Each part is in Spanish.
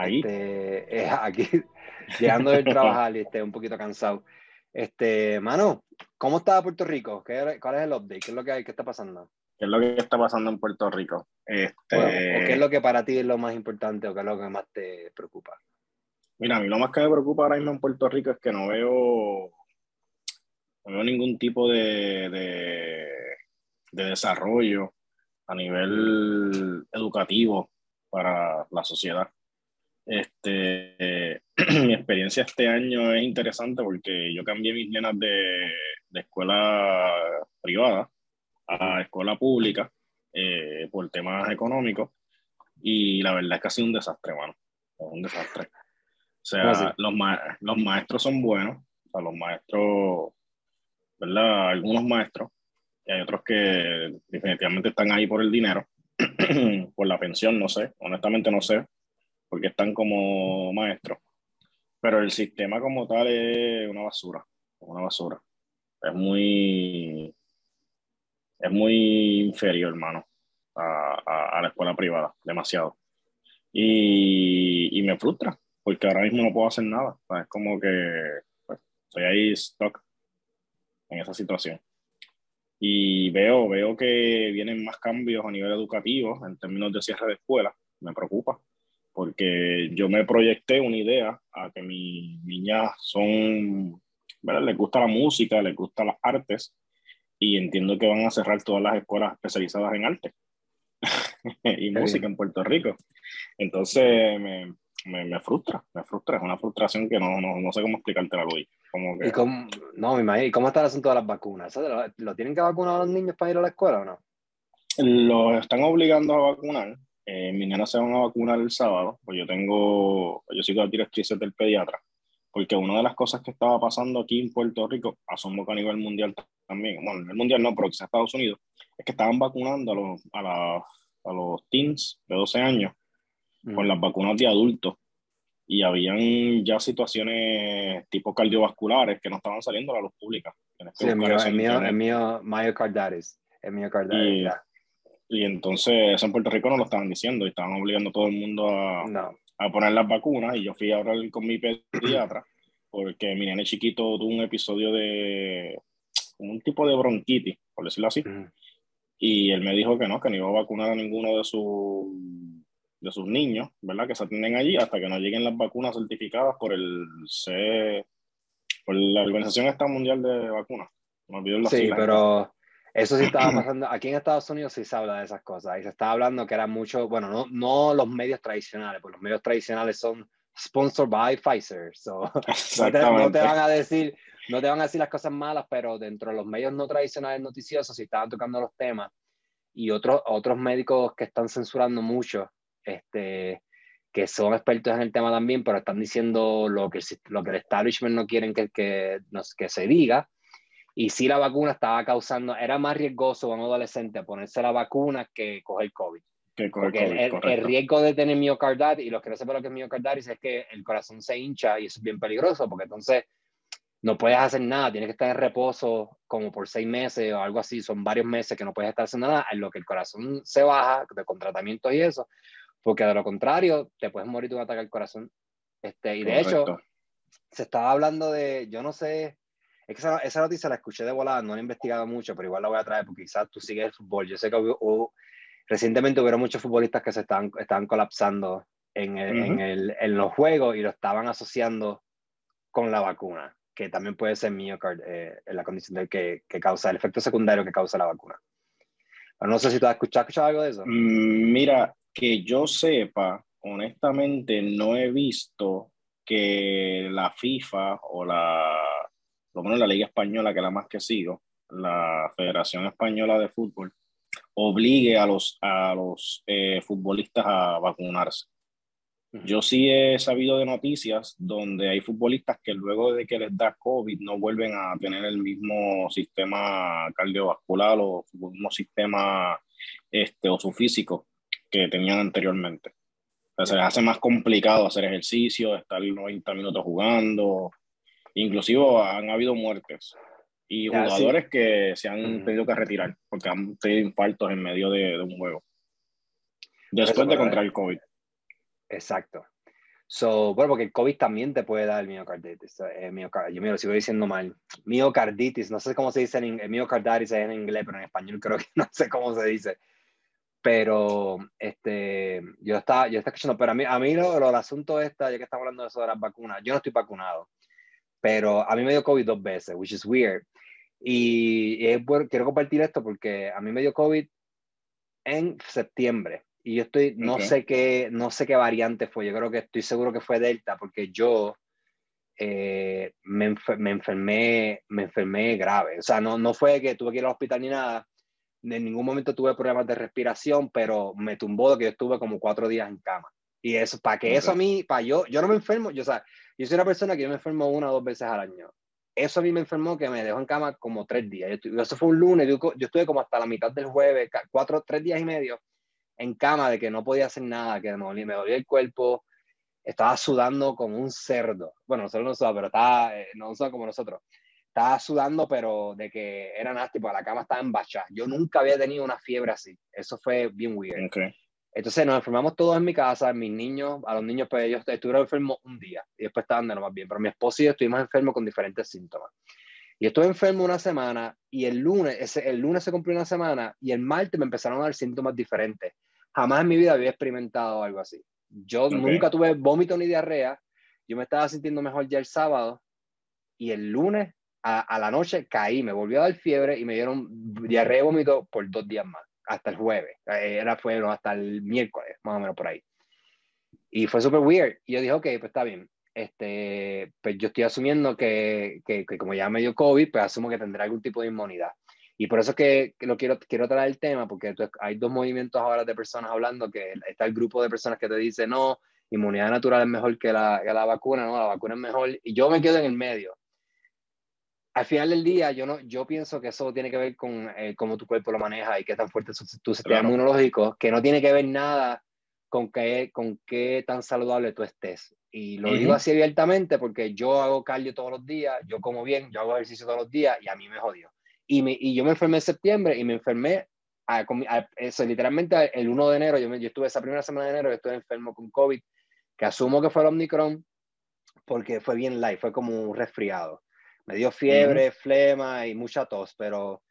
Ahí. Este, eh, aquí, llegando del trabajar y este, un poquito cansado. Este, mano, ¿cómo está Puerto Rico? ¿Qué, ¿Cuál es el update? ¿Qué es lo que hay? ¿Qué está pasando? ¿Qué es lo que está pasando en Puerto Rico? Este... Bueno, ¿o ¿Qué es lo que para ti es lo más importante o qué es lo que más te preocupa? Mira, a mí lo más que me preocupa ahora mismo en Puerto Rico es que no veo, no veo ningún tipo de, de, de desarrollo a nivel educativo para la sociedad. Este, mi experiencia este año es interesante porque yo cambié mis nenas de, de escuela privada a escuela pública eh, por temas económicos y la verdad es que ha sido un desastre, mano. Un desastre. O sea, los, ma los maestros son buenos, o sea, los maestros, ¿verdad? Algunos maestros, y hay otros que definitivamente están ahí por el dinero, por la pensión, no sé, honestamente no sé, porque están como maestros. Pero el sistema como tal es una basura, una basura. Es muy, es muy inferior, hermano, a, a, la escuela privada, demasiado. Y, y, me frustra, porque ahora mismo no puedo hacer nada. es como que pues, estoy ahí stuck en esa situación. Y veo, veo que vienen más cambios a nivel educativo en términos de cierre de escuela. Me preocupa, porque yo me proyecté una idea a que mis niñas son, ¿verdad? les gusta la música, les gusta las artes, y entiendo que van a cerrar todas las escuelas especializadas en arte y música en Puerto Rico. Entonces me, me, me, frustra, me frustra, es una frustración que no, no, no sé cómo explicártela, Luis. Como que... ¿Y cómo, no, me imagino, ¿y cómo está el asunto de las vacunas? ¿Lo, ¿Lo, tienen que vacunar a los niños para ir a la escuela o no? Los están obligando a vacunar. Eh, mis nenas se van a vacunar el sábado, pues yo tengo, yo sigo las directrices del pediatra porque una de las cosas que estaba pasando aquí en Puerto Rico, asumo que a nivel mundial también, bueno, en el mundial no, pero quizás Estados Unidos, es que estaban vacunando a los, a, la, a los teens de 12 años con las vacunas de adultos y habían ya situaciones tipo cardiovasculares que no estaban saliendo a la luz pública. Sí, el mío, el mío, el mío, myocarditis, el myocarditis. Y, y entonces eso en Puerto Rico no lo estaban diciendo y estaban obligando a todo el mundo a, no a poner las vacunas y yo fui a hablar con mi pediatra porque mi nene chiquito tuvo un episodio de un tipo de bronquitis, por decirlo así. Y él me dijo que no, que no iba a vacunar a ninguno de, sus de sus niños, ¿verdad? Que se atienden allí hasta que no lleguen las vacunas certificadas por el C, por la Organización Esta Mundial de Vacunas. sí, pero eso sí estaba pasando, aquí en Estados Unidos sí se habla de esas cosas y se estaba hablando que era mucho, bueno, no, no los medios tradicionales, porque los medios tradicionales son sponsored by Pfizer, so, no, te, no, te, van a decir, no te van a decir las cosas malas, pero dentro de los medios no tradicionales noticiosos sí estaban tocando los temas y otros, otros médicos que están censurando mucho, este, que son expertos en el tema también, pero están diciendo lo que, lo que el establishment no quieren que, que, que se diga y si la vacuna estaba causando, era más riesgoso a un adolescente ponerse la vacuna que coger COVID. Que Porque el, riesgo de tener miocarditis, y los que no sepan lo que es miocarditis, es que el corazón se hincha y eso es bien peligroso, porque entonces no puedes hacer nada, tienes que estar en reposo como por seis meses o algo así, son varios meses que no puedes estar haciendo nada, en lo que el corazón se baja de, con y eso, porque de lo contrario te puedes morir de un ataque al corazón. Este, y de hecho, se estaba hablando de, yo no sé, es que esa, esa, noticia la escuché de volada, no la he investigado mucho, pero igual la voy a traer porque quizás tú sigues el fútbol. Yo sé que hubo, recientemente hubieron muchos futbolistas que se estaban, estaban colapsando en, el, en, el, en, los juegos y lo estaban asociando con la vacuna, que también puede ser miocard, eh, en la condición de que, que, causa el efecto secundario que causa la vacuna. Pero no sé si tú has escuchado, escuchado algo de eso. Mm, mira, que yo sepa, honestamente no he visto que la FIFA o la lo menos la Liga Española, que es la más que sigo, la Federación Española de Fútbol, obligue a los, a los eh, futbolistas a vacunarse. Yo sí he sabido de noticias donde hay futbolistas que luego de que les da COVID no vuelven a tener el mismo sistema cardiovascular o el mismo sistema este, o su físico que tenían anteriormente. O sea, se les hace más complicado hacer ejercicio, estar 90 minutos jugando, Inclusive han habido muertes y jugadores que se han tenido que retirar porque han tenido infartos en medio de, un juego. Después de contraer el COVID. Exacto. So, bueno, porque el COVID también te puede dar miocarditis. Eh, yo me lo sigo diciendo mal. Miocarditis, no sé cómo se dice en miocarditis en inglés, pero en español creo que no sé cómo se dice. Pero este, yo estaba, yo estaba escuchando, pero a mí, a mí lo, el asunto está, ya que estamos hablando de eso de las vacunas, yo no estoy vacunado, pero a mí me dio COVID dos veces, which is weird. Y es bueno, quiero compartir esto porque a mí me dio COVID en septiembre y yo estoy, no sé qué, no sé qué variante fue, yo creo que estoy seguro que fue Delta, porque yo eh, me, me, enfermé, me enfermé grave. O sea, no, no fue que tuve que ir al hospital ni nada, en ningún momento tuve problemas de respiración, pero me tumbó de que yo estuve como cuatro días en cama. Y eso, para que eso a mí, para yo, yo no me enfermo, yo, o sea, yo soy una persona que yo me enfermo una o dos veces al año. Eso a mí me enfermó que me dejó en cama como tres días. eso fue un lunes, yo, yo, estuve como hasta la mitad del jueves, cuatro, tres días y medio en cama de que no podía hacer nada, que me dolía, me dolía el cuerpo, estaba sudando como un cerdo. Bueno, nosotros no sudamos, pero estaba, eh, no sudamos como nosotros. Estaba sudando, pero de que era nasty, porque la cama estaba en bacha. Yo nunca había tenido una fiebre así. Eso fue bien weird. Entonces nos enfermamos todos en mi casa, mis niños, a los niños, pues ellos estuvieron enfermos un día y después estaban de lo más bien. Pero mi esposo y yo estuvimos enfermos con diferentes síntomas. Y estuve enfermo una semana y el lunes, ese, el lunes se cumplió una semana y el martes me empezaron a dar síntomas diferentes. Jamás en mi vida había experimentado algo así. Yo nunca tuve vómito ni diarrea. Yo me estaba sintiendo mejor ya el sábado y el lunes a, la noche caí, me volvió a dar fiebre y me dieron diarrea y vómito por dos días más, hasta el jueves. Eh, era fue hasta el miércoles, más o menos por ahí. Y fue súper weird. Y yo dije, ok, pues está bien. Este, pues yo estoy asumiendo que, que, que, como ya me dio COVID, pues asumo que tendrá algún tipo de inmunidad. Y por eso es que, lo quiero, quiero traer el tema, porque hay dos movimientos ahora de personas hablando, que está el grupo de personas que te dice, no, inmunidad natural es mejor que la, que la vacuna, no, la vacuna es mejor, y yo me quedo en el medio. Al final del día, yo, no, yo pienso que eso tiene que ver con eh, cómo tu cuerpo lo maneja y qué tan fuerte es tu sistema inmunológico, que no tiene que ver nada con qué, con qué tan saludable tú estés. Y lo digo así abiertamente porque yo hago cardio todos los días, yo como bien, yo hago ejercicio todos los días y a mí me jodió. Y, me, y yo me enfermé en septiembre y me enfermé a, eso, literalmente el 1 de enero, yo, yo estuve esa primera semana de enero, yo estuve enfermo con COVID, que asumo que fue el Omicron, porque fue bien light, fue como un resfriado. Me dio fiebre, flema y mucha tos, pero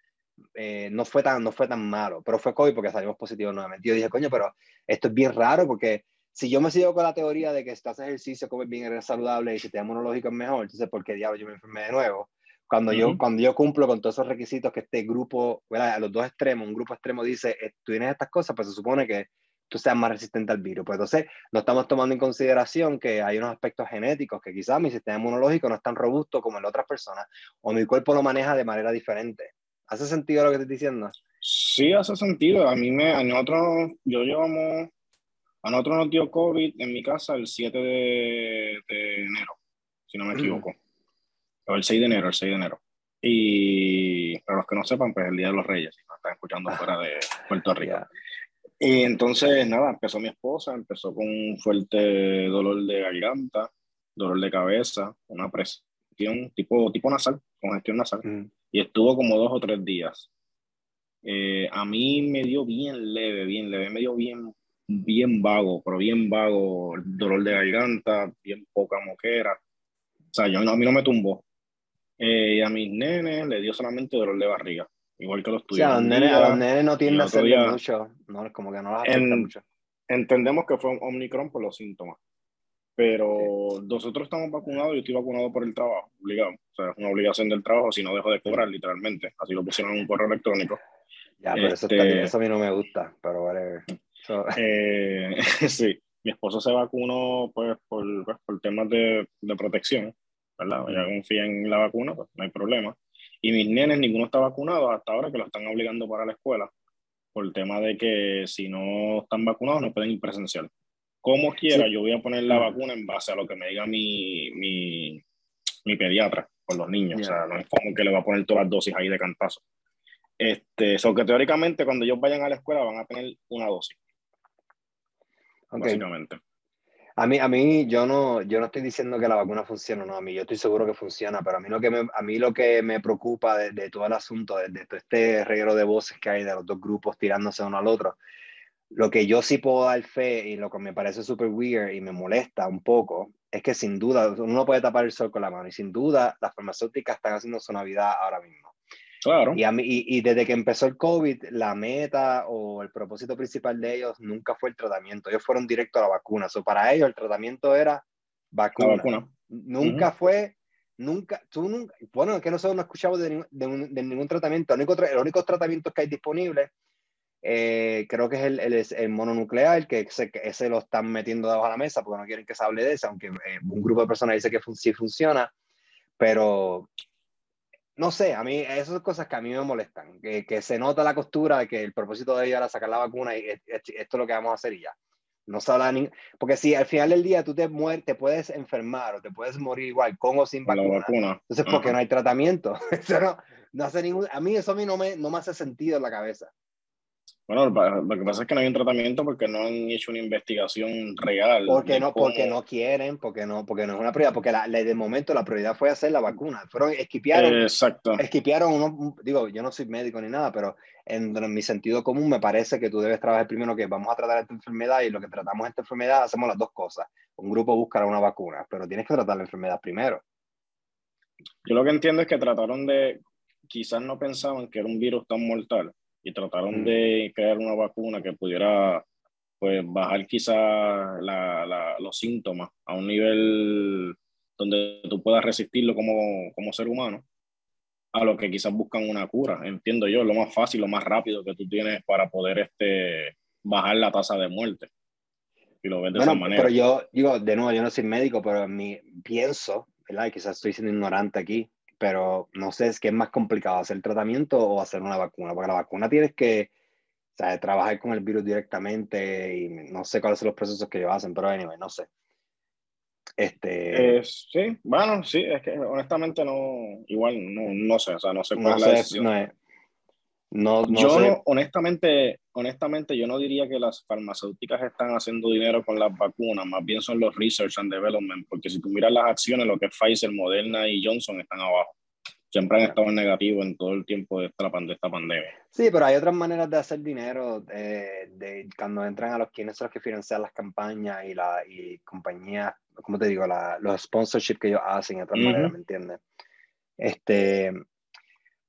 eh, no, fue tan, no fue tan malo. Pero fue COVID porque salimos positivos nuevamente. Yo dije, coño, pero esto es bien raro porque si yo me sigo con la teoría de que si haces ejercicio, comes bien, eres saludable y si te inmunológico es mejor, entonces, ¿por qué diablo yo me enfermé de nuevo? Cuando, yo, cuando yo cumplo con todos esos requisitos que este grupo, a los dos extremos, un grupo extremo dice, eh, tú tienes estas cosas, pues se supone que tú seas más resistente al virus. Pues entonces, no estamos tomando en consideración que hay unos aspectos genéticos que quizás mi sistema inmunológico no es tan robusto como el de otras personas, o mi cuerpo lo maneja de manera diferente. ¿Hace sentido lo que estoy diciendo? Sí, hace sentido. A mí me, a nosotros, yo llevamos, a nosotros nos dio COVID en mi casa el 7 de, de enero, si no me equivoco el 6 de enero, el 6 de enero. Y para los que no sepan, pues el Día de los Reyes, si nos están escuchando fuera de Puerto Rico. Y entonces, nada, empezó mi esposa, empezó con un fuerte dolor de garganta, dolor de cabeza, una presión tipo, tipo nasal, congestión nasal. Mm. Y estuvo como dos o tres días. Eh, a mí me dio bien leve, bien leve, me dio bien, bien vago, pero bien vago, dolor de garganta, bien poca moquera. O sea, yo, a mí no me tumbó, eh, y a mis nenes le dio solamente dolor de barriga, igual que los tuyos. a, los nenes, no tienden a hacer mucho, no, como que no las afecta mucho. Entendemos que fue un Omicron por los síntomas, pero nosotros estamos vacunados, yo estoy vacunado por el trabajo, obligado. O sea, es una obligación del trabajo, si no dejo de cobrar, literalmente. Así lo pusieron en un correo electrónico. Ya, pero eso, este, eso, a mí no me gusta, pero vale. Eh, sí, mi esposo se vacunó pues, por, pues, por temas de, de protección ¿verdad? Ella confía en la vacuna, pues no hay problema. Y mis nenes, ninguno está vacunado hasta ahora que lo están obligando para la escuela, por el tema de que si no están vacunados no pueden ir presencial. Como quiera, yo voy a poner la vacuna en base a lo que me diga mi, mi, mi pediatra con los niños. O sea, no es como que le va a poner todas las dosis ahí de cantazo. Este, so que teóricamente cuando ellos vayan a la escuela van a tener una dosis. Básicamente. A mí, a mí yo, no, yo no estoy diciendo que la vacuna funcione, no, a mí yo estoy seguro que funciona, pero a mí lo que me, a mí lo que me preocupa de, todo el asunto, de, de, este reguero de voces que hay de los dos grupos tirándose uno al otro, Lo que yo sí puedo dar fe y lo que me parece súper weird y me molesta un poco es que sin duda uno no puede tapar el sol con la mano y sin duda las farmacéuticas están haciendo su Navidad ahora mismo. Claro. Y, a mí, y, desde que empezó el COVID, la meta o el propósito principal de ellos nunca fue el tratamiento. Ellos fueron directo a la vacuna. So, para ellos el tratamiento era vacuna. vacuna. Nunca fue, nunca, tú nunca, bueno, es que nosotros no escuchamos de, de, ningún tratamiento. El único, el único tratamiento que hay disponible eh, creo que es el, el, el mononuclear, que ese, ese, lo están metiendo debajo de la mesa porque no quieren que se hable de eso, aunque eh, un grupo de personas dice que sí funciona, pero no sé, a mí esas son cosas que a mí me molestan, que, que, se nota la costura de que el propósito de ellos era sacar la vacuna y esto es lo que vamos a hacer y ya. No se habla ni... Porque si al final del día tú te, mueres, te puedes enfermar o te puedes morir igual con o sin vacuna, vacuna. entonces ¿por qué no hay tratamiento? eso no, no hace ningún... A mí eso a mí no me, no me hace sentido en la cabeza. Bueno, lo que pasa es que no hay un tratamiento porque no han hecho una investigación real. Porque no, porque no quieren, porque no, porque no es una prioridad, porque la, de momento la prioridad fue hacer la vacuna. Fueron, esquipearon, Exacto. esquipearon uno, digo, yo no soy médico ni nada, pero en, mi sentido común me parece que tú debes trabajar primero que vamos a tratar esta enfermedad y lo que tratamos esta enfermedad hacemos las dos cosas. Un grupo buscará una vacuna, pero tienes que tratar la enfermedad primero. Yo lo que entiendo es que trataron de, quizás no pensaban que era un virus tan mortal y trataron de crear una vacuna que pudiera pues bajar quizá la, los síntomas a un nivel donde tú puedas resistirlo como, como ser humano a lo que quizás buscan una cura, entiendo yo, lo más fácil, lo más rápido que tú tienes para poder este, bajar la tasa de muerte. Y lo ves de esa manera. Pero yo digo, de nuevo, yo no soy médico, pero mi, pienso, ¿verdad? quizás estoy siendo ignorante aquí, pero no sé, es que es más complicado hacer tratamiento o hacer una vacuna, porque la vacuna tienes que trabajar con el virus directamente y no sé cuáles son los procesos que ellos hacen, pero anyway, no sé. Este... Eh, sí, bueno, sí, es que honestamente no, igual no, no sé, o sea, no sé cuál es la decisión. No, no, yo honestamente, honestamente, yo no diría que las farmacéuticas están haciendo dinero con las vacunas, más bien son los research and development, porque si tú miras las acciones, lo que es Pfizer, Moderna y Johnson están abajo. Siempre han estado en negativo en todo el tiempo de esta, de esta pandemia. Sí, pero hay otras maneras de hacer dinero, de, de cuando entran a los quienes son los que financian las campañas y, la, y compañías, como te digo, la, los sponsorships que ellos hacen, de otras maneras, ¿me entiendes? Este,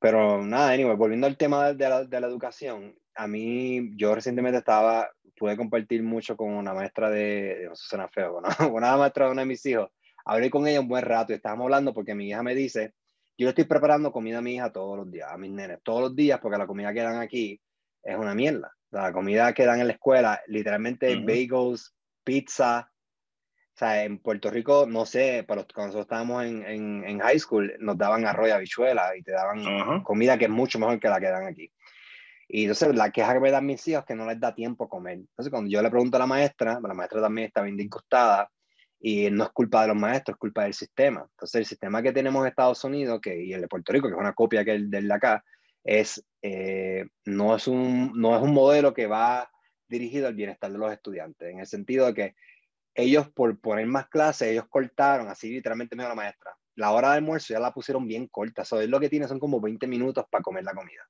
pero nada, anyway, volviendo al tema de la, de la, educación, a mí, yo recientemente estaba, pude compartir mucho con una maestra de, no suena feo, ¿no? una maestra de uno de mis hijos. Hablé con ella un buen rato y estábamos hablando porque mi hija me dice, yo estoy preparando comida a mi hija todos los días, a mis nenes, todos los días, porque la comida que dan aquí es una mierda. La comida que dan en la escuela, literalmente bagels, pizza, sea, en Puerto Rico, no sé, pero cuando nosotros estábamos en, en, en high school, nos daban arroz y habichuela y te daban comida que es mucho mejor que la que dan aquí. Y entonces la queja que me dan mis hijos es que no les da tiempo a comer. Entonces cuando yo le pregunto a la maestra, la maestra también está bien disgustada y no es culpa de los maestros, es culpa del sistema. Entonces el sistema que tenemos en Estados Unidos que, y el de Puerto Rico, que es una copia que el del de acá, es, eh, no, es un, no es un modelo que va dirigido al bienestar de los estudiantes, en el sentido de que ellos por poner más clases, ellos cortaron, así literalmente me dio la maestra, la hora de almuerzo ya la pusieron bien corta, eso es lo que tiene son como 20 minutos para comer la comida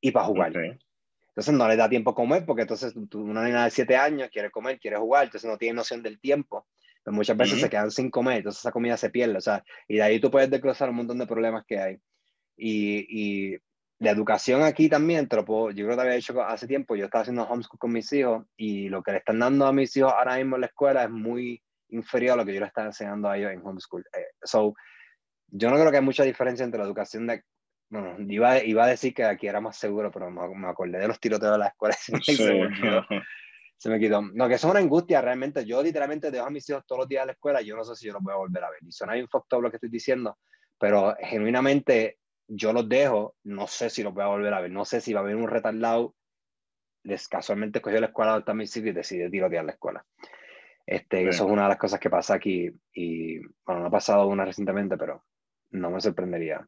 y para jugar. Entonces no le da tiempo a comer porque entonces una niña de 7 años quiere comer, quiere jugar, entonces no tiene noción del tiempo. Entonces muchas veces se quedan sin comer, entonces esa comida se pierde, o sea, y de ahí tú puedes desglosar un montón de problemas que hay. Y, y la educación aquí también, te yo creo que te había dicho hace tiempo, yo estaba haciendo homeschool con mis hijos y lo que le están dando a mis hijos ahora mismo en la escuela es muy inferior a lo que yo le estaba enseñando a ellos en homeschool. Eh, so, yo no creo que hay mucha diferencia entre la educación de... Bueno, iba, iba a decir que aquí era más seguro, pero me, acordé de los tiroteos de la escuela y se, me quitó, se me quitó. No, que es una angustia realmente. Yo literalmente dejo a mis hijos todos los días a la escuela y yo no sé si yo los voy a volver a ver. Y suena un fucked lo que estoy diciendo, pero genuinamente yo los dejo, no sé si los voy a volver a ver, no sé si va a haber un retardado, les casualmente cogió la escuela de Mississippi y decide tirotear la escuela. Este, Eso es una de las cosas que pasa aquí y, bueno, no ha pasado una recientemente, pero no me sorprendería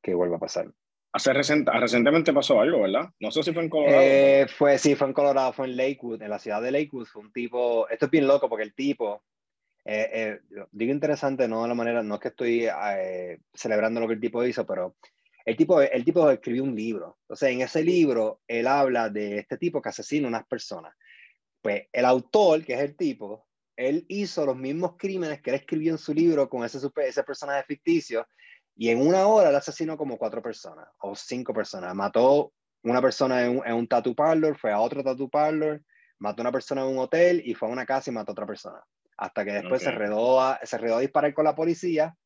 que vuelva a pasar. Hace recientemente pasó algo, ¿verdad? No sé si fue en Colorado. Eh, fue, sí, fue en Colorado, fue en Lakewood, en la ciudad de Lakewood. Fue un tipo, esto es bien loco porque el tipo, eh, eh, digo interesante, no de la manera, no es que estoy celebrando lo que el tipo hizo, pero el tipo, el tipo escribió un libro. Entonces, en ese libro, él habla de este tipo que asesina a unas personas. Pues el autor, que es el tipo, él hizo los mismos crímenes que él escribió en su libro con ese, ese personaje ficticio y en una hora él asesinó como cuatro personas o cinco personas. Mató una persona en un, en un tattoo parlor, fue a otro tattoo parlor, mató a una persona en un hotel y fue a una casa y mató a otra persona. Hasta que después se, redó a, se redó a disparar con la policía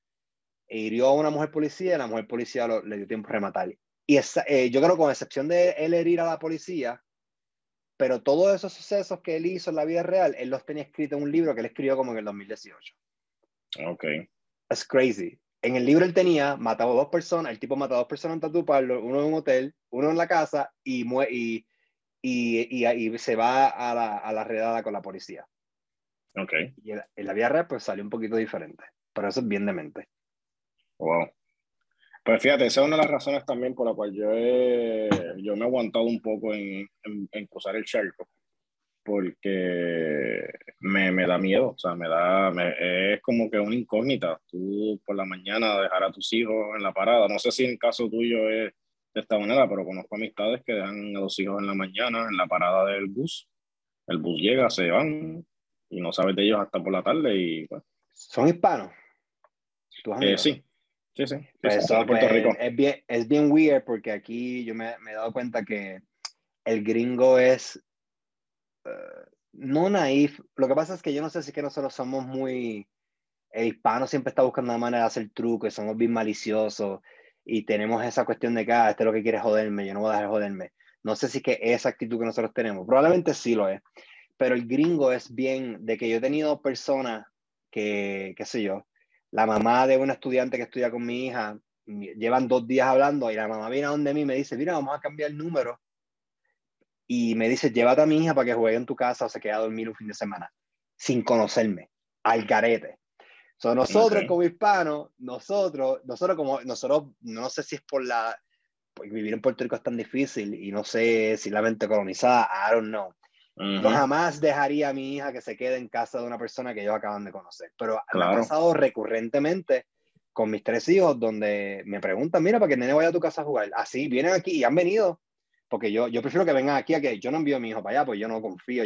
e hirió a una mujer policía y la mujer policía le dio tiempo a rematar. Y esa, eh, yo creo con excepción de él herir a la policía, pero todos esos sucesos que él hizo en la vida real, él los tenía escrito en un libro que él escribió como en el 2018. Ok. Es crazy. En el libro él tenía, mataba a dos personas, el tipo mataba a dos personas en Tattoo uno en un hotel, uno en la casa y, y, y, y, se va a la, a la redada con la policía. Ok. Y en, la vida real pues salió un poquito diferente, pero eso es bien de mente. Wow. Pues fíjate, esa es una de las razones también por la cual yo, yo me he aguantado un poco en, en, cruzar el charco, porque me, me, da miedo, o sea, me da, es como que una incógnita. Tú por la mañana dejar a tus hijos en la parada, no sé si en caso tuyo es de esta manera, pero conozco amistades que dejan a los hijos en la mañana en la parada del bus. El bus llega, se van y no sabes de ellos hasta por la tarde y pues. ¿Son hispanos? Eh, sí, Sí, sí. Pues Puerto Rico. Es, bien, es bien weird porque aquí yo me, me he dado cuenta que el gringo es uh, no naif. Lo que pasa es que yo no sé si que nosotros somos muy. El hispano siempre está buscando una manera de hacer trucos, somos bien maliciosos y tenemos esa cuestión de que, ah, este es lo que quiere joderme, yo no voy a dejar joderme. No sé si que esa actitud que nosotros tenemos, probablemente sí lo es, pero el gringo es bien de que yo he tenido personas que, qué sé yo, la mamá de una estudiante que estudia con mi hija, llevan dos días hablando y la mamá viene a donde mí y me dice, mira, vamos a cambiar el número. Y me dice, llévate a mi hija para que juegue en tu casa o se quede a dormir un fin de semana, sin conocerme, al garete. So, nosotros como hispanos, nosotros, nosotros como, nosotros, no sé si es por la, porque vivir en Puerto Rico es tan difícil y no sé si la mente colonizada, I don't know. Yo jamás dejaría a mi hija que se quede en casa de una persona que ellos acaban de conocer. Pero ha pasado recurrentemente con mis tres hijos donde me preguntan, mira, para que el nene vaya a tu casa a jugar. Así, vienen aquí y han venido. Porque yo, yo prefiero que vengan aquí a que yo no envío a mi hijo para allá, pues yo no confío.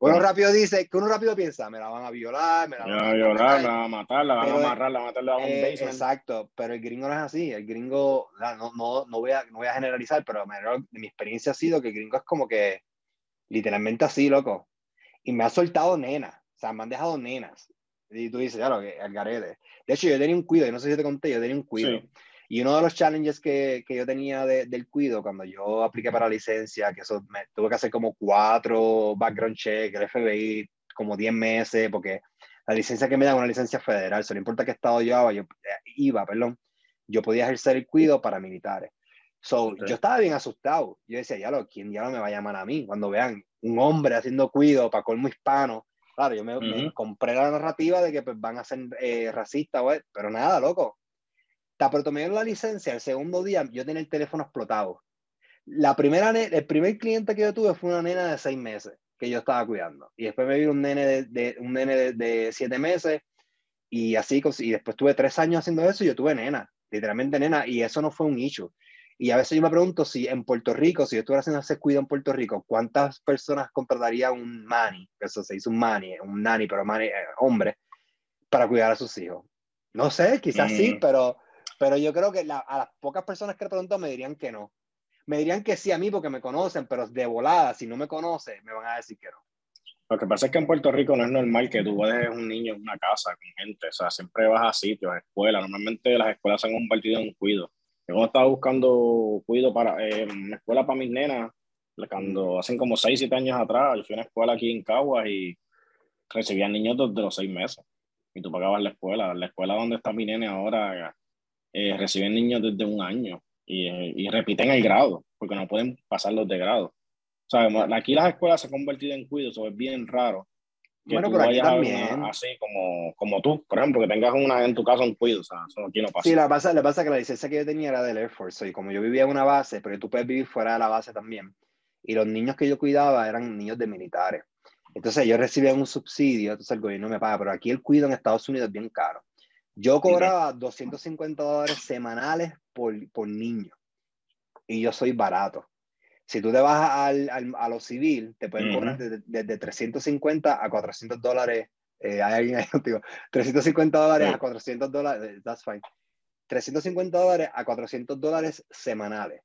uno rápido dice, que uno rápido piensa, me la van a violar, me la van a, violar, me van a matar, la van a amarrar, la van a matar, la van a eh, Exacto, pero el gringo no es así. El gringo, no, no, no, voy, a, no voy a generalizar, pero mi experiencia ha sido que el gringo es como que Literalmente así, loco. Y me ha soltado nenas. O sea, me han dejado nenas. Y tú dices, claro, que el garete. De hecho, yo tenía un cuido, y no sé si te conté, yo tenía un cuido. Y uno de los challenges que, que yo tenía del cuido, cuando yo apliqué para licencia, que eso me tuve que hacer como cuatro background check, el FBI, como 10 meses, porque la licencia que me da es una licencia federal, solo importa qué estado yo yo eh, iba, perdón, yo podía ejercer el cuido para militares. So, Yo estaba bien asustado. Yo decía, ya lo, ¿quién ya no me va a llamar a mí? Cuando vean un hombre haciendo cuido para colmo hispano. Claro, yo me, compré la narrativa de que pues, van a ser eh, racistas, pero nada, loco. Pronto me la licencia, el segundo día yo tenía el teléfono explotado. La primera, el primer cliente que yo tuve fue una nena de seis meses que yo estaba cuidando. Y después me vino un nene de, de un nene de, de, siete meses y así, y después tuve tres años haciendo eso y yo tuve nena, literalmente nena, y eso no fue un issue. Y a veces yo me pregunto si en Puerto Rico, si yo estuviera haciendo ese cuidado en Puerto Rico, ¿cuántas personas contrataría un mani? Eso se dice un mani, un nani, pero mani, eh, hombre, para cuidar a sus hijos. No sé, quizás sí, mm. pero, pero yo creo que a las pocas personas que le pregunto me dirían que no. Me dirían que sí a mí porque me conocen, pero de volada, si no me conocen, me van a decir que no. Lo que pasa es que en Puerto Rico no es normal que tú dejes un niño en una casa con gente, o sea, siempre vas a sitios, a escuelas. Normalmente las escuelas se han convertido en un cuido. Yo estaba buscando cuido para eh, una escuela para mis nenas, cuando hacen como 6, 7 años atrás, yo fui a una escuela aquí en Caguas y recibían niños desde los 6 meses. Y tú pagabas la escuela. La escuela donde está mi nene ahora eh, reciben niños desde un año y, y, repiten el grado, porque no pueden pasar los de grado. O sea, aquí las escuelas se han convertido en cuido, eso es bien raro bueno, pero aquí también. así como, como tú, por ejemplo, que tengas una en tu casa un cuido, o sea, eso aquí no pasa. Sí, la pasa, le pasa que la licencia que yo tenía era del Air Force, y como yo vivía en una base, pero tú puedes vivir fuera de la base también, y los niños que yo cuidaba eran niños de militares. Entonces yo recibía un subsidio, entonces el gobierno me paga, pero aquí el cuido en Estados Unidos es bien caro. Yo cobraba 250 dólares semanales por, por niño, y yo soy barato. Si tú te vas al, al, a lo civil, te pueden cobrar desde, desde, 350 a 400 dólares. Eh, hay alguien ahí contigo. 350 dólares a 400 dólares, that's fine. 350 dólares a 400 dólares semanales.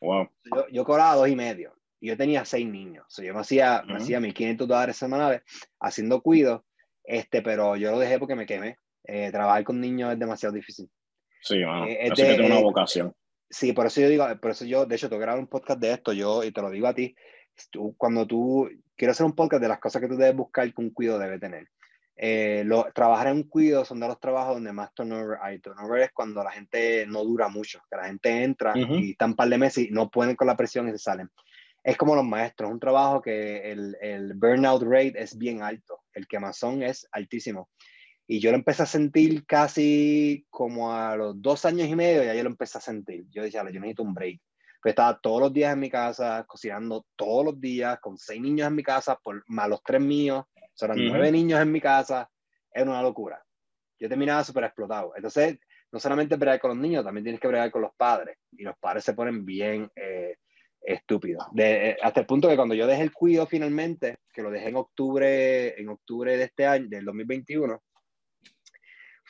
Wow. Yo, yo cobraba dos y medio. Y yo tenía seis niños. So, yo me hacía, me hacía 1.500 dólares semanales haciendo cuido, este, pero yo lo dejé porque me quemé. Eh, trabajar con niños es demasiado difícil. Sí, bueno, eh, es que una vocación. Sí, por eso yo digo, por eso yo, de hecho, te grabo un podcast de esto, yo, y te lo digo a ti, tú, cuando tú, quiero hacer un podcast de las cosas que tú debes buscar que un cuido debe tener. Eh, lo, trabajar en un cuido son de los trabajos donde más turnover hay. Turnover es cuando la gente no dura mucho, que la gente entra y están un par de meses y no pueden con la presión y se salen. Es como los maestros, es un trabajo que el, el burnout rate es bien alto, el quemazón es altísimo. Y yo lo empecé a sentir casi como a los dos años y medio, ya yo lo empecé a sentir. Yo decía, yo necesito un break. Estaba todos los días en mi casa, cocinando todos los días, con seis niños en mi casa, por, más los tres míos, son nueve niños en mi casa, era una locura. Yo terminaba súper explotado. Entonces, no solamente bregar con los niños, también tienes que bregar con los padres. Y los padres se ponen bien eh, estúpidos. De, eh, hasta el punto que cuando yo dejé el cuido finalmente, que lo dejé en octubre, en octubre de este año, del 2021,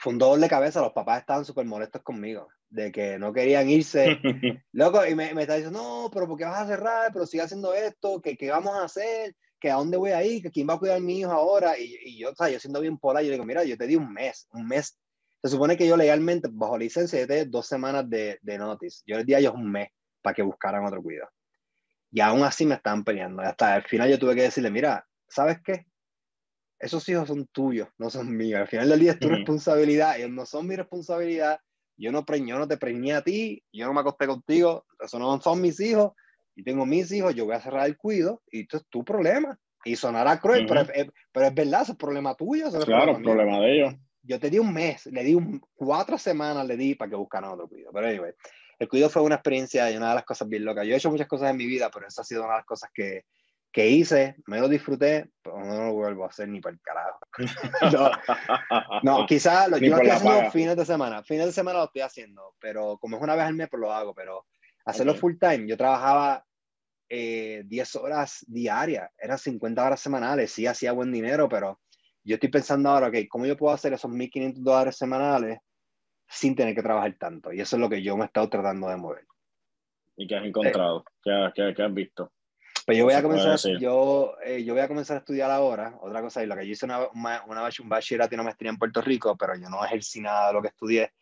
fue un doble de cabeza, los papás estaban súper molestos conmigo, de que no querían irse. Loco, y me, me está diciendo, no, pero ¿por qué vas a cerrar? Pero sigue haciendo esto, ¿qué, qué vamos a hacer? ¿Que a dónde voy a ir? ¿Que quién va a cuidar a mi hijo ahora? Y, y yo, o sea, yo siendo bien pola, yo digo, mira, yo te di un mes, un mes. Se supone que yo legalmente, bajo licencia, yo te di dos semanas de, de notice. Yo les di a ellos un mes para que buscaran otro cuidado. Y aún así me estaban peleando. Hasta el final yo tuve que decirle, mira, ¿sabes qué? Esos hijos son tuyos, no son míos. Al final del día es tu responsabilidad, ellos no son mi responsabilidad. Yo no, yo no te preñé a ti, yo no me acosté contigo, esos no son mis hijos, y tengo mis hijos, yo voy a cerrar el cuido, y esto es tu problema. Y sonará cruel, pero, es, pero, es, verdad, es problema tuyo. Es claro, problema, problema de ellos. Yo te di un mes, le di un, cuatro semanas, le di para que buscaran otro cuido. Pero anyway, el cuido fue una experiencia y una de las cosas bien locas. Yo he hecho muchas cosas en mi vida, pero esa ha sido una de las cosas que, que hice, me lo disfruté, pero no lo vuelvo a hacer ni para el carajo. no, quizás lo, yo estoy haciendo fines de semana. Fines de semana lo estoy haciendo, pero como es una vez al mes, pues lo hago. Pero hacerlo full time, yo trabajaba eh, 10 horas diarias, eran 50 horas semanales, sí hacía buen dinero, pero yo estoy pensando ahora, ok, ¿cómo yo puedo hacer esos 1.500 dólares semanales sin tener que trabajar tanto? Y eso es lo que yo me he estado tratando de mover. ¿Y qué has encontrado? ¿Qué, qué, qué has visto? Pues yo voy, a comenzar, yo, eh, yo voy a comenzar a estudiar ahora, otra cosa, y lo que yo hice una, una, una un bachillerato y una maestría en Puerto Rico, pero yo no ejercí nada de lo que estudié.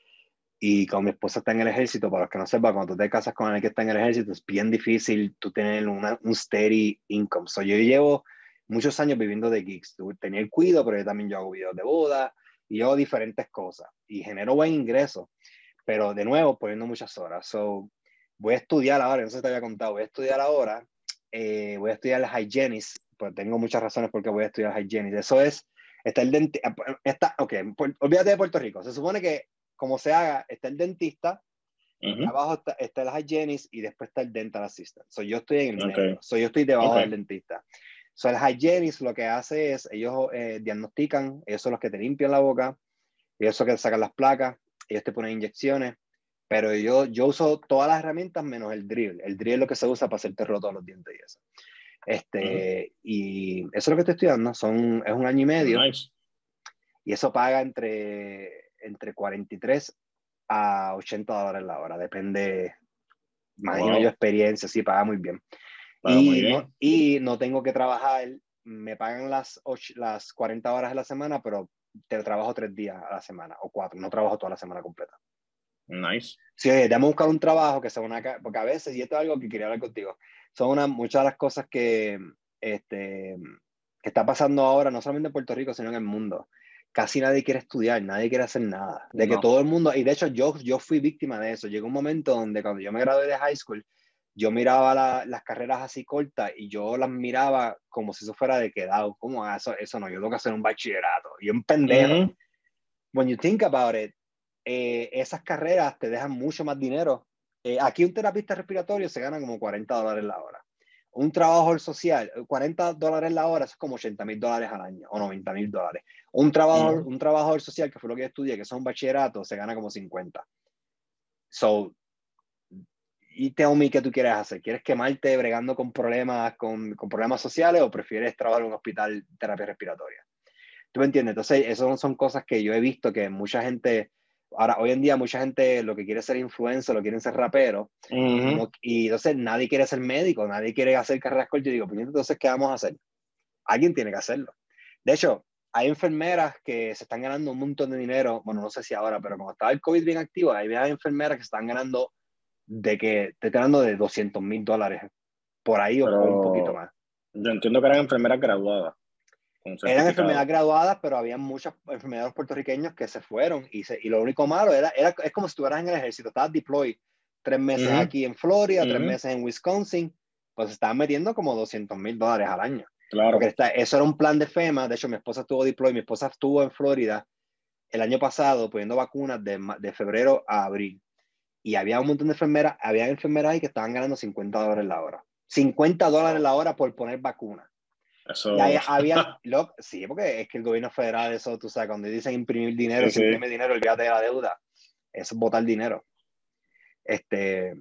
Y como mi esposa está en el ejército, para los que no sepan, cuando tú te casas con alguien que está en el ejército, es bien difícil tú tener una, un steady income. So, yo llevo muchos años viviendo de gigs. Tenía el cuido, pero yo también yo hago videos de boda y yo hago diferentes cosas. Y genero buen ingreso, pero de nuevo, poniendo muchas horas. So, voy a estudiar ahora, no sé si te había contado, voy a estudiar ahora eh, voy a estudiar la hygienist, pues tengo muchas razones por qué voy a estudiar hygienist. Eso es, está el dentista, está, ok, olvídate de Puerto Rico. Se supone que como se haga, está el dentista, abajo está, el hygienist y después está el dental assistant. So, yo estoy en el medio, so, yo estoy debajo del dentista. So, el hygienist lo que hace es, ellos eh, diagnostican, ellos son los que te limpian la boca, ellos son los que sacan las placas, ellos te ponen inyecciones, pero yo, yo uso todas las herramientas menos el drill. El drill es lo que se usa para hacerte roto los dientes y eso. Este, Y eso es lo que estoy estudiando. Son, es un año y medio. Y eso paga entre, entre 43 a 80 dólares la hora. Depende, imagino yo experiencia, sí, paga muy bien. y, No, y no tengo que trabajar, me pagan las, las 40 horas de la semana, pero te trabajo tres días a la semana o cuatro, no trabajo toda la semana completa. Nice. Sí, debemos buscar un trabajo que sea una... Porque a veces, y esto es algo que quería hablar contigo, son una, muchas de las cosas que, este, que está pasando ahora, no solamente en Puerto Rico, sino en el mundo. Casi nadie quiere estudiar, nadie quiere hacer nada. De que todo el mundo, y de hecho yo, yo fui víctima de eso. Llegó un momento donde cuando yo me gradué de high school, yo miraba las carreras así cortas y yo las miraba como si eso fuera de quedado. ¿Cómo ah, eso? Eso no, yo tengo que hacer un bachillerato. Y un pendejo. When you think about it, eh, esas carreras te dejan mucho más dinero. Eh, aquí un terapista respiratorio se gana como 40 dólares la hora. Un trabajador social, 40 dólares la hora, es como 80 mil dólares al año o 90 mil dólares. Un trabajador, un trabajador social, que fue lo que estudié, que son bachillerato, se gana como 50. So, y tell me qué tú quieres hacer. ¿Quieres quemarte bregando con problemas, con, con problemas sociales o prefieres trabajar en un hospital terapia respiratoria? ¿Tú me entiendes? Entonces, esas son cosas que yo he visto que mucha gente, ahora, hoy en día mucha gente lo que quiere ser influencer, lo quieren ser rapero, y entonces nadie quiere ser médico, nadie quiere hacer carreras cortas. Yo digo, pues entonces, ¿qué vamos a hacer? Alguien tiene que hacerlo. De hecho, hay enfermeras que se están ganando un montón de dinero, bueno, no sé si ahora, pero como estaba el COVID bien activo, hay enfermeras que están ganando de que, te ganando de 200 mil dólares por ahí o un poquito más. Yo entiendo que eran enfermeras graduadas. Eran enfermedades graduadas, pero había muchos enfermeros puertorriqueños que se fueron y, se, y lo único malo era, era, es como si estuvieras en el ejército, estabas deployed tres meses aquí en Florida, tres meses en Wisconsin, pues estaban metiendo como 200 mil dólares al año. Claro. Porque eso era un plan de FEMA, de hecho mi esposa estuvo deployed, mi esposa estuvo en Florida el año pasado poniendo vacunas de, de febrero a abril. Y había un montón de enfermeras, había enfermeras ahí que estaban ganando 50 dólares la hora. 50 dólares la hora por poner vacunas. Eso... Y había, lo, sí, porque es que el gobierno federal, eso, tú sabes, cuando dicen imprimir dinero, sí, si imprime dinero, olvídate de la deuda. Eso es botar dinero. Este,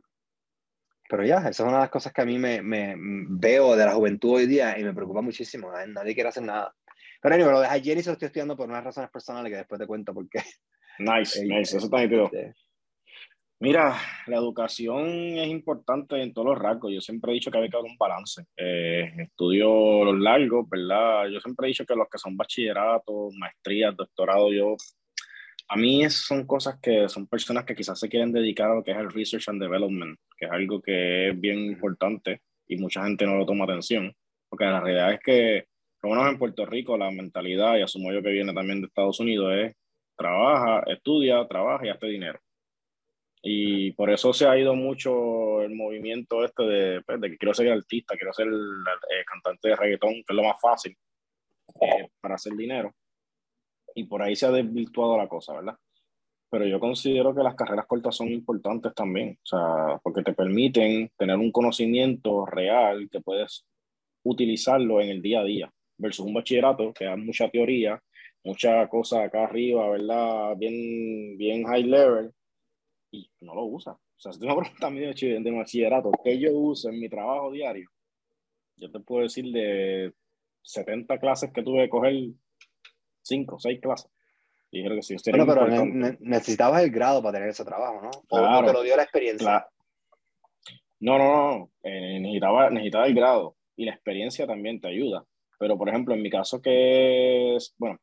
pero ya, esa es una de las cosas que a mí me, me veo de la juventud hoy día y me preocupa muchísimo. Nadie quiere hacer nada. Pero anyway, lo de Jenny se lo estoy estudiando por unas razones personales que después te cuento por qué. Nice, nice, eso está nítido. Este, Mira, la educación es importante en todos los rasgos. Yo siempre he dicho que hay que haber un balance. Eh, estudio los largos, ¿verdad? Yo siempre he dicho que los que son bachilleratos, maestrías, doctorado, yo, a mí son cosas que son personas que quizás se quieren dedicar a lo que es el research and development, que es algo que es bien importante y mucha gente no lo toma atención, porque la realidad es que, por lo menos en Puerto Rico, la mentalidad, y asumo yo que viene también de Estados Unidos, es trabaja, estudia, trabaja y hazte dinero y por eso se ha ido mucho el movimiento este de, pues, de que quiero ser artista, quiero ser eh, cantante de reggaetón, que es lo más fácil eh, para hacer dinero. Y por ahí se ha desvirtuado la cosa, ¿verdad? Pero yo considero que las carreras cortas son importantes también, o sea, porque te permiten tener un conocimiento real que puedes utilizarlo en el día a día, versus un bachillerato que da mucha teoría, mucha cosa acá arriba, ¿verdad? Bien, bien high level, y no lo usa. O sea, si tú me preguntas mí de, bachillerato, ¿qué yo uso en mi trabajo diario? Yo te puedo decir de 70 clases que tuve que coger 5 o 6 clases. Y creo que sí, bueno, pero necesitabas el grado para tener ese trabajo, ¿no? O te lo dio la experiencia. No, no, no. Eh, necesitaba, necesitaba el grado y la experiencia también te ayuda. Pero, por ejemplo, en mi caso que es, bueno,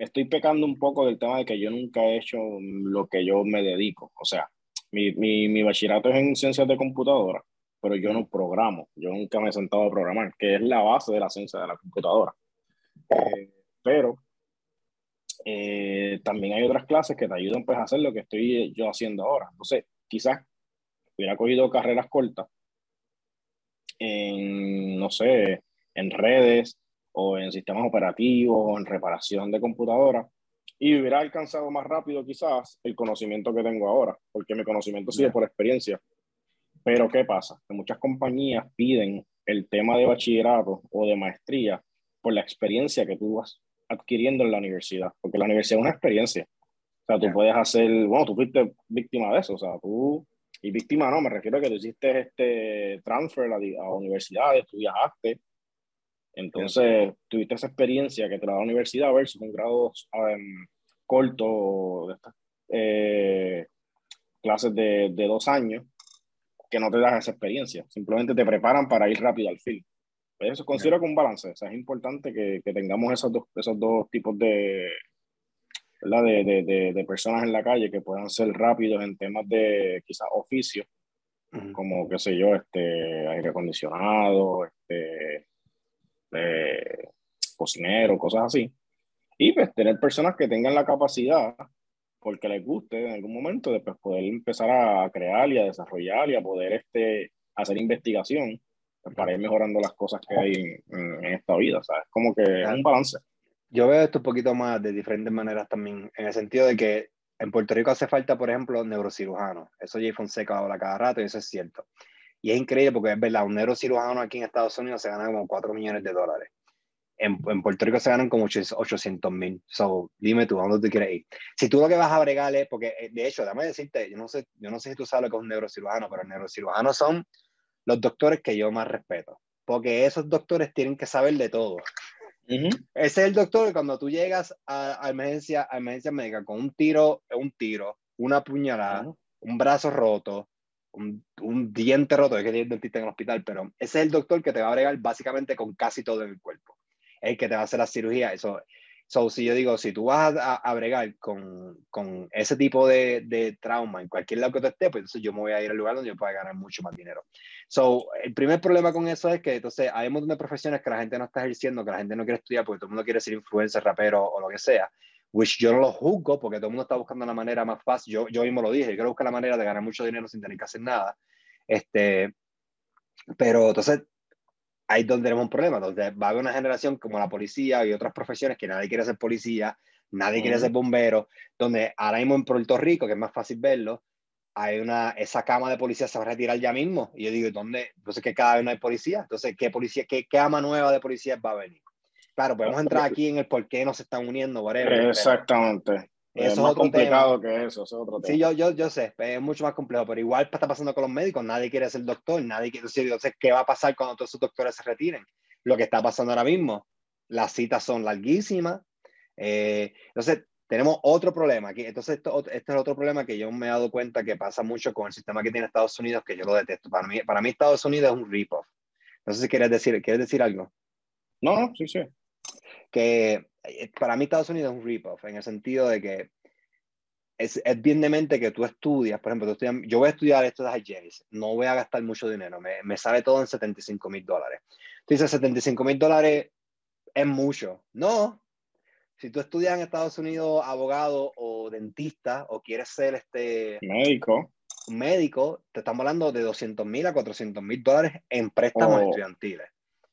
estoy pecando un poco del tema de que yo nunca he hecho lo que yo me dedico. O sea, mi, mi, mi bachillerato es en ciencias de computadora, pero yo no programo. Yo nunca me he sentado a programar, que es la base de la ciencia de la computadora. Eh, pero eh, también hay otras clases que te ayudan pues, a hacer lo que estoy yo haciendo ahora. Entonces, quizás hubiera cogido carreras cortas en, no sé, en redes o en sistemas operativos o en reparación de computadoras y hubiera alcanzado más rápido quizás el conocimiento que tengo ahora, porque mi conocimiento sigue por experiencia. Pero ¿qué pasa? Que muchas compañías piden el tema de bachillerato o de maestría por la experiencia que tú vas adquiriendo en la universidad, porque la universidad es una experiencia. O sea, tú puedes hacer, bueno, tú fuiste víctima de eso, o sea, tú, y víctima no, me refiero a que tú hiciste este transfer a, a universidades, tú viajaste, entonces, tuviste esa experiencia que te la da la universidad versus un grado um, corto de estas eh, clases de, de, dos años que no te das esa experiencia. Simplemente te preparan para ir rápido al film. Eso considero que un balance. O sea, es importante que, que tengamos esos dos, esos dos tipos de, ¿verdad? De, de, de, personas en la calle que puedan ser rápidos en temas de quizás oficio, como, qué sé yo, este, aire acondicionado, este, eh, cocinero, cosas así. Y pues tener personas que tengan la capacidad, porque les guste en algún momento, de pues, poder empezar a crear y a desarrollar y a poder este, hacer investigación pues, para ir mejorando las cosas que hay en, esta vida. ¿sabes? Como que es un balance. Yo veo esto un poquito más de diferentes maneras también, en el sentido de que en Puerto Rico hace falta, por ejemplo, neurocirujanos. Eso Jay Fonseca habla cada rato y eso es cierto. Y es increíble porque es verdad, un neurocirujano aquí en Estados Unidos se gana como 4 millones de dólares. en, en, Puerto Rico se ganan como 800 mil. So, dime tú, ¿a dónde tú quieres ir? Si tú lo que vas a bregar es, porque eh, de hecho, déjame decirte, yo no sé, yo no sé si tú sabes lo que es un neurocirujano, pero neurocirujanos son los doctores que yo más respeto, porque esos doctores tienen que saber de todo. Ese es el doctor que cuando tú llegas a, emergencia, a emergencia médica con un tiro, un tiro, una puñalada, un brazo roto, un, un, diente roto, es que tiene dentista en el hospital, pero ese es el doctor que te va a bregar básicamente con casi todo el cuerpo el que te va a hacer la cirugía. Eso, so, si yo digo, si tú vas a, a bregar con, con, ese tipo de, de, trauma en cualquier lado que tú estés, pues entonces yo me voy a ir al lugar donde yo pueda ganar mucho más dinero. So, el primer problema con eso es que entonces hay un montón de profesiones que la gente no está ejerciendo, que la gente no quiere estudiar porque todo el mundo quiere ser influencer, rapero o lo que sea. Which yo no lo juzgo porque todo el mundo está buscando la manera más fácil. Yo, yo mismo lo dije, yo quiero buscar la manera de ganar mucho dinero sin tener que hacer nada. Este, pero entonces ahí es donde tenemos un problema, donde va a haber una generación como la policía y otras profesiones que nadie quiere ser policía, nadie quiere ser bombero, donde ahora mismo en Puerto Rico, que es más fácil verlo, hay una, esa cama de policía se va a retirar ya mismo. Y yo digo, ¿dónde? Entonces, que cada vez no hay policía. Entonces, ¿qué policía, qué, qué ama nueva de policía va a venir? Claro, podemos entrar aquí en el por qué no se están uniendo, whatever. Exactamente. Eso es más complicado que eso, es otro tema. Sí, yo, yo, yo sé, es mucho más complejo, pero igual está pasando con los médicos, nadie quiere ser doctor, nadie quiere decir, entonces, ¿qué va a pasar cuando todos esos doctores se retiren? Lo que está pasando ahora mismo, las citas son larguísimas, eh, entonces tenemos otro problema aquí, entonces esto, este es otro problema que yo me he dado cuenta que pasa mucho con el sistema que tiene Estados Unidos, que yo lo detesto, para mí, para mí Estados Unidos es un rip-off. No sé si quieres decir, ¿quieres decir algo? No, sí, sí. Que eh, para mí Estados Unidos es un rip-off, en el sentido de que es, es, bien de mente que tú estudias, por ejemplo, tú estudias, yo voy a estudiar esto de hygienics, no voy a gastar mucho dinero, me, me sale todo en 75 mil dólares. Tú dices, 75 mil dólares es mucho. No, si tú estudias en Estados Unidos abogado o dentista o quieres ser este médico, médico, te estamos hablando de 200 mil a 400 mil dólares en préstamos estudiantiles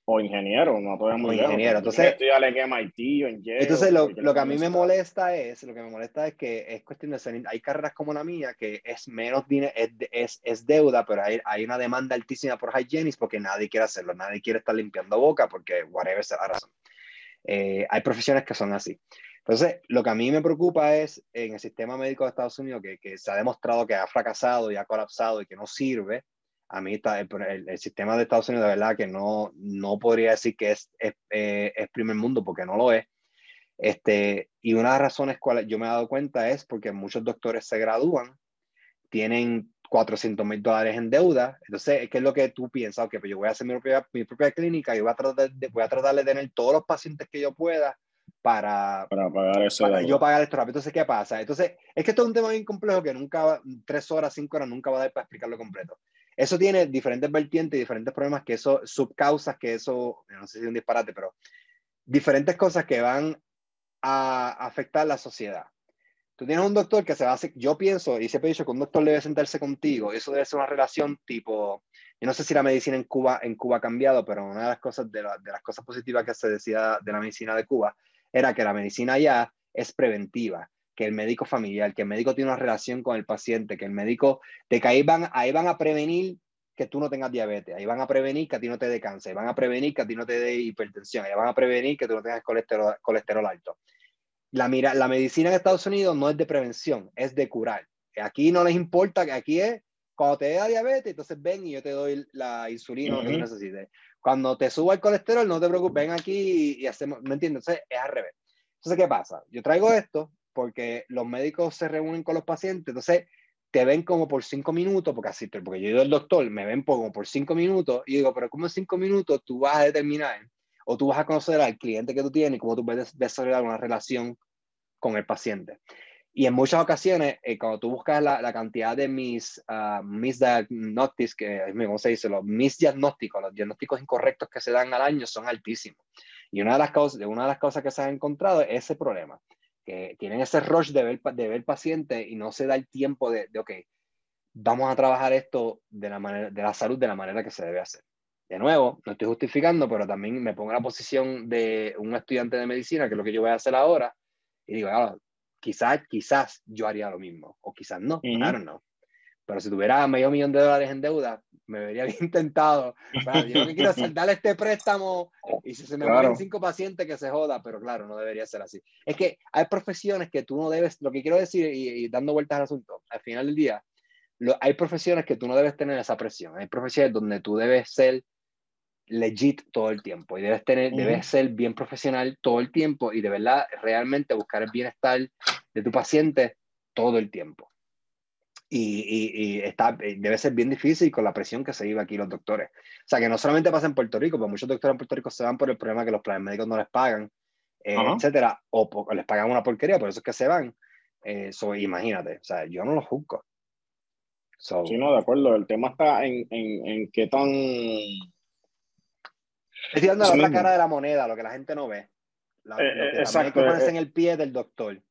o ingeniero, no podemos ingeniero. Entonces, en MIT o en entonces lo, lo que a mí me molesta es, lo que me molesta es que es cuestión de ser, hay carreras como la mía que es menos dinero, es, es, es, deuda, pero hay, hay una demanda altísima por hygienics porque nadie quiere hacerlo, nadie quiere estar limpiando boca porque whatever sea la razón. Eh, hay profesiones que son así. Entonces, lo que a mí me preocupa es en el sistema médico de Estados Unidos que, que se ha demostrado que ha fracasado y ha colapsado y que no sirve, a mí está, el, el, sistema de Estados Unidos, de verdad, que no, no podría decir que es, es, eh, es, primer mundo, porque no lo es. Este, y una de las razones cuales yo me he dado cuenta es porque muchos doctores se gradúan, tienen 400 mil dólares en deuda. Entonces, ¿qué es lo que tú piensas? Ok, pues yo voy a hacer mi propia, mi propia clínica y voy a, tratar de, voy a tratar de tener todos los pacientes que yo pueda para, para pagar eso. Para yo pagar esto rápido. Entonces, ¿qué pasa? Entonces, es que esto es un tema bien complejo que nunca, tres horas, cinco horas, nunca va a dar para explicarlo completo. Eso tiene diferentes vertientes y diferentes problemas que eso, subcausas que eso, no sé si es un disparate, pero diferentes cosas que van a afectar la sociedad. Tú tienes un doctor que se va a hacer, yo pienso, y siempre he dicho que un doctor debe sentarse contigo, eso debe ser una relación tipo, yo no sé si la medicina en Cuba, en Cuba ha cambiado, pero una de las cosas, de, de las cosas positivas que se decía de la medicina de Cuba era que la medicina ya es preventiva que el médico familiar, que el médico tiene una relación con el paciente, que el médico, de que ahí van, ahí van a prevenir que tú no tengas diabetes, ahí van a prevenir que a ti no te dé cáncer, ahí van a prevenir que a ti no te dé hipertensión, ahí van a prevenir que tú no tengas colesterol, colesterol alto. La, mira, la medicina en Estados Unidos no es de prevención, es de curar. Aquí no les importa, que aquí es cuando te dé diabetes, entonces ven y yo te doy la insulina que tú necesites. Cuando te suba el colesterol, no te preocupes, ven aquí y, y hacemos, ¿me entiendes? Entonces es al revés. Entonces, ¿qué pasa? Yo traigo esto, porque los médicos se reúnen con los pacientes, entonces te ven como por cinco minutos, porque así, porque yo ido al doctor, me ven como por cinco minutos, y digo, pero ¿cómo en cinco minutos tú vas a determinar o tú vas a conocer al cliente que tú tienes y cómo tú puedes desarrollar una relación con el paciente? Y en muchas ocasiones, eh, cuando tú buscas la, la cantidad de mis, uh, mis diagnósticos, que, ¿cómo se dice? Los mis diagnósticos, los diagnósticos incorrectos que se dan al año son altísimos. Y una de las cosas, una de las cosas que se han encontrado es ese problema que tienen ese rush de ver, de ver paciente y no se da el tiempo de, de, ok, vamos a trabajar esto de la, manera, de la salud de la manera que se debe hacer. De nuevo, no estoy justificando, pero también me pongo en la posición de un estudiante de medicina, que es lo que yo voy a hacer ahora, y digo, ah, quizás, quizás yo haría lo mismo, o quizás no, uh -huh. Don't know. Pero si tuviera medio millón de dólares en deuda, me vería bien tentado. yo lo que quiero es darle este préstamo y si se me mueren cinco pacientes que se joda, pero claro, no debería ser así. Es que hay profesiones que tú no debes, lo que quiero decir y, dando vueltas al asunto, al final del día, hay profesiones que tú no debes tener esa presión. Hay profesiones donde tú debes ser legit todo el tiempo y debes tener, debes ser bien profesional todo el tiempo y de verdad realmente buscar el bienestar de tu paciente todo el tiempo. Y, y, está, eh, debe ser bien difícil con la presión que se lleva aquí los doctores. O sea, que no solamente pasa en Puerto Rico, pero muchos doctores en Puerto Rico se van por el problema que los planes médicos no les pagan, eh, etcétera, o, les pagan una porquería, por eso es que se van. Eh, imagínate, o sea, yo no lo juzgo. sí, no, de acuerdo. El tema está en, en, en qué tan Estoy dando la otra cara de la moneda, lo que la gente no ve. La, eh, lo que exacto. Hay que eh, en el pie del doctor.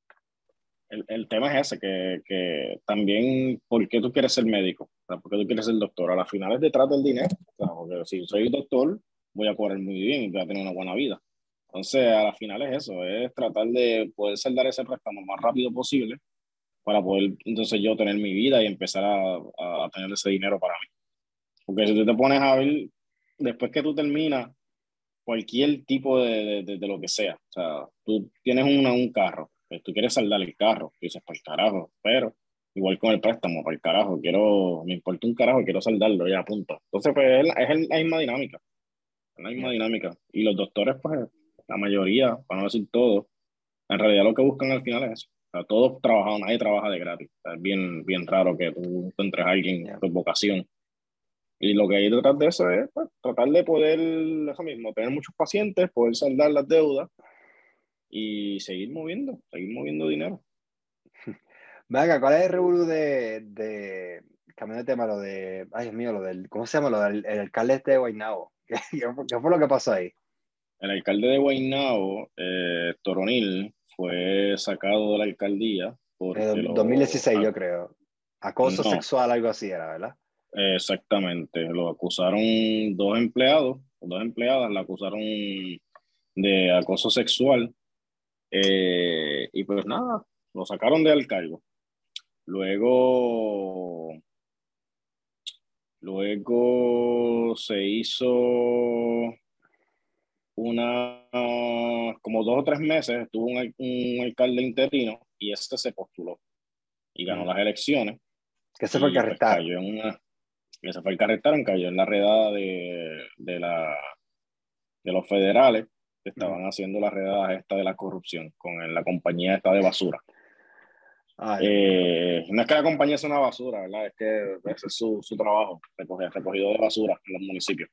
El, el tema es ese, que, que, también, ¿por qué tú quieres ser médico? O sea, ¿Por qué tú quieres ser doctor? A la final es detrás del dinero. O sea, porque si soy doctor, voy a cobrar muy bien y voy a tener una buena vida. Entonces, a la final es eso, es tratar de poder saldar ese préstamo más rápido posible para poder entonces yo tener mi vida y empezar a, a tener ese dinero para mí. Porque si tú te pones a ver, después que tú terminas cualquier tipo de, de, de, lo que sea. O sea, tú tienes una, un carro, pues tú quieres saldar el carro, dices, para el carajo, pero igual con el préstamo, para el carajo, quiero, me importa un carajo, quiero saldarlo, ya, punto. Entonces, pues es, es la misma dinámica, es la misma dinámica. Y los doctores, pues, la mayoría, para no decir todos, en realidad lo que buscan al final es eso. O sea, todos trabajan, nadie trabaja de gratis. es bien, bien raro que tú encuentres a alguien por vocación y lo que hay detrás de eso es pues, tratar de poder, eso mismo, tener muchos pacientes, poder saldar las deudas y seguir moviendo, seguir moviendo dinero. Venga, ¿cuál es el revuelo de, de, cambiando de tema, lo de, ay Dios mío, lo del, ¿cómo se llama? Lo del el alcalde este de Guaynabo. ¿Qué, ¿Qué, fue lo que pasó ahí? El alcalde de Guaynabo, eh, Toronil, fue sacado de la alcaldía. En 2016, yo creo. Acoso sexual, algo así era, ¿verdad? Exactamente, lo acusaron dos empleados, dos empleadas, la acusaron de acoso sexual eh, y pues nada, lo sacaron del cargo. Luego, luego se hizo una, como dos o tres meses, estuvo un, un alcalde interino y este se postuló y ganó las elecciones. Que se fue que pues, Cayó en una, se fue el carretero, cayó en la redada de, de, la, de los federales que estaban haciendo la redada esta de la corrupción con la compañía esta de basura. Eh, no es que la compañía sea una basura, ¿verdad? Es que ese es su, su trabajo, recoger, recogido de basura en los municipios.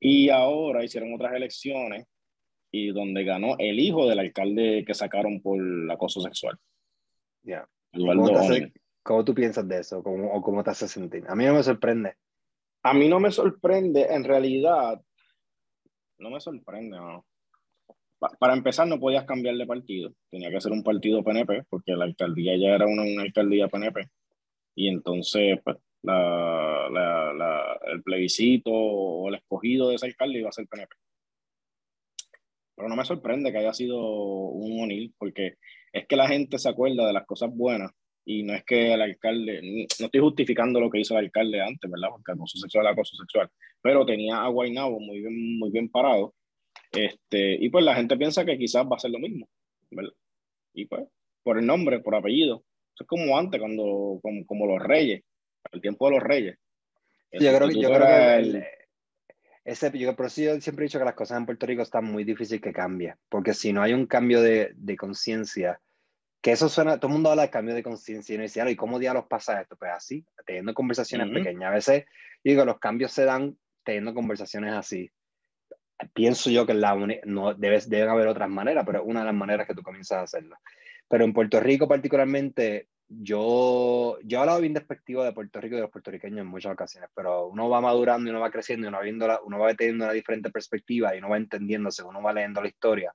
Y ahora hicieron otras elecciones y donde ganó el hijo del alcalde que sacaron por acoso sexual. Ya. ¿Cómo tú piensas de eso? ¿Cómo, ¿O cómo te hace sentir? A mí no me sorprende. A mí no me sorprende, en realidad, no me sorprende, no. Para empezar, no podías cambiar de partido. Tenía que ser un partido PNP, porque la alcaldía ya era una, alcaldía PNP. Y entonces, pues, la, la, el plebiscito o el escogido de ese alcalde iba a ser PNP. Pero no me sorprende que haya sido un O'Neill, porque es que la gente se acuerda de las cosas buenas y no es que el alcalde, no estoy justificando lo que hizo el alcalde antes, ¿verdad? Porque acoso sexual acoso sexual, pero tenía a Guaynabo muy bien, muy bien parado, este, y pues la gente piensa que quizás va a ser lo mismo, ¿verdad? Y pues, por el nombre, por apellido, es como antes, cuando, como, como los reyes, el tiempo de los reyes. yo creo, yo creo que el, ese, yo, pero sí, yo siempre he dicho que las cosas en Puerto Rico están muy difíciles que cambien, porque si no hay un cambio de, de conciencia, que eso suena, todo el mundo habla de cambio de conciencia y no dice, ¿y cómo diablos pasa esto? Pues así, teniendo conversaciones pequeñas. A veces, digo, los cambios se dan teniendo conversaciones así. Pienso yo que la no debes, deben haber otras maneras, pero es una de las maneras que tú comienzas a hacerlo. Pero en Puerto Rico particularmente, yo, yo he hablado bien despectivo de Puerto Rico y de los puertorriqueños en muchas ocasiones, pero uno va madurando y uno va creciendo y uno va, viendo uno va teniendo una diferente perspectiva y uno va entendiendo según uno va leyendo la historia.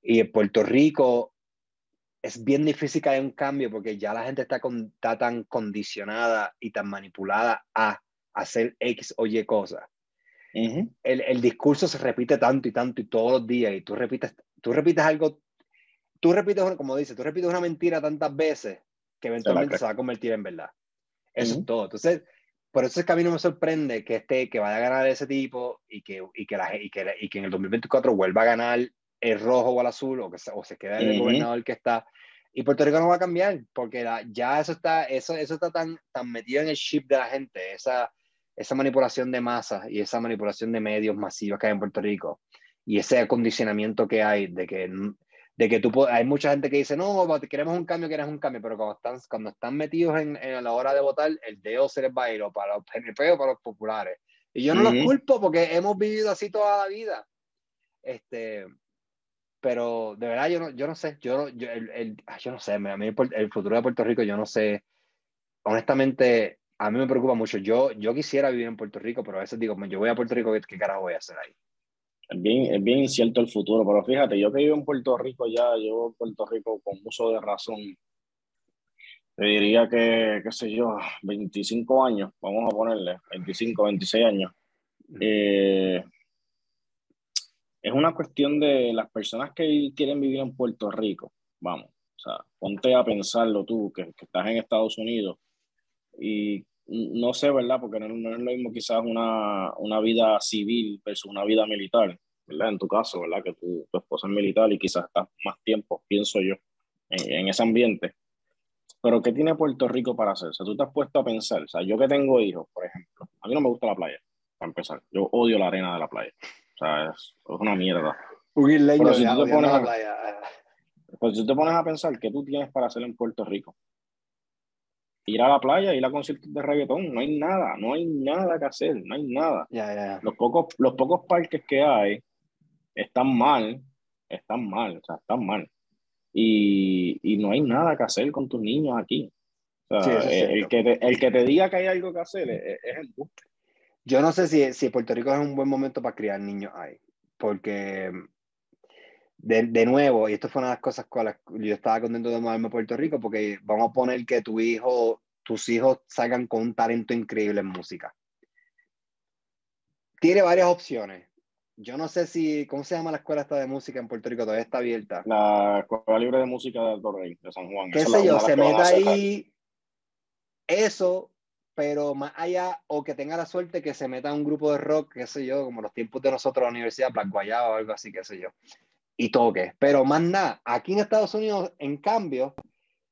Y en Puerto Rico es bien difícil que haya un cambio porque ya la gente está, está tan condicionada y tan manipulada a hacer X o Y cosas. El, el, discurso se repite tanto y tanto y todos los días y tú repites, tú repites algo, tú repites, como dices, tú repites una mentira tantas veces que eventualmente se, va a convertir en verdad. Eso es todo. Entonces, por eso es que a mí no me sorprende que, este, que vaya a ganar ese tipo y que, y que, la, y que, y que en el 2024 vuelva a ganar el rojo o el azul o, que se, o se quede el gobernador que está. Y Puerto Rico no va a cambiar porque ya eso está, eso, eso está tan, tan metido en el chip de la gente, esa, esa manipulación de masas y esa manipulación de medios masivos que hay en Puerto Rico y ese acondicionamiento que hay de que, de que tú hay mucha gente que dice, no, queremos un cambio, queremos un cambio, pero cuando están, cuando están metidos en, en la hora de votar, el dedo se les va a ir o para los PNP o para los populares. Y yo no los culpo porque hemos vivido así toda la vida. Este, pero de verdad yo no, yo no sé, yo, yo, el, el, yo no sé, a mí el, futuro de Puerto Rico yo no sé, honestamente a mí me preocupa mucho, yo, yo quisiera vivir en Puerto Rico, pero a veces digo, yo voy a Puerto Rico, ¿qué, qué carajo voy a hacer ahí? Es bien, es bien incierto el futuro, pero fíjate, yo que vivo en Puerto Rico ya, llevo en Puerto Rico con uso de razón, te diría que, qué sé yo, 25 años, vamos a ponerle, 25, 26 años. Eh, es una cuestión de las personas que quieren vivir en Puerto Rico, vamos, o sea, ponte a pensarlo tú, que, que estás en Estados Unidos, y no sé, ¿verdad? Porque no, no, es lo mismo quizás una, una vida civil versus una vida militar, ¿verdad? En tu caso, ¿verdad? Que tu, tu esposa es militar y quizás estás más tiempo, pienso yo, en, en, ese ambiente. Pero ¿qué tiene Puerto Rico para hacer? O sea, tú te has puesto a pensar, o sea, yo que tengo hijos, por ejemplo, a mí no me gusta la playa, para empezar. Yo odio la arena de la playa. O sea, es, es una mierda. Un isleño Pero si tú te pones a, playa. Pues si te pones a pensar, ¿qué tú tienes para hacer en Puerto Rico? Ir a la playa, ir a conciertos de reggaetón, no hay nada, no hay nada que hacer, no hay nada. Yeah, yeah. Los, pocos, los pocos parques que hay están mal, están mal, o sea, están mal. Y, y no hay nada que hacer con tus niños aquí. O sea, sí, el, que te, el que te diga que hay algo que hacer es, es el gusto. Yo no sé si, si Puerto Rico es un buen momento para criar niños ahí, porque de, de, nuevo, y esto fue una de las cosas con las que yo estaba contento de mudarme a Puerto Rico, porque vamos a poner que tu hijo, tus hijos salgan con un talento increíble en música. Tiene varias opciones. Yo no sé si, ¿cómo se llama la escuela esta de música en Puerto Rico? Todavía está abierta. La Escuela Libre de Música de Alto Rey, de San Juan. ¿Qué Esa sé yo? Se meta ahí eso, pero más allá, o que tenga la suerte que se meta a un grupo de rock, qué sé yo, como los tiempos de nosotros, la universidad, Black Guayaba o algo así, qué sé yo y toques. Pero más nada, aquí en Estados Unidos, en cambio,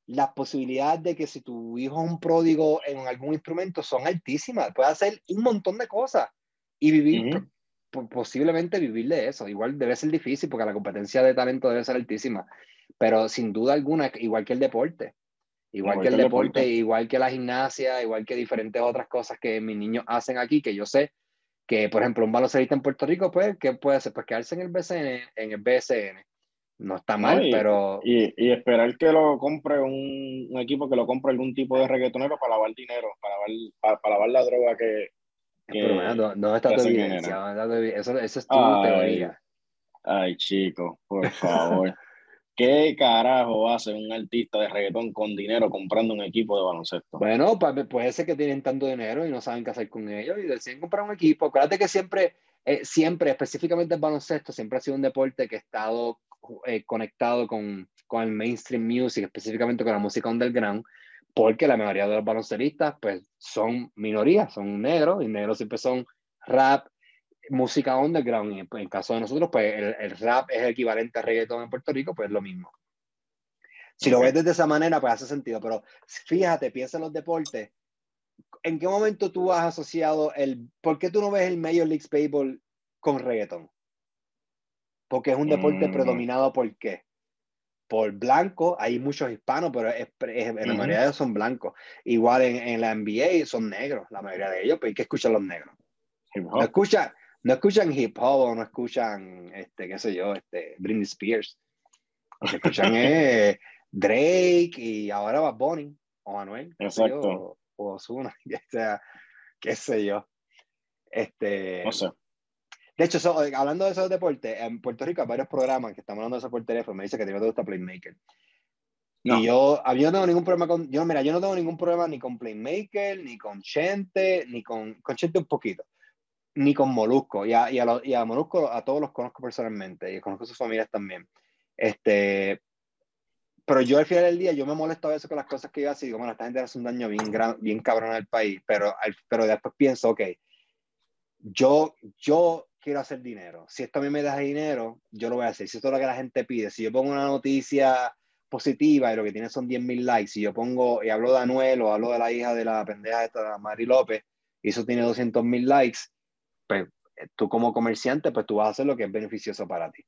las posibilidades de que si tu hijo es un pródigo en algún instrumento son altísimas. Puede hacer un montón de cosas y vivir, uh -huh. posiblemente vivir de eso. Igual debe ser difícil porque la competencia de talento debe ser altísima. Pero sin duda alguna, igual que el deporte. Igual, igual que el deporte, deporte, igual que la gimnasia, igual que diferentes otras cosas que mis niños hacen aquí, que yo sé que, por ejemplo, un baloncelista en Puerto Rico, pues, ¿qué puede hacer? Pues quedarse en el BCN, en el BSN. No está mal, no, y, pero... Y, y, esperar que lo compre un, un, equipo que lo compre algún tipo de reggaetonero para lavar dinero, para lavar, para, para lavar la droga que... que pero, ¿dónde no está tu evidencia? Eso, eso es tu ay, teoría. Ay, chico, por favor. ¿Qué carajo hace un artista de reggaetón con dinero comprando un equipo de baloncesto? Bueno, pues puede ser que tienen tanto dinero y no saben qué hacer con ellos y deciden comprar un equipo. Acuérdate que siempre, eh, siempre, específicamente el baloncesto, siempre ha sido un deporte que ha estado eh, conectado con, con el mainstream music, específicamente con la música underground, porque la mayoría de los baloncelistas pues son minorías, son negros y negros siempre son rap, música underground. Y en el caso de nosotros, pues el, el, rap es equivalente a reggaeton en Puerto Rico, pues es lo mismo. Si lo ves de esa manera, pues hace sentido. Pero fíjate, piensa en los deportes. ¿En qué momento tú has asociado el... ¿Por qué tú no ves el Major League Baseball con reggaeton? Porque es un deporte mm. predominado por qué? Por blanco, hay muchos hispanos, pero es, es, la mayoría de ellos son blancos. Igual en, en, la NBA son negros, la mayoría de ellos, pero hay que escuchar los negros. No escucha, no escuchan hip hop o no escuchan, este, qué sé yo, este, Britney Spears. Lo que escuchan es Drake y ahora va Bonnie o Manuel. Exacto. Yo, o Ozuna, o sea, qué sé yo. Este, no sé. De hecho, so, hablando de esos deportes, en Puerto Rico hay varios programas que estamos hablando de eso por teléfono. Me dice que a ti no te gusta Playmaker. No. Y yo, yo no tengo ningún problema con, yo, mira, yo no tengo ningún problema ni con Playmaker, ni con Chente, ni con, con Chente un poquito ni con Molusco. Y a, y, a lo, y a, Molusco a todos los conozco personalmente y conozco sus familias también. Este, pero yo al final del día, yo me molesto a veces con las cosas que yo hago y digo, bueno, esta gente hace un daño bien, gran, bien cabrón al país, pero, pero después pienso, ok, yo, yo quiero hacer dinero. Si esto a mí me da dinero, yo lo voy a hacer. Si esto es lo que la gente pide, si yo pongo una noticia positiva y lo que tiene son 10.000 likes, si yo pongo y hablo de Anuel o hablo de la hija de la pendeja esta, Mari López, y eso tiene 200.000 likes, pues tú como comerciante, pues tú vas a hacer lo que es beneficioso para ti.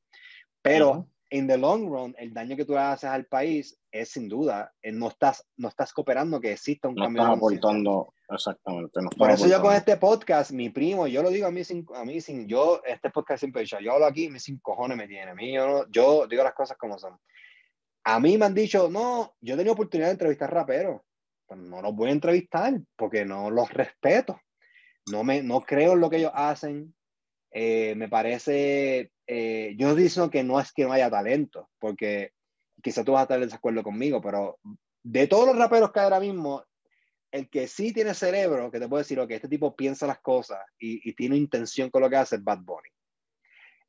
Pero en the long run, el daño que tú haces al país es sin duda, eh, no estás, no estás cooperando que exista un no cambio. Estás aportando, exactamente. No Por eso yo con este podcast, mi primo, yo lo digo a mí sin, a mí sin, yo, este podcast siempre he dicho, yo hablo aquí, mis sin cojones me tiene, a mí yo, yo digo las cosas como son. A mí me han dicho, no, yo he tenido oportunidad de entrevistar raperos, pues no los voy a entrevistar porque no los respeto, no, me, no creo en lo que ellos hacen, eh, me parece, eh, yo no que no es que no haya talento, porque quizá tú vas a estar en desacuerdo conmigo, pero de todos los raperos que hay ahora mismo, el que sí tiene cerebro, que te puede decir, que este tipo piensa las cosas y, y, tiene intención con lo que hace, es Bad Bunny.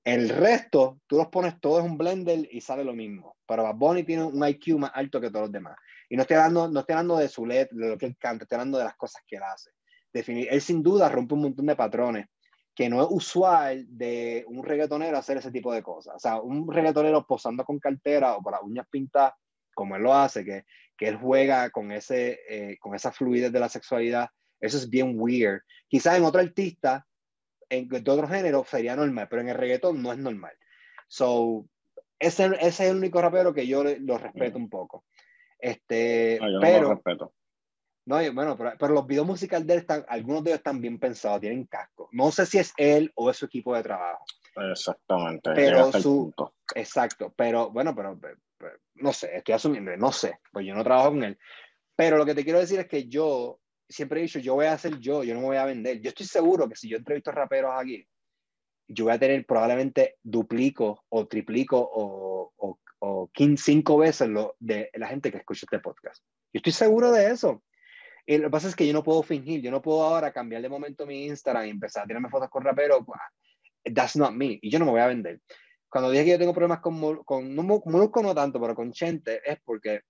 El resto, tú los pones todos en un blender y sale lo mismo. Pero Bad Bunny tiene un IQ más alto que todos los demás. Y no estoy hablando, no estoy hablando de su letra, de lo que él canta, estoy hablando de las cosas que él hace. Definir, él sin duda rompe un montón de patrones que no es usual de un reggaetonero hacer ese tipo de cosas. O sea, un reggaetonero posando con cartera o con las uñas pintadas, como él lo hace, que, que él juega con, ese, eh, con esa fluidez de la sexualidad, eso es bien weird. Quizás en otro artista, en, de otro género, sería normal, pero en el reggaetón no es normal. So, ese, ese es el único rapero que yo lo respeto un poco. Este, no, yo pero, no lo respeto. No, bueno, pero, pero, los videos musicales de él están, algunos de ellos están bien pensados, tienen casco. No sé si es él o es su equipo de trabajo. Exactamente. Pero su, exacto, pero bueno, pero, pero, no sé, estoy asumiendo, no sé, pues yo no trabajo con él. Pero lo que te quiero decir es que yo siempre he dicho, yo voy a hacer yo, yo no me voy a vender. Yo estoy seguro que si yo entrevisto raperos aquí, yo voy a tener probablemente duplico o triplico o, o, o cinco veces lo de la gente que escucha este podcast. Yo estoy seguro de eso. Y lo que pasa es que yo no puedo fingir, yo no puedo ahora cambiar de momento mi Instagram y empezar a tirarme fotos con raperos. That's not me. Y yo no me voy a vender. Cuando dije que yo tengo problemas con, con no, Molusco no tanto, pero con Chente, es porque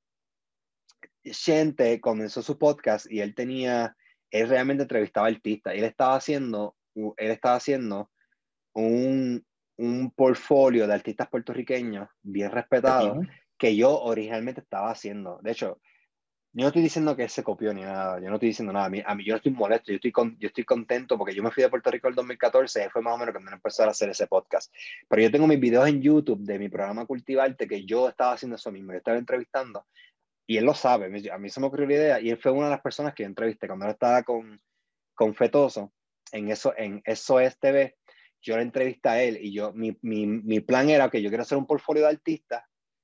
Chente comenzó su podcast y él tenía, él realmente entrevistaba artistas. Él estaba haciendo, él estaba haciendo un, un portfolio de artistas puertorriqueños bien respetados uh -huh. que yo originalmente estaba haciendo. De hecho, yo no estoy diciendo que se copió ni nada, yo no estoy diciendo nada, a mí, a mí yo estoy molesto, yo estoy, con, yo estoy contento porque yo me fui de Puerto Rico el 2014, fue más o menos cuando empecé a hacer ese podcast. Pero yo tengo mis videos en YouTube de mi programa Cultivarte que yo estaba haciendo eso mismo, yo estaba entrevistando y él lo sabe, a mí se me ocurrió la idea y él fue una de las personas que yo entrevisté cuando él estaba con, con Fetoso en eso, en eso es TV, yo le entrevisté a él y yo, mi, mi, mi plan era que yo quiero hacer un portfolio de artistas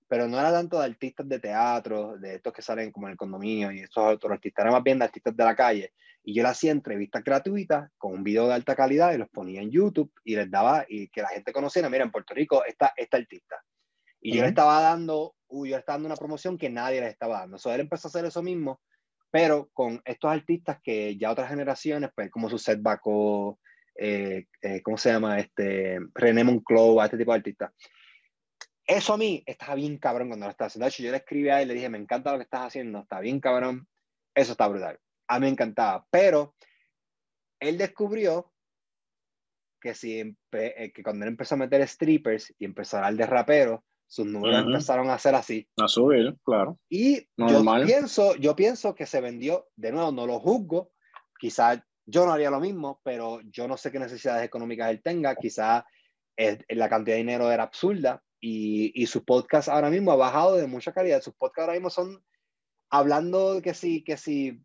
pero no era tanto de artistas de teatro, de estos que salen como en el condominio y estos otros artistas, era más bien de artistas de la calle. Y yo le hacía entrevistas gratuitas con un video de alta calidad y los ponía en YouTube y les daba, y que la gente conociera, mira, en Puerto Rico está esta artista. Y uh -huh. yo le estaba dando, uh, yo le estaba dando una promoción que nadie les estaba dando. So, él empezó a hacer eso mismo, pero con estos artistas que ya otras generaciones, pues como su Seth Baco, eh, eh, ¿cómo se llama? Este, René Monclova, este tipo de artistas eso a mí estaba bien cabrón cuando lo estaba haciendo. De hecho, yo le escribí a él y le dije, me encanta lo que estás haciendo, está bien cabrón, eso está brutal. A mí me encantaba, pero él descubrió que, si, eh, que cuando él empezó a meter strippers y empezó a hablar de raperos, sus números uh -huh. empezaron a ser así. A subir, claro. Y Normal. yo pienso, yo pienso que se vendió, de nuevo, no lo juzgo, quizás yo no haría lo mismo, pero yo no sé qué necesidades económicas él tenga, quizás la cantidad de dinero era absurda, y, y su podcast ahora mismo ha bajado de mucha calidad. Sus podcasts ahora mismo son hablando que si, que si,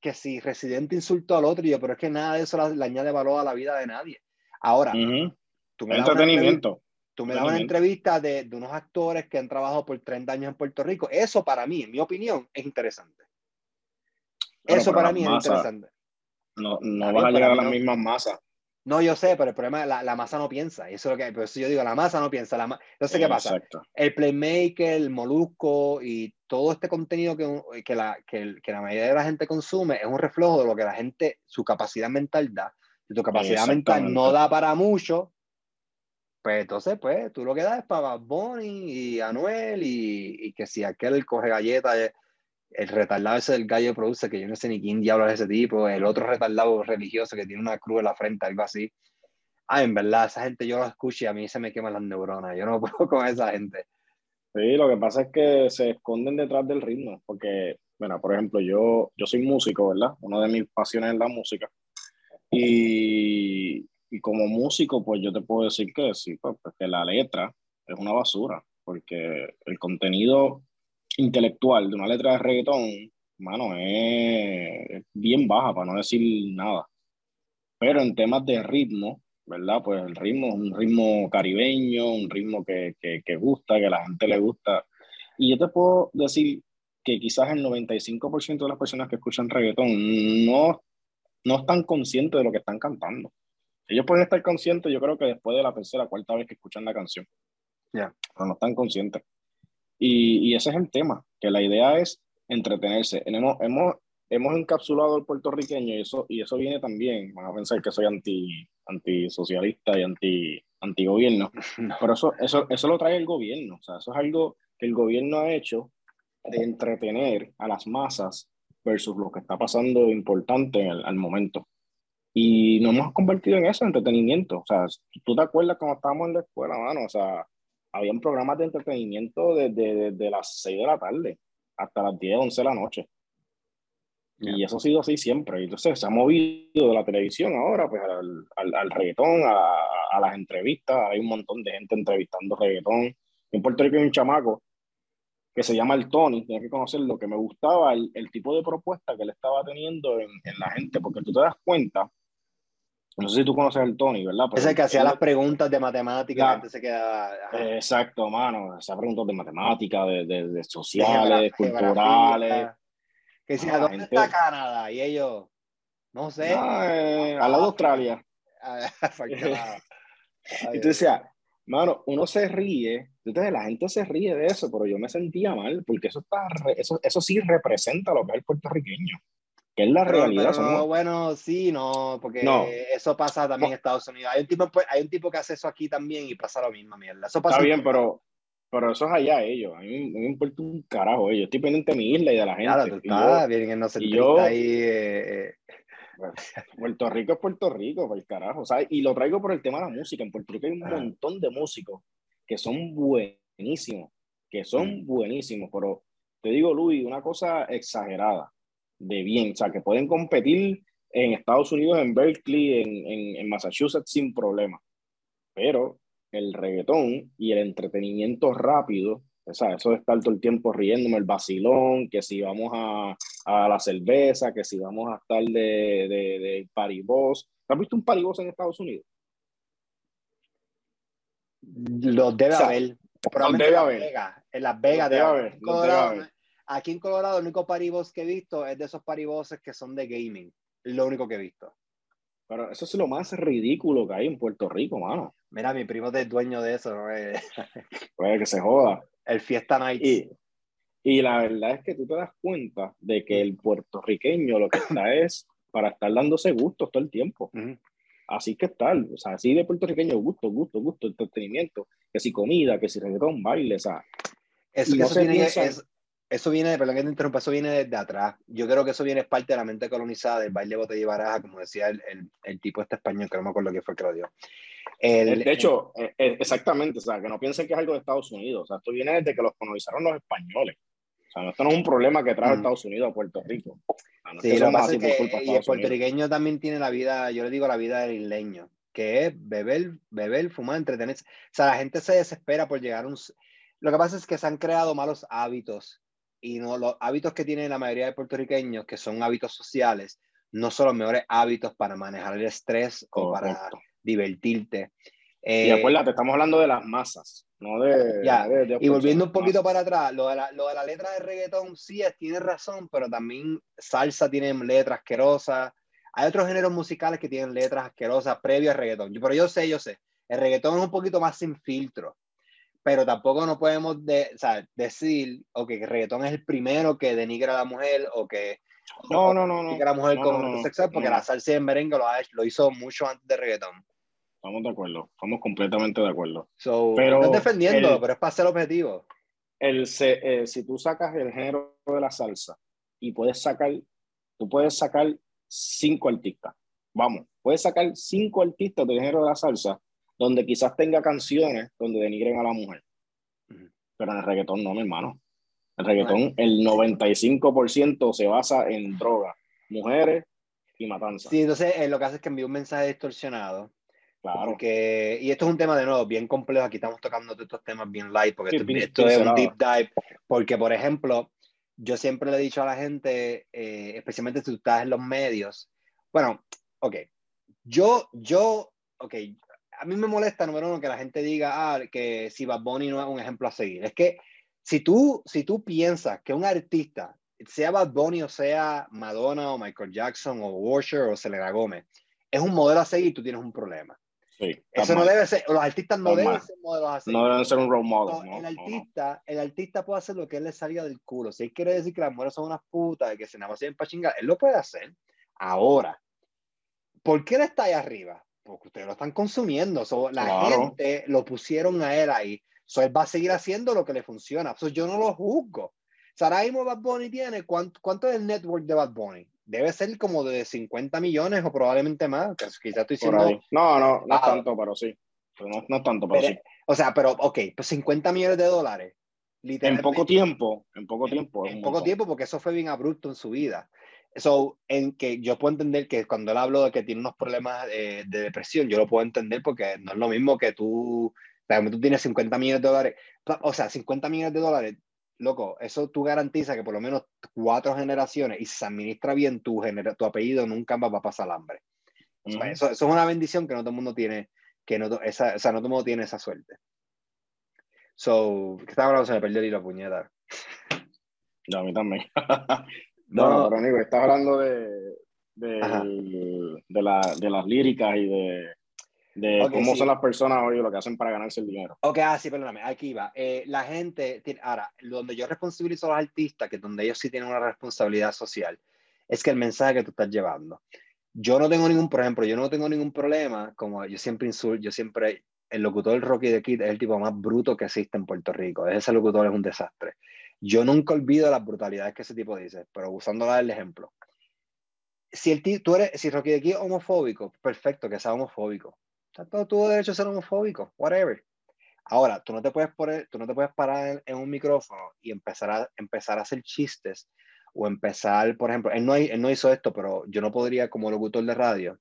que si Residente insultó al otro, y yo, pero es que nada de eso le, añade valor a la vida de nadie. Ahora, uh -huh. tú me entretenimiento. Tú me das una entrevista de, de, unos actores que han trabajado por 30 años en Puerto Rico. Eso para mí, en mi opinión, es interesante. Eso para mí masa, es interesante. No, no van a llegar a las mismas masas. No, yo sé, pero el problema es la, la masa no piensa. Eso es lo que, por eso yo digo, la masa no piensa. La Entonces, ¿qué pasa? Exacto. El Playmaker, el Molusco y todo este contenido que, que, la, que, que, la mayoría de la gente consume es un reflejo de lo que la gente, su capacidad mental da. Si tu capacidad mental no da para mucho, Pues entonces, pues, tú lo que das es para Bonnie y Anuel y, y que si aquel coge galletas, eh, el retardado ese del gallo produce, que yo no sé ni quién diablo es ese tipo, el otro retardado religioso que tiene una cruz en la frente, algo así. Ah, en verdad, esa gente yo lo escucho y a mí se me queman las neuronas, yo no puedo con esa gente. Sí, lo que pasa es que se esconden detrás del ritmo, porque, bueno, por ejemplo, yo, yo soy músico, ¿verdad? Una de mis pasiones es la música. Y, y como músico, pues yo te puedo decir que sí, pues, que la letra es una basura, porque el contenido intelectual de una letra de reggaetón, mano, es, bien baja, para no decir nada. Pero en temas de ritmo, ¿verdad? Pues el ritmo es un ritmo caribeño, un ritmo que, que, que gusta, que a la gente le gusta. Y yo te puedo decir que quizás el 95% de las personas que escuchan reggaetón no, no están conscientes de lo que están cantando. Ellos pueden estar conscientes, yo creo que después de la tercera, cuarta vez que escuchan la canción. Ya. Pero no están conscientes. Y, y, ese es el tema, que la idea es entretenerse. Hemos, hemos, hemos encapsulado al puertorriqueño y eso, y eso viene también, van a pensar que soy anti, antisocialista y anti, antigobierno, no. pero eso, eso, eso lo trae el gobierno, o sea, eso es algo que el gobierno ha hecho de entretener a las masas versus lo que está pasando importante al, al momento. Y nos hemos convertido en eso, entretenimiento. O sea, tú te acuerdas cuando estábamos en la escuela, mano, o sea, habían programas de entretenimiento desde, desde las 6 de la tarde hasta las 10, 11 de la noche. Y eso ha sido así siempre. Entonces se ha movido de la televisión ahora pues al, al, al reggaetón, a, a, las entrevistas. Hay un montón de gente entrevistando reggaetón. En Puerto Rico hay un chamaco que se llama el Tony, tienes que conocerlo, que me gustaba el, el tipo de propuesta que él estaba teniendo en, en, la gente, porque tú te das cuenta, no sé si tú conoces al Tony, ¿verdad? Pero Ese que hacía las preguntas de matemáticas, la gente se quedaba... Exacto, mano, hacía preguntas de matemáticas, de, de, de sociales, de culturales. Que decía, ¿dónde gente... está Canadá? Y ellos, no sé. No, eh, al lado de Australia. y tú decías, mano, uno se ríe, entonces la gente se ríe de eso, pero yo me sentía mal, porque eso, está, eso, eso sí representa lo que es el puertorriqueño, que es la pero, realidad. Pero, somos... Bueno, sí, no, porque no. eso pasa también no. en Estados Unidos. Hay un, tipo, pues, hay un tipo que hace eso aquí también y pasa lo mismo, mierda. Eso pasa está bien, pero, pero eso es allá ellos. A mí me importa un carajo ellos. Estoy pendiente de mi isla y de la gente. Claro, tú estás bien en yo, ahí. Eh, eh. Puerto Rico es Puerto Rico, por el carajo, ¿sabes? Y lo traigo por el tema de la música. En Puerto Rico hay un montón de músicos que son buenísimos, que son mm. buenísimos, pero te digo, Luis, una cosa exagerada, de bien, o sea, que pueden competir en Estados Unidos, en Berkeley, en, en, en Massachusetts sin problema. Pero el reggaetón y el entretenimiento rápido, o sea, eso de estar todo el tiempo riéndome, el vacilón, que si vamos a, a la cerveza, que si vamos a estar de, de, de paribos. ¿Has visto un paribos en Estados Unidos? Los debe O sea, haber. Los debe en haber. Las Vegas, en Las Vegas debe debe haber. Aquí en Colorado, el único paribos que he visto es de esos pariboses que son de gaming. Lo único que he visto. Pero eso es lo más ridículo que hay en Puerto Rico, mano. Mira, mi primo es dueño de eso, ¿no? Puede que se joda. El Fiesta Night. Y, y la verdad es que tú te das cuenta de que el puertorriqueño lo que está es para estar dándose gustos todo el tiempo. Uh -huh. Así que tal, o sea, así de puertorriqueño, gusto, gusto, gusto, entretenimiento, que si comida, que si reggaetón, baile, o sea. Eso, no eso, piensa... es, eso viene, perdón que te interrumpa, eso viene desde atrás. Yo creo que eso viene parte de la mente colonizada del baile botella y baraja, como decía el, el, el tipo este español, que no me acuerdo quién fue que lo dio. El, de hecho, el, eh, exactamente, o sea, que no piensen que es algo de Estados Unidos, o sea, esto viene desde que los colonizaron los españoles. O sea, esto no es un problema que trae mm. Estados Unidos a Puerto Rico. No sí, lo así que, y el puertorriqueño Unidos. también tiene la vida, yo le digo la vida del isleño, que es beber, beber, fumar, entretenerse. O sea, la gente se desespera por llegar a un... Lo que pasa es que se han creado malos hábitos y no los hábitos que tienen la mayoría de puertorriqueños, que son hábitos sociales, no son los mejores hábitos para manejar el estrés Correcto. o para divertirte. Eh, y acuérdate, estamos hablando de las masas, no de... Ya, de, de y volviendo un poquito masas. para atrás, lo de, la, lo de la letra de reggaetón, sí, tiene razón, pero también salsa tiene letras asquerosas. Hay otros géneros musicales que tienen letras asquerosas previas al reggaetón. Pero yo sé, yo sé, el reggaetón es un poquito más sin filtro pero tampoco no podemos de, o sea, decir okay, que el reggaetón es el primero que denigra a la mujer o que no, no, no, no. a la mujer no, como no, no, sexual, porque la salsa en merengue lo, ha, lo hizo mucho antes de reggaetón. estamos de acuerdo, estamos completamente de acuerdo. pero no defendiendo, pero es para ser objetivo. El, eh, si tú sacas el género de la salsa y puedes sacar, tú puedes sacar cinco artistas, vamos, puedes sacar cinco artistas del género de la salsa donde quizás tenga canciones donde denigren a la mujer. Pero en el reggaetón no, mi hermano. El reggaetón, el 95% se basa en drogas, mujeres y matanzas. Sí, entonces eh, lo que hace es que envía un mensaje distorsionado Claro. Porque, y esto es un tema de nuevo bien complejo. Aquí estamos tocando estos temas bien light, porque esto, es un deep dive. Porque, por ejemplo, yo siempre le he dicho a la gente, eh, especialmente si tú estás en los medios, bueno, ok, yo, yo, ok, a mí me molesta, número uno, que la gente diga ah, que si Bad Bunny no es un ejemplo a seguir. Es que si tú, si tú piensas que un artista, sea Bad Bunny o sea Madonna o Michael Jackson o Washer o Selena Gómez, es un modelo a seguir, tú tienes un problema. Eso no debe ser, los artistas no deben ser modelos así. No deben ser un role model. el, artista, el artista puede hacer lo que él le salga del culo. Si él quiere decir que las mujeres son unas putas, que se nada para chingar, él lo puede hacer. Ahora, ¿por qué él está ahí arriba? Porque ustedes lo están consumiendo. la gente lo pusieron a él ahí. So, él va a seguir haciendo lo que le funciona. So, yo no lo juzgo. O ahora mismo Bad Bunny tiene, ¿cuánto, ¿cuánto es el network de Bad Bunny? debe ser como de 50 millones o probablemente más. Quizás estoy diciendo. No, no, no es tanto, pero sí. No, no es tanto, pero, sí. O sea, pero, ok, pues 50 millones de dólares. En poco tiempo, en poco tiempo. En, poco tiempo, porque eso fue bien abrupto en su vida. Eso, en que yo puedo entender que cuando él habló de que tiene unos problemas de, depresión, yo lo puedo entender porque no es lo mismo que tú, o tú tienes 50 millones de dólares, o sea, 50 millones de dólares loco, eso tú garantizas que por lo menos cuatro generaciones y si se administra bien tu, tu apellido, nunca va a pasar hambre. eso, es una bendición que no todo el mundo tiene, que no, esa, o sea, no todo el mundo tiene esa suerte. So, ¿qué estaba hablando? Se me perdió el hilo, puñeta. No, a mí también. no, pero amigo, estás hablando de, de, de, la, de las líricas y de, de cómo son las personas hoy lo que hacen para ganarse el dinero. Ok, ah, sí, perdóname, aquí va. Eh, la gente, tiene, ahora, donde yo responsabilizo a los artistas, que donde ellos sí tienen una responsabilidad social, es que el mensaje que tú estás llevando. Yo no tengo ningún, por ejemplo, yo no tengo ningún problema, como yo siempre insulto, yo siempre, el locutor Rocky de Kid es el tipo más bruto que existe en Puerto Rico. Ese locutor es un desastre. Yo nunca olvido las brutalidades que ese tipo dice, pero usándola del ejemplo. Si, el tú eres, si Rocky de Kid es homofóbico, perfecto, que sea homofóbico Está todo tu derecho a ser homofóbico, whatever. Ahora, tú no te puedes poner, tú no te puedes parar en, un micrófono y empezar a, empezar a hacer chistes o empezar, por ejemplo, él no, él no hizo esto, pero yo no podría como locutor de radio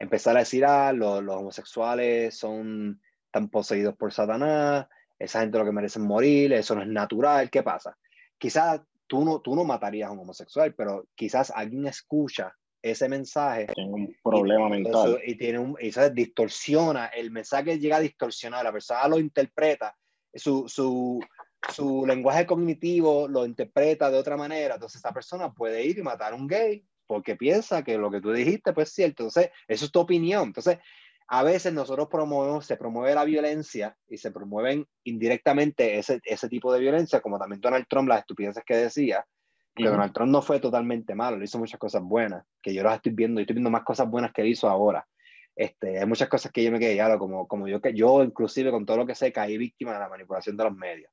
empezar a decir, ah, los, los homosexuales son tan poseídos por Satanás, esa gente lo que merecen morir, eso no es natural, ¿qué pasa? Quizás tú no, tú no matarías a un homosexual, pero quizás alguien escucha ese mensaje. Tiene un problema mental. y tiene un, y eso distorsiona, el mensaje llega a distorsionar, la persona lo interpreta, su, su, su lenguaje cognitivo lo interpreta de otra manera, entonces esa persona puede ir y matar a un gay porque piensa que lo que tú dijiste pues es cierto, entonces eso es tu opinión, entonces a veces nosotros promovemos, se promueve la violencia y se promueven indirectamente ese, ese tipo de violencia, como también Donald Trump, las estupideces que decía, que Donald Trump no fue totalmente malo, le hizo muchas cosas buenas, que yo las estoy viendo, y estoy viendo más cosas buenas que él hizo ahora. Este, hay muchas cosas que yo me quedé ya, como, como yo, que yo inclusive con todo lo que sé, caí víctima de la manipulación de los medios.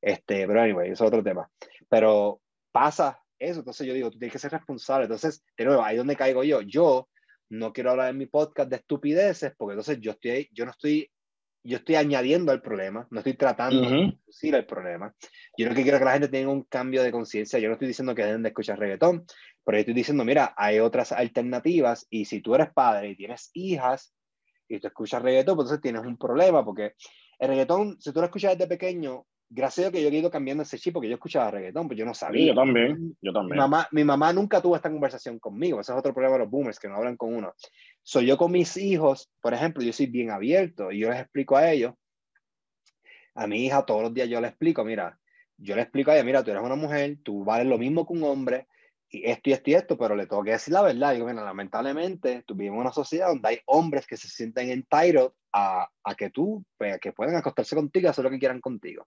Este, pero anyway, eso es otro tema. Pero pasa eso, entonces yo digo, tú tienes que ser responsable. Entonces, de nuevo, ahí donde caigo yo. Yo no quiero hablar en mi podcast de estupideces, porque entonces yo, estoy, yo no estoy yo estoy añadiendo al problema, no estoy tratando de reducir el problema. Yo lo que quiero que la gente tenga un cambio de conciencia. Yo no estoy diciendo que deben de escuchar reggaetón, pero yo estoy diciendo, mira, hay otras alternativas y si tú eres padre y tienes hijas y tú escuchas reggaetón, pues entonces tienes un problema porque el reggaetón, si tú lo escuchas desde pequeño, gracias a que yo he ido cambiando ese chip porque yo escuchaba reggaetón, pues yo no sabía. yo también, yo también. Mi mamá, mi mamá nunca tuvo esta conversación conmigo, ese es otro problema de los boomers, que no hablan con uno. Soy yo con mis hijos, por ejemplo, yo soy bien abierto y yo les explico a ellos, a mi hija todos los días yo le explico, mira, yo le explico a ella, mira, tú eres una mujer, tú vales lo mismo que un hombre, y esto y esto y esto, pero le tengo que decir la verdad. Digo, mira, lamentablemente, tú vivimos en una sociedad donde hay hombres que se sienten entitled a, a que tú, pues, que pueden acostarse contigo y hacer lo que quieran contigo.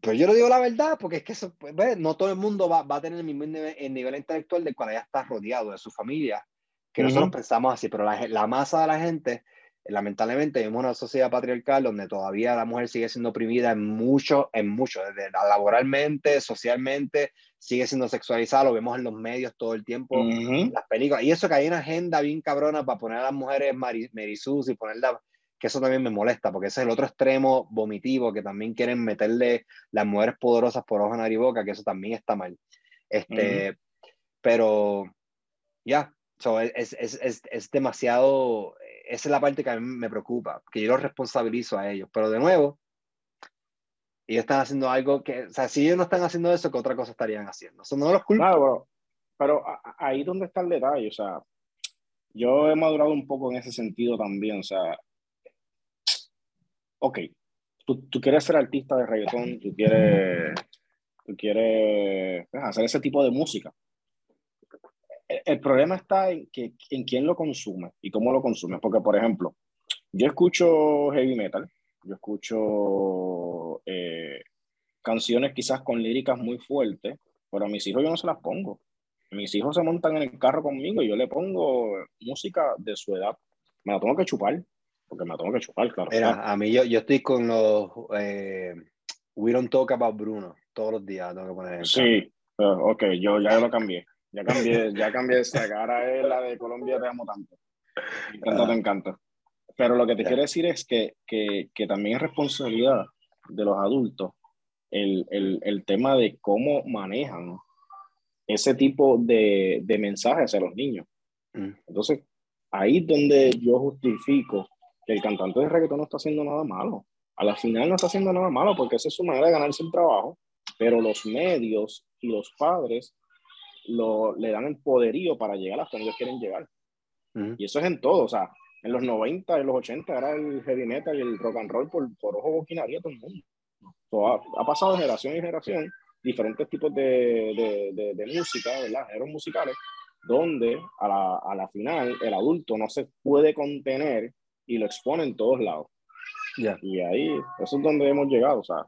Pero yo lo digo la verdad, porque es que eso, pues, no todo el mundo va, va, a tener el mismo nivel, el nivel intelectual del cual ya está rodeado de su familia. que nosotros pensamos así, pero la, la, masa de la gente, lamentablemente, vivimos una sociedad patriarcal donde todavía la mujer sigue siendo oprimida en mucho, en mucho, desde laboralmente, socialmente, sigue siendo sexualizada, lo vemos en los medios todo el tiempo, las películas, y eso que hay una agenda bien cabrona para poner a las mujeres merisus y ponerla que eso también me molesta, porque ese es el otro extremo vomitivo, que también quieren meterle las mujeres poderosas por ojo, nariz y boca, que eso también está mal. Este, Pero ya, es, es, es, es, demasiado, esa es la parte que a mí me preocupa, que yo los responsabilizo a ellos, pero de nuevo, ellos están haciendo algo que, o sea, si ellos no están haciendo eso, ¿qué otra cosa estarían haciendo? Eso no los culpa. Claro, pero, pero ahí donde está el detalle, o sea, yo he madurado un poco en ese sentido también, o sea, ok, tú, tú quieres ser artista de reggaetón, tú quieres, tú quieres pues, hacer ese tipo de música. El, problema está en, que, en quién lo consume y cómo lo consume. Porque, por ejemplo, yo escucho heavy metal, yo escucho eh, canciones quizás con líricas muy fuertes, pero a mis hijos yo no se las pongo. Mis hijos se montan en el carro conmigo y yo le pongo música de su edad. Me la tengo que chupar porque me tengo que chupar, claro. Mira, a mí yo, yo estoy con los eh, We Don't Talk About Bruno todos los días, tengo que poner. sí, ok, yo ya lo cambié. Ya cambié, ya cambié esa. Ahora es la de Colombia, te amo tanto. Me encanta, te encanta. Pero lo que te quiero decir es que, que, que, también es responsabilidad de los adultos el, el, el tema de cómo manejan ese tipo de, de mensajes a los niños. Mm. Entonces, ahí es donde yo justifico el cantante de reggaetón no está haciendo nada malo. A la final no está haciendo nada malo porque esa es su manera de ganarse el trabajo, pero los medios y los padres lo, le dan el poderío para llegar hasta donde ellos quieren llegar. Y eso es en todo, o sea, en los 90, en los 80 era el heavy metal y el rock and roll por, por ojo boquinaría todo el mundo. ha, pasado de generación en generación diferentes tipos de, de, de, música, ¿verdad? Géneros musicales, donde a la, a la final el adulto no se puede contener y lo expone en todos lados. ya Y ahí, eso es donde hemos llegado, o sea.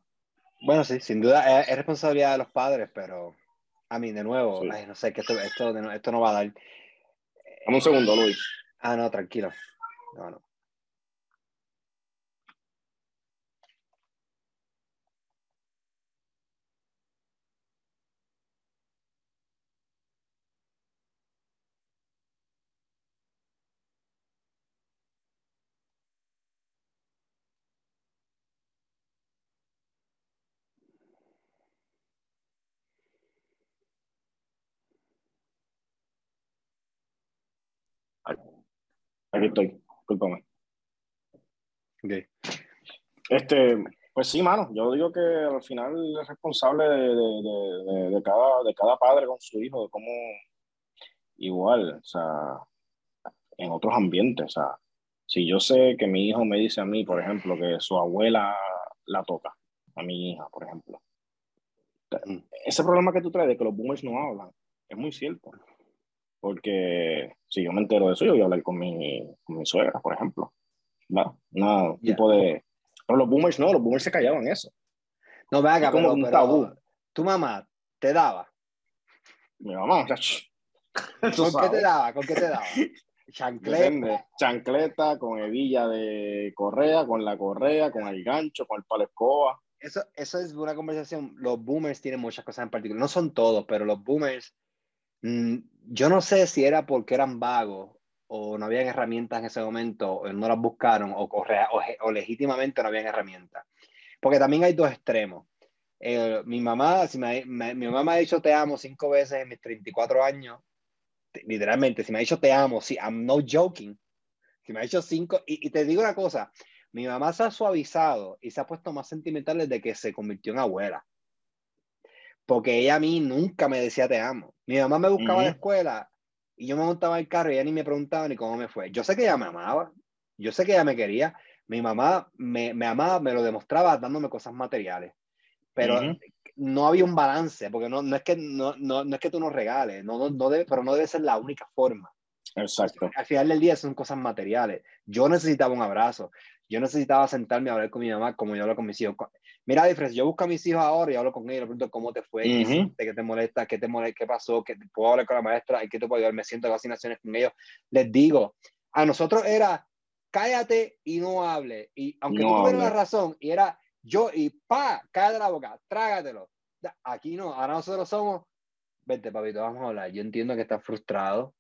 Bueno, sí, sin duda es, responsabilidad de los padres, pero a mí, de nuevo, no sé, que esto, esto, esto no va a dar. Dame un segundo, Luis. Ah, no, tranquilo. No, no. Aquí estoy, discúlpame. Este, pues sí, mano, yo digo que al final es responsable de, de, de, cada, de cada padre con su hijo, de cómo igual, o sea, en otros ambientes, o sea, si yo sé que mi hijo me dice a mí, por ejemplo, que su abuela la toca, a mi hija, por ejemplo, ese problema que tú traes de que los boomers no hablan, es muy cierto. Porque si yo me entero de eso, yo voy a hablar con mi, con mi suegra, por ejemplo. No, no, tipo de... Pero los boomers no, los boomers se callaban eso. No, venga, como un tabú. Tu mamá te daba. Mi mamá, ¿Con qué te daba? ¿Con qué te daba? Chancleta. Chancleta con hebilla de correa, con la correa, con el gancho, con el palo escoba. Eso, eso es una conversación. Los boomers tienen muchas cosas en particular. No son todos, pero los boomers Mm, yo no sé si era porque eran vagos o no habían herramientas en ese momento, o no las buscaron, o, o, legítimamente no habían herramientas. Porque también hay dos extremos. Mi mamá, si me, mi mamá me ha dicho te amo cinco veces en mis 34 años, literalmente, si me ha dicho te amo, si I'm no joking, si me ha dicho cinco, y, y, te digo una cosa, mi mamá se ha suavizado y se ha puesto más sentimental desde que se convirtió en abuela porque ella a mí nunca me decía te amo. Mi mamá me buscaba en la escuela y yo me montaba en el carro y ella ni me preguntaba ni cómo me fue. Yo sé que ella me amaba, yo sé que ella me quería. Mi mamá me, me amaba, me lo demostraba dándome cosas materiales, pero no había un balance, porque no, no, es, que, no, no, no es que tú nos regales, no, no, debe, pero no debe ser la única forma. Exacto. Al final del día son cosas materiales. Yo necesitaba un abrazo. Yo necesitaba sentarme a hablar con mi mamá como yo hablo con mis hijos. Mira, diferencia, yo busco a mis hijos ahora y hablo con ellos, le pregunto cómo te fue, qué, te molesta, qué te molesta, qué pasó, qué puedo hablar con la maestra, qué te puedo ayudar, me siento en vacunaciones con ellos. Les digo, a nosotros era cállate y no hable. Y aunque no tú tuvieras la razón, y era yo y pa, cállate la boca, trágatelo. Aquí no, ahora nosotros somos, vete papito, vamos a hablar. Yo entiendo que estás frustrado,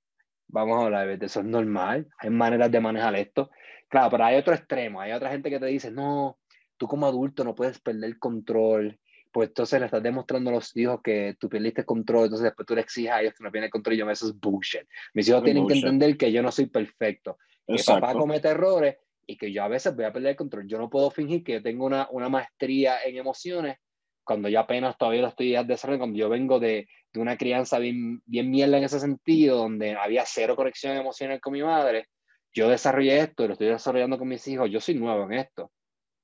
vamos a hablar, vete, eso es normal, hay maneras de manejar esto. Claro, pero hay otro extremo, hay otra gente que te dice, no, tú como adulto no puedes perder el control, pues entonces le estás demostrando a los hijos que tú perdiste control, entonces después tú le exiges a ellos que no tienen control y yo, eso es bullshit. Mis hijos tienen que entender que yo no soy perfecto, que papá comete errores y que yo a veces voy a perder el control. Yo no puedo fingir que yo tengo una, una maestría en emociones cuando yo apenas todavía lo estoy desarrollando, cuando yo vengo de, de, una crianza bien, bien mierda en ese sentido, donde había cero conexión emocional con mi madre, yo desarrollé esto y lo estoy desarrollando con mis hijos, yo soy nuevo en esto.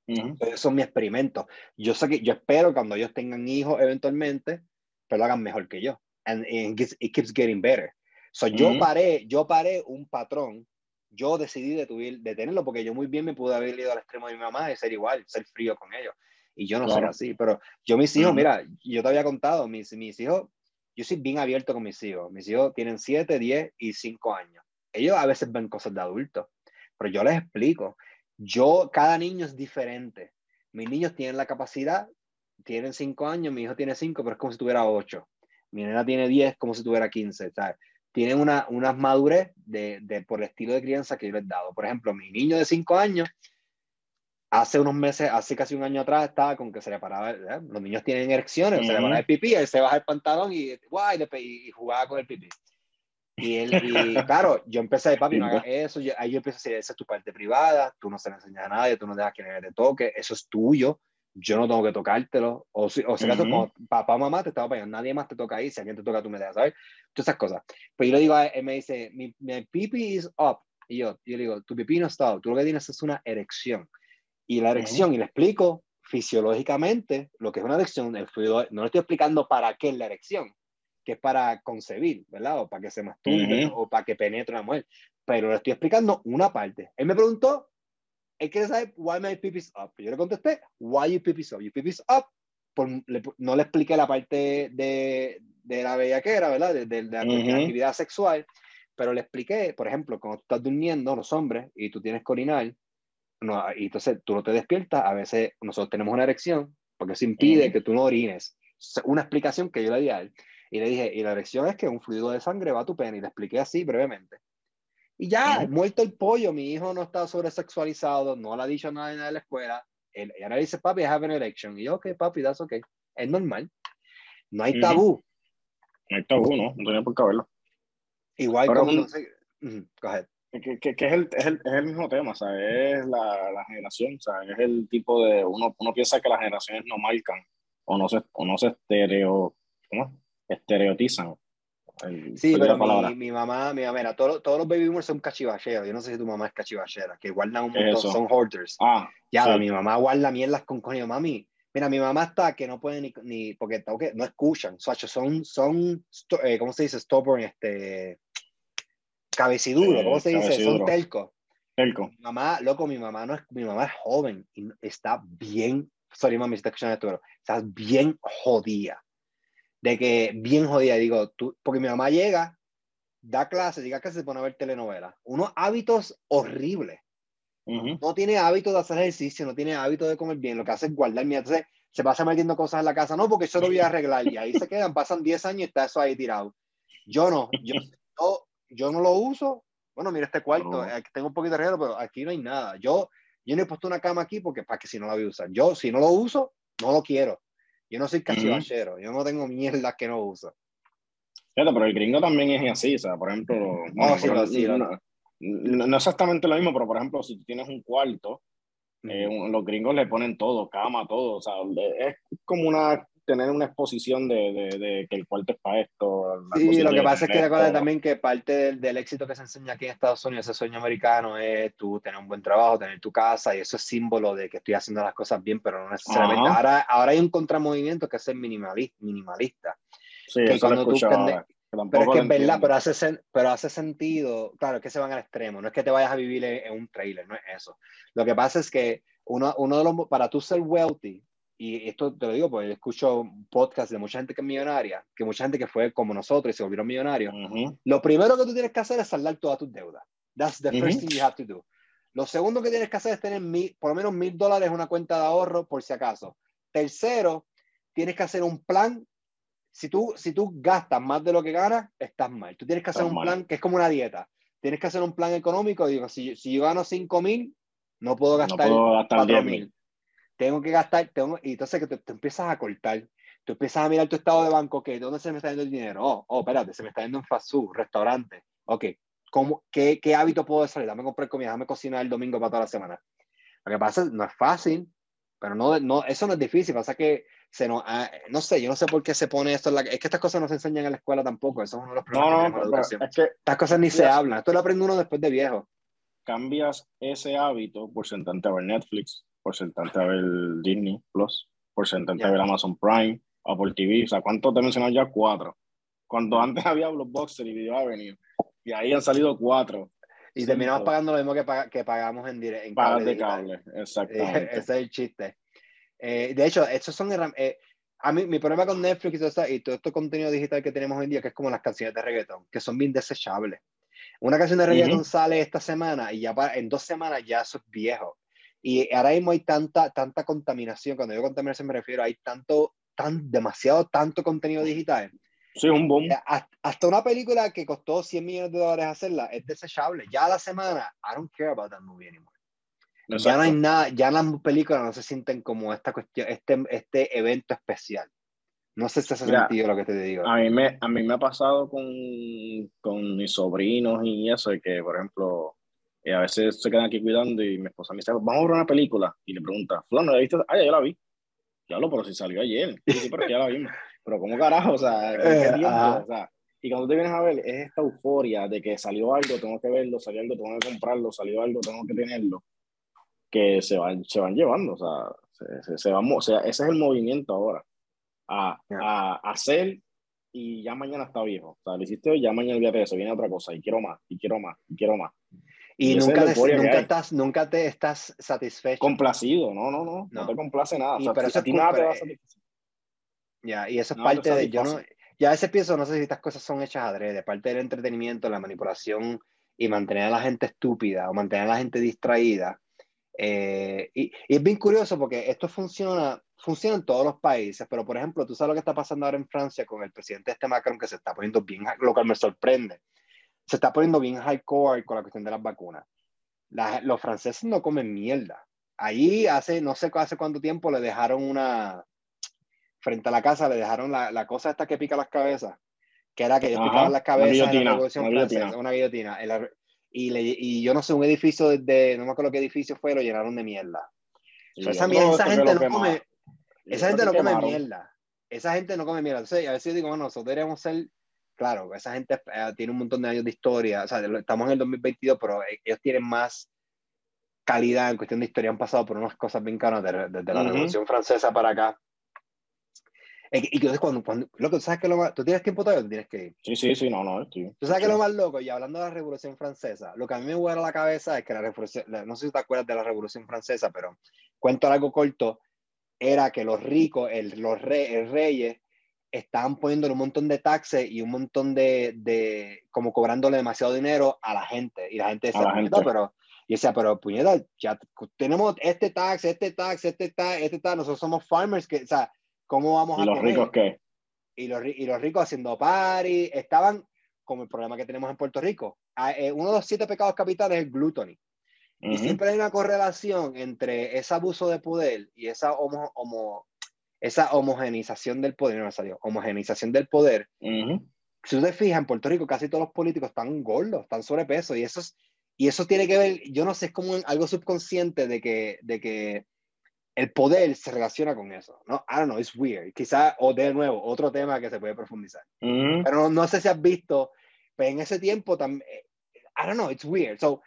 Eso es mi experimento. Yo sé que yo espero cuando ellos tengan hijos eventualmente, pero lo hagan mejor que yo. And, it, keeps getting better. So yo paré, yo paré un patrón. Yo decidí detenerlo porque yo muy bien me pude haber ido al extremo de mi mamá y ser igual, ser frío con ellos. Y yo no soy así, pero yo mis hijos, mira, yo te había contado, mis, mis hijos, yo soy bien abierto con mis hijos. Mis hijos tienen 7, 10 y 5 años. Ellos a veces ven cosas de adultos, pero yo les explico. Yo, cada niño es diferente. Mis niños tienen la capacidad, tienen 5 años, mi hijo tiene 5, pero es como si tuviera 8. Mi nena tiene 10, como si tuviera 15. ¿sabes? Tienen una, una madurez de, de, por el estilo de crianza que yo les he dado. Por ejemplo, mi niño de 5 años, hace unos meses, hace casi un año atrás, estaba con que se le paraba, los niños tienen erecciones, se le paraba el pipí, él se baja el pantalón y, guay, y, y jugaba con el pipí. Y, él, y claro, yo empecé, papi, no hagas eso. ahí yo empiezo a decir, esa es tu parte privada, tú no se le enseñas a nadie, tú no dejas que nadie te toque, eso es tuyo, yo no tengo que tocártelo. O si, o si acaso, papá o mamá te estaba pagando, nadie más te toca ahí, si alguien te toca, tú me dejas, ¿sabes? Todas esas cosas. Pues yo le digo a él, me dice, mi, mi pipi is up. Y yo, yo le digo, tu pipi no está up, tú lo que tienes es una erección. Y la erección, y le explico fisiológicamente lo que es una erección, el fluido, no le estoy explicando para qué es la erección que es para concebir, ¿verdad? O para que se masturbe o para que penetre una mujer. Pero le estoy explicando una parte. Él me preguntó, él quiere saber why my is up. Yo le contesté, why you is up? Your is up. no le expliqué la parte de, de la bellaquera, ¿verdad? De, de, la actividad sexual, pero le expliqué, por ejemplo, cuando tú estás durmiendo, los hombres, y tú tienes que no, y entonces tú no te despiertas, a veces nosotros tenemos una erección, porque eso impide que tú no orines. Una explicación que yo le di a él. Y le dije, y la erección es que un fluido de sangre va a tu pene. Y le expliqué así brevemente. Y ya, muerto el pollo, mi hijo no está sobresexualizado, no le ha dicho nada en la escuela. Él, y ahora dice, papi, I have an erection. Y yo, ok, papi, that's okay. Es normal. No hay tabú. No hay tabú, ¿no? No tenía por qué verlo. Igual como... No sé... Que, que, que, es, el, es, el, es, el, mismo tema, ¿sabes? Es la, la generación, ¿sabes? Es el tipo de... Uno, uno piensa que las generaciones no marcan o no se, o no se estereo... ¿Cómo? Estereotizan. sí, pero mi, mi, mamá, mi mamá, todos, todos los baby boomers son cachivacheros. Yo no sé si tu mamá es cachivachera, que guardan un montón, son hoarders. Ah, ya, mi mamá guarda mierdas con coño, mami. Mira, mi mamá está que no puede ni, ni porque okay, no escuchan, son, son, eh, ¿cómo se dice? Stubborn, este, cabeciduro, ¿cómo se dice? Son telco. Telco. Mi mamá, loco, mi mamá no es, mi mamá es joven y está bien, sorry mami, si está escuchando esto, pero estás bien jodida de que bien jodida, digo, tú, porque mi mamá llega, da clase, diga que se pone a ver telenovelas, unos hábitos horribles. No tiene hábito de hacer ejercicio, no tiene hábito de comer bien, lo que hace es guardar mierda. Entonces se pasa metiendo cosas en la casa, no, porque eso lo voy a arreglar y ahí se quedan, pasan 10 años y está eso ahí tirado. Yo no, yo, yo, no lo uso. Bueno, mira este cuarto, tengo un poquito de regalo, pero aquí no hay nada. Yo, yo no he puesto una cama aquí porque para que si no la voy a usar. Yo, si no lo uso, no lo quiero. Yo no soy cachivachero, yo no tengo mierda que no uso. pero el gringo también es así, o sea, por ejemplo, no, no, exactamente lo mismo, pero por ejemplo, si tú tienes un cuarto, eh, los gringos le ponen todo, cama, todo, o sea, es como una tener una exposición de, de, de, que el cuarto es para esto. Sí, lo que pasa es que recuerda también que parte del, del, éxito que se enseña aquí en Estados Unidos, ese sueño americano, es tú tener un buen trabajo, tener tu casa, y eso es símbolo de que estoy haciendo las cosas bien, pero no necesariamente. Ahora, ahora hay un contramovimiento que es el minimalista. minimalista sí, que, cuando tú, pero es que es verdad, pero hace, pero hace sentido, claro, que se van al extremo, no es que te vayas a vivir en, un trailer, no es eso. Lo que pasa es que uno, uno de los, para tú ser wealthy, y esto te lo digo porque escucho podcast de mucha gente que es millonaria, que mucha gente que fue como nosotros y se volvieron millonarios, lo primero que tú tienes que hacer es saldar todas tus deudas. That's the first thing you have to do. Lo segundo que tienes que hacer es tener por lo menos mil dólares en una cuenta de ahorro por si acaso. Tercero, tienes que hacer un plan. Si tú, si tú gastas más de lo que ganas, estás mal. Tú tienes que hacer un plan que es como una dieta. Tienes que hacer un plan económico. Digo, si, si yo gano 5 mil, no puedo gastar, no 4 mil. Tengo que gastar, tengo, y entonces que te, empiezas a cortar. Tú empiezas a mirar tu estado de banco, que ¿dónde se me está yendo el dinero? Oh, oh, espérate, se me está yendo en fast food, restaurante. Ok, ¿cómo, qué, ¿qué hábito puedo salir? Dame comprar comida, dame cocinar el domingo para toda la semana. Lo que pasa es no es fácil, pero no, no, eso no es difícil, pasa que se nos, ah, no sé, yo no sé por qué se pone esto, la, es que estas cosas no se enseñan en la escuela tampoco, eso es uno de los problemas no, no, de Es que estas cosas ni se hablan, esto lo aprende uno después de viejo. Cambias ese hábito por sentarte a ver Netflix, por sentarte a ver Disney Plus, por sentarte a ver Amazon Prime, Apple TV, o sea, ¿cuántos te mencionado ya? Cuatro. Cuando antes había Blockbuster y Video Avenue, y ahí han salido cuatro. Y terminamos pagando lo mismo que, que pagamos en, en cable. de cable, exactamente. Ese es el chiste. Eh, de hecho, estos son eh, a mí, mi problema con Netflix y todo, y todo este contenido digital que tenemos hoy en día, que es como las canciones de reggaeton, que son bien desechables. Una canción de reggaeton sale esta semana y ya en dos semanas ya eso es viejo. Y ahora mismo hay tanta, tanta contaminación. Cuando digo contaminación me refiero, hay tanto, tan, demasiado, tanto contenido digital. Sí, un boom. Eh, hasta una película que costó 100 millones de dólares hacerla es desechable. Ya a la semana, I don't care about that movie anymore. Ya no hay nada, ya las películas no se sienten como esta cuestión, este, este evento especial. No sé si hace sentido lo que te digo. A mí me, a mí me ha pasado con, con mis sobrinos y eso, de que, por ejemplo, eh, a veces se quedan aquí cuidando y mi esposa me dice, vamos a ver una película. Y le pregunta, ¿no la viste? Ah, ya, la vi. Ya lo, pero si salió ayer. Sí, sí, pero ya la vimos. Pero ¿cómo carajo? O sea, ¿qué eh, tiempo? O sea, y cuando te vienes a ver, es esta euforia de que salió algo, tengo que verlo, salió algo, tengo que comprarlo, salió algo, tengo que tenerlo que se van, se van llevando, o sea, se, se, o sea, ese es el movimiento ahora, a, a, hacer y ya mañana está viejo, o sea, lo hiciste hoy, ya mañana olvídate de eso, viene otra cosa, y quiero más, y quiero más, y quiero más. Y, nunca, nunca, estás, nunca te estás satisfecho. Complacido, no, no, no, no, te complace nada. o sea, pero a ti nada te va a satisfacer. Ya, y eso es parte de, yo no, ya a veces pienso, no sé si estas cosas son hechas adrede, parte del entretenimiento, la manipulación y mantener a la gente estúpida o mantener a la gente distraída eh, y, es bien curioso porque esto funciona, funciona en todos los países, pero por ejemplo, tú sabes lo que está pasando ahora en Francia con el presidente este Macron que se está poniendo bien, lo cual me sorprende, se está poniendo bien hardcore con la cuestión de las vacunas. los franceses no comen mierda. Ahí hace, no sé hace cuánto tiempo le dejaron una, frente a la casa le dejaron la, la cosa esta que pica las cabezas, que era que picaban las cabezas en la Revolución Francesa, una guillotina. Y, le, y yo no sé, un edificio de, no me acuerdo qué edificio fue, lo llenaron de mierda. esa, gente no come, esa gente no come mierda. Esa gente no come mierda. Entonces, a veces digo, bueno, nosotros deberíamos ser, claro, esa gente eh, tiene un montón de años de historia, o sea, estamos en el 2022, pero e, ellos tienen más calidad en cuestión de historia, han pasado por unas cosas bien caras desde, la Revolución Francesa para acá. Y, entonces cuando, cuando, loco, ¿sabes qué lo más, tú tienes tiempo todavía tienes que ir? Sí, sí, sí, no, no, tío. ¿Tú sabes qué es lo más loco? Y hablando de la Revolución Francesa, lo que a mí me vuela la cabeza es que la Revolución, no sé si te acuerdas de la Revolución Francesa, pero cuento algo corto, era que los ricos, el, los reyes, estaban poniéndole un montón de taxes y un montón de, de, como cobrándole demasiado dinero a la gente. Y la gente decía, pero, y decía, pero puñeta, ya tenemos este tax, este tax, este tax, este tax, nosotros somos farmers, que, o sea, ¿Cómo vamos ¿Y los ricos qué? Y los, y los ricos haciendo party, estaban como el problema que tenemos en Puerto Rico. Ah, eh, uno de los siete pecados capitales es el gluttony. Y siempre hay una correlación entre ese abuso de poder y esa, homo, homo esa homogenización del poder, no me salió, homogenización del poder. Si usted fija, en Puerto Rico casi todos los políticos están gordos, están sobrepeso, y eso, y eso tiene que ver, yo no sé, es como algo subconsciente de que, de que el poder se relaciona con eso, ¿no? I don't know, it's weird. Quizá, o de nuevo, otro tema que se puede profundizar. Mm. Pero no, sé si has visto, pero en ese tiempo también, I don't know, it's weird. So,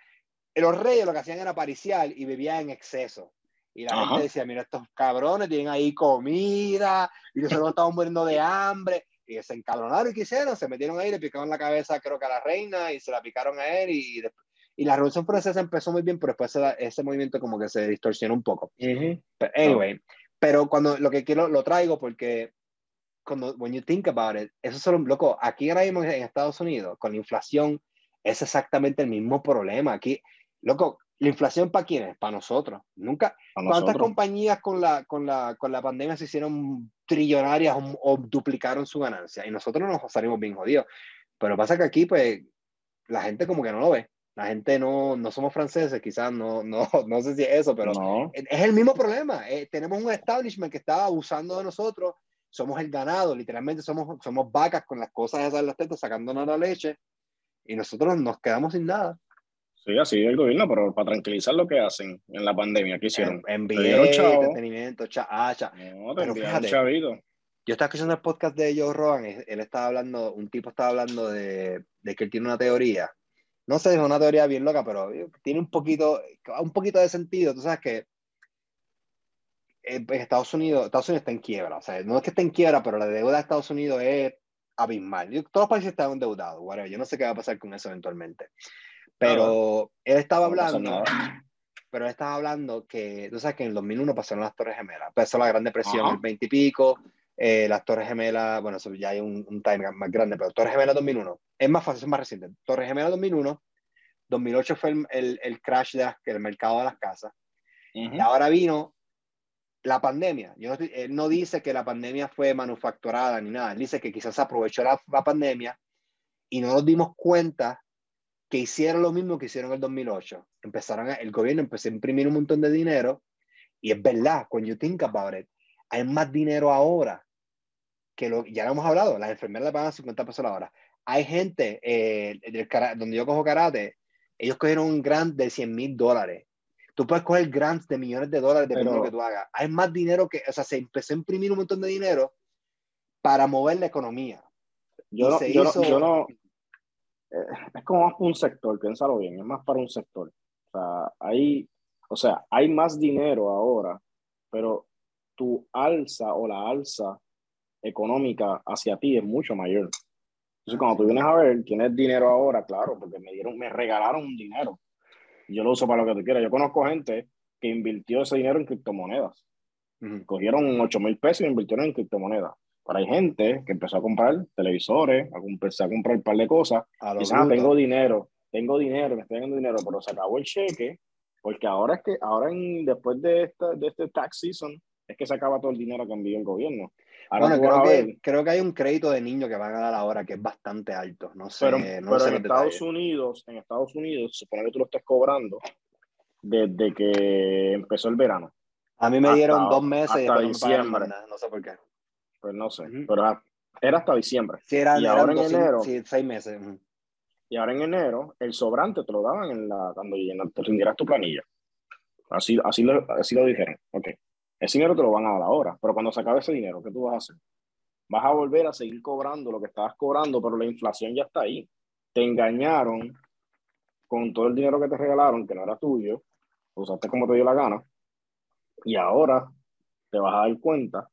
los reyes lo que hacían era pariciar y vivían en exceso. Y la gente decía, mira, estos cabrones tienen ahí comida y nosotros estamos muriendo de hambre. y se encabronaron y quisieron, se metieron ahí, le picaron la cabeza creo que a la reina y se la picaron a él y, y la Revolución Francesa empezó muy bien, pero después ese, movimiento como que se distorsionó un poco. pero, anyway, pero cuando lo que quiero lo traigo porque cuando when you think about it, eso es solo loco, aquí ahora mismo en Estados Unidos con la inflación es exactamente el mismo problema. Aquí, loco, la inflación para quiénes? Para nosotros. Nunca. ¿Cuántas compañías con la, con, la, con la pandemia se hicieron trillonarias o, duplicaron su ganancia? Y nosotros nos salimos bien jodidos. Pero pasa que aquí, pues, la gente como que no lo ve. La gente no, no somos franceses, quizás no, no, no sé si es eso, pero es, el mismo problema. Eh, tenemos un establishment que está abusando de nosotros, somos el ganado, literalmente somos, somos vacas con las cosas esas de las tetas, sacándonos la leche, y nosotros nos quedamos sin nada. Sí, así el gobierno, pero para tranquilizar lo que hacen en la pandemia, ¿qué hicieron? Envié entretenimiento, cha, ah, cha. No, pero fíjate, yo estaba escuchando el podcast de Joe Rogan, él estaba hablando, un tipo estaba hablando de, de que él tiene una teoría. No sé, es una teoría bien loca, pero tiene un poquito, un poquito de sentido. Tú sabes que en Estados Unidos, Estados Unidos está en quiebra. O sea, no es que esté en quiebra, pero la deuda de Estados Unidos es abismal. todos los países están endeudados, Yo no sé qué va a pasar con eso eventualmente. Pero él estaba hablando, pero él estaba hablando que, tú sabes que en el 2001 pasaron las Torres Gemelas, pasó la Gran Depresión, el 20 y pico, eh, las Torres Gemelas, bueno, eso ya hay un, un time más grande, pero Torres Gemelas 2001, es más fácil, es más reciente. Torres Gemelas 2001, 2008 fue el, el, el crash del mercado de las casas, y ahora vino la pandemia. Yo él no dice que la pandemia fue manufacturada ni nada, él dice que quizás aprovechó la, la pandemia y no nos dimos cuenta que hicieron lo mismo que hicieron en el 2008. Empezaron el gobierno empezó a imprimir un montón de dinero y es verdad, cuando you think about it, hay más dinero ahora que lo, ya lo hemos hablado, las enfermeras le pagan 50 pesos la hora. Hay gente, eh, donde yo cojo karate, ellos cogieron un grant de 100 mil dólares. Tú puedes coger grants de millones de dólares de lo que tú hagas. Hay más dinero que, o sea, se empezó a imprimir un montón de dinero para mover la economía. Yo, no, yo, no, eh, es como más para un sector, piénsalo bien, es más para un sector. O sea, hay, o sea, hay más dinero ahora, pero tu alza o la alza económica hacia ti es mucho mayor. Entonces, cuando tú vienes a ver, tienes dinero ahora, claro, porque me dieron, me regalaron un dinero. Yo lo uso para lo que tú quieras. Yo conozco gente que invirtió ese dinero en criptomonedas. Cogieron 8 mil pesos y invirtieron en criptomonedas. Pero hay gente que empezó a comprar televisores, a a comprar un par de cosas. y dice, ah, tengo dinero, tengo dinero, me estoy dando dinero, pero se acabó el cheque, porque ahora es que, ahora en, después de, esta, de este tax season, es que se acaba todo el dinero que envió el gobierno. Ahora bueno, creo que, creo que, hay un crédito de niños que van a dar ahora que es bastante alto. No sé. Pero, no en Estados Unidos, en Estados Unidos, supone que tú lo estés cobrando desde que empezó el verano. A mí me dieron dos meses hasta diciembre. No sé por qué. Pues no sé, pero era hasta diciembre. Sí, era, y ahora en enero. Sí, seis meses. Y ahora en enero, el sobrante te lo daban en la, cuando te rindieras tu planilla. Así, así, lo, así lo dijeron. Ok. Ese dinero te lo van a dar ahora, pero cuando se acabe ese dinero, ¿qué tú vas a hacer? Vas a volver a seguir cobrando lo que estabas cobrando, pero la inflación ya está ahí. Te engañaron con todo el dinero que te regalaron, que no era tuyo, usaste como te dio la gana, y ahora te vas a dar cuenta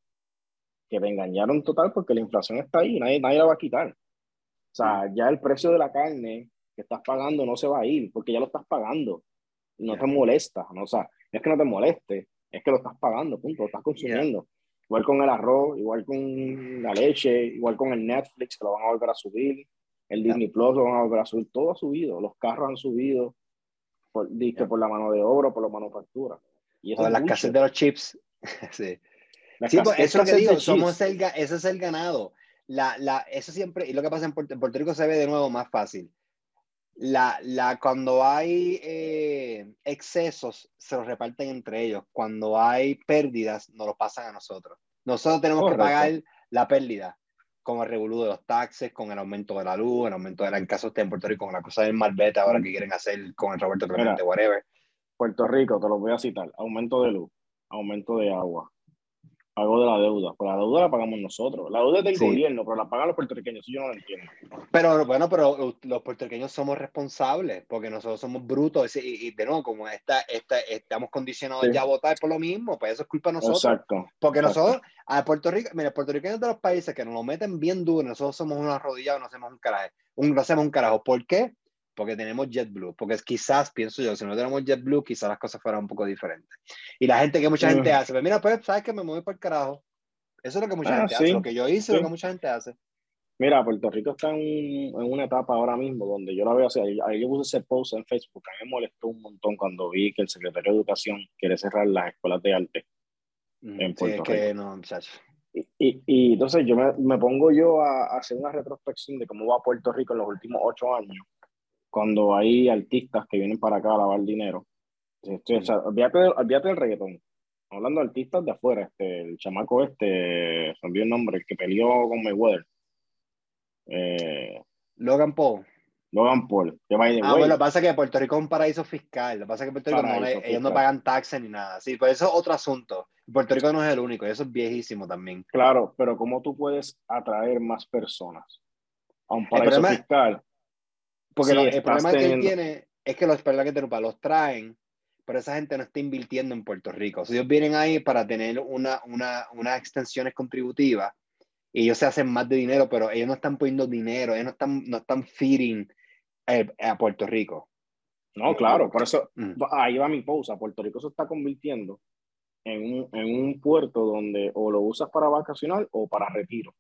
que te engañaron total porque la inflación está ahí, nadie, nadie la va a quitar. O sea, ya el precio de la carne que estás pagando no se va a ir porque ya lo estás pagando. No te molesta, ¿no? o sea, es que no te moleste, es que lo estás pagando, punto, lo estás consumiendo. Igual con el arroz, igual con la leche, igual con el Netflix, que lo van a volver a subir, el Disney Plus lo van a volver a subir, todo ha subido, los carros han subido, por, por la mano de obra, por la manufactura. Y eso o la escasez de los chips. sí. Sí, pues, eso que digo, somos el, ese es el ganado. La, la, eso siempre, y lo que pasa en Puerto, Rico se ve de nuevo más fácil. La, la, cuando hay eh, excesos, se los reparten entre ellos. Cuando hay pérdidas, nos lo pasan a nosotros. Nosotros tenemos que pagar la pérdida, con el revolú de los taxes, con el aumento de la luz, el aumento de la, en caso en Puerto Rico, con la cosa del Malvete ahora que quieren hacer con el Roberto Clemente, whatever. Puerto Rico, te lo voy a citar, aumento de luz, aumento de agua, Pago de la deuda. Pues la deuda la pagamos nosotros. La deuda es del gobierno, pero la pagan los puertorriqueños. Eso yo no lo entiendo. Pero bueno, pero los puertorriqueños somos responsables porque nosotros somos brutos y, de nuevo, como esta, esta, estamos condicionados ya a votar por lo mismo, pues eso es culpa de nosotros. Exacto. Porque nosotros, a Puerto Rico, mira, puertorriqueños de los países que nos lo meten bien duro, nosotros somos unos arrodillados, no hacemos un carajo. Un, no hacemos un carajo. ¿Por qué? Porque tenemos JetBlue, porque quizás, pienso yo, si no tenemos JetBlue, quizás las cosas fueran un poco diferentes. Y la gente que mucha gente hace, pues mira, pues, ¿sabes que me muevo por el carajo? Eso es lo que mucha ah, gente hace, lo que yo hice, lo que mucha gente hace. Mira, Puerto Rico está en, en, una etapa ahora mismo donde yo la veo así. Ahí yo puse ese post en Facebook. A mí me molestó un montón cuando vi que el secretario de Educación quiere cerrar las escuelas de arte en Puerto sí, es que no, muchachos. Y, y, y, entonces yo me, me pongo yo a, a, hacer una retrospección de cómo va Puerto Rico en los últimos ocho años cuando hay artistas que vienen para acá a lavar dinero. Estoy, o sea, olvídate, del reggaetón. Hablando de artistas de afuera, este, el chamaco este, se olvidó el nombre, el que peleó con Mayweather. Eh, Logan Paul. Logan Paul. ah, bueno, lo que pasa es que Puerto Rico es un paraíso fiscal. Lo que pasa es que Puerto Rico no, ellos no pagan taxes ni nada. Sí, pues eso es otro asunto. Puerto Rico no es el único, eso es viejísimo también. Claro, pero ¿cómo tú puedes atraer más personas a un paraíso fiscal? Porque el problema que él tiene es que los, que los traen, pero esa gente no está invirtiendo en Puerto Rico. ellos vienen ahí para tener una, una, unas extensiones contributivas y ellos se hacen más de dinero, pero ellos no están poniendo dinero, ellos no están, no están feeding eh, a Puerto Rico. No, claro, por eso mm. ahí va mi pausa. Puerto Rico se está convirtiendo en un, en un puerto donde o lo usas para vacacional o para retiro,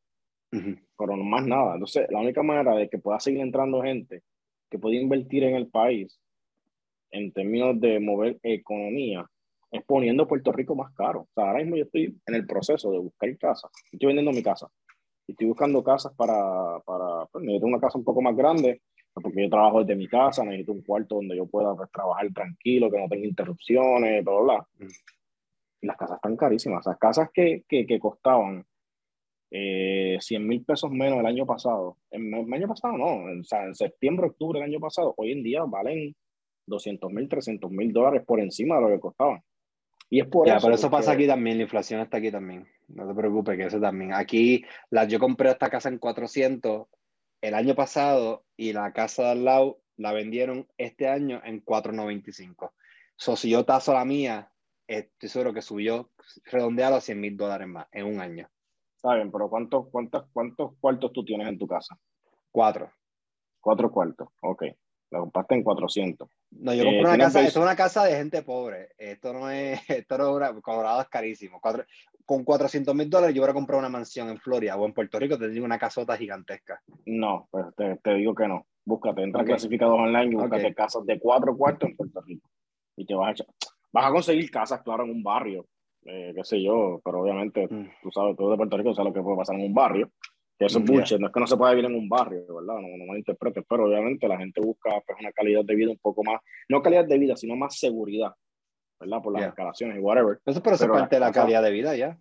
pero no más nada. Entonces, la única manera de que pueda seguir entrando gente que puede invertir en el país en términos de mover economía es poniendo Puerto Rico más caro. O sea, ahora mismo yo estoy en el proceso de buscar casa. Estoy vendiendo mi casa. Estoy buscando casas para, para pues, necesito una casa un poco más grande, porque yo trabajo desde mi casa, necesito un cuarto donde yo pueda pues, trabajar tranquilo, que no tenga interrupciones, bla, bla, bla. Mm. Y las casas están carísimas. O sea, casas que, que, que costaban eh, 100 mil pesos menos el año pasado. En, el año pasado no, o sea, en septiembre, octubre del año pasado, hoy en día valen 200 mil, 300 mil dólares por encima de lo que costaban. Y es por ya, eso. Pero eso pasa aquí también, la inflación está aquí también. No te preocupes, que eso también. Aquí, la, yo compré esta casa en 400 el año pasado y la casa de al lado la vendieron este año en 495. So, si yo tazo la mía, estoy seguro que subió redondeado a 100 mil dólares más en un año. Está bien, pero ¿cuántos, cuántos, ¿cuántos cuartos tú tienes en tu casa? Cuatro. Cuatro cuartos, ok. La compraste en 400. No, yo compré una casa, esto es una casa de gente pobre. Esto no es, esto no es, Colorado es carísimo. con 400 mil dólares yo voy a comprar una mansión en Florida o en Puerto Rico, te digo una casota gigantesca. No, pues te, te digo que no. Búscate, entra clasificados online y búscate casas de cuatro cuartos en Puerto Rico. Y te vas a, vas a conseguir casas, claro, en un barrio eh, qué sé yo, pero obviamente mm. tú sabes, tú de Puerto Rico sabes lo que puede pasar en un barrio, que eso es bullshit, no es que no se pueda vivir en un barrio, ¿verdad? No, no malinterpretes, pero obviamente la gente busca pues, una calidad de vida un poco más, no calidad de vida, sino más seguridad, ¿verdad? Por las escalaciones y whatever. Eso pero, pero parte de la calidad de vida ya.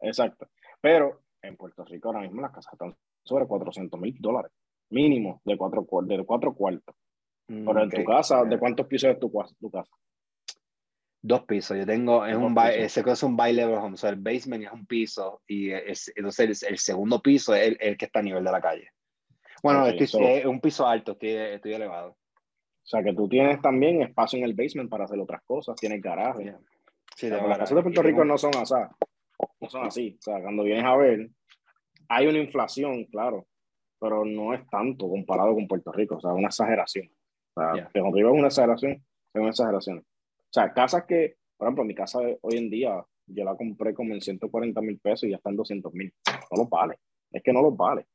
Exacto. Pero en Puerto Rico ahora mismo las casas están sobre 400 mil dólares, mínimo de cuatro, de cuatro cuartos. Mm, pero en tu casa, ¿de cuántos pisos es tu, tu casa? Dos pisos. Yo tengo, es un, ese es un bi-level home, o sea, el basement es un piso y es, entonces el, segundo piso es el, que está a nivel de la calle. Bueno, es un piso alto, estoy, estoy, elevado. O sea, que tú tienes también espacio en el basement para hacer otras cosas, tienes garaje. Sí, las casas de Puerto Rico no son, así, no son así. O sea, cuando vienes a ver, hay una inflación, claro, pero no es tanto comparado con Puerto Rico, o sea, una exageración. O sea, yeah. cuando digo una exageración, es una exageración. O sea, casas que, por ejemplo, mi casa hoy en día, yo la compré como en 140 mil pesos y ya está en 200 mil. No lo vale. Es que no lo vale.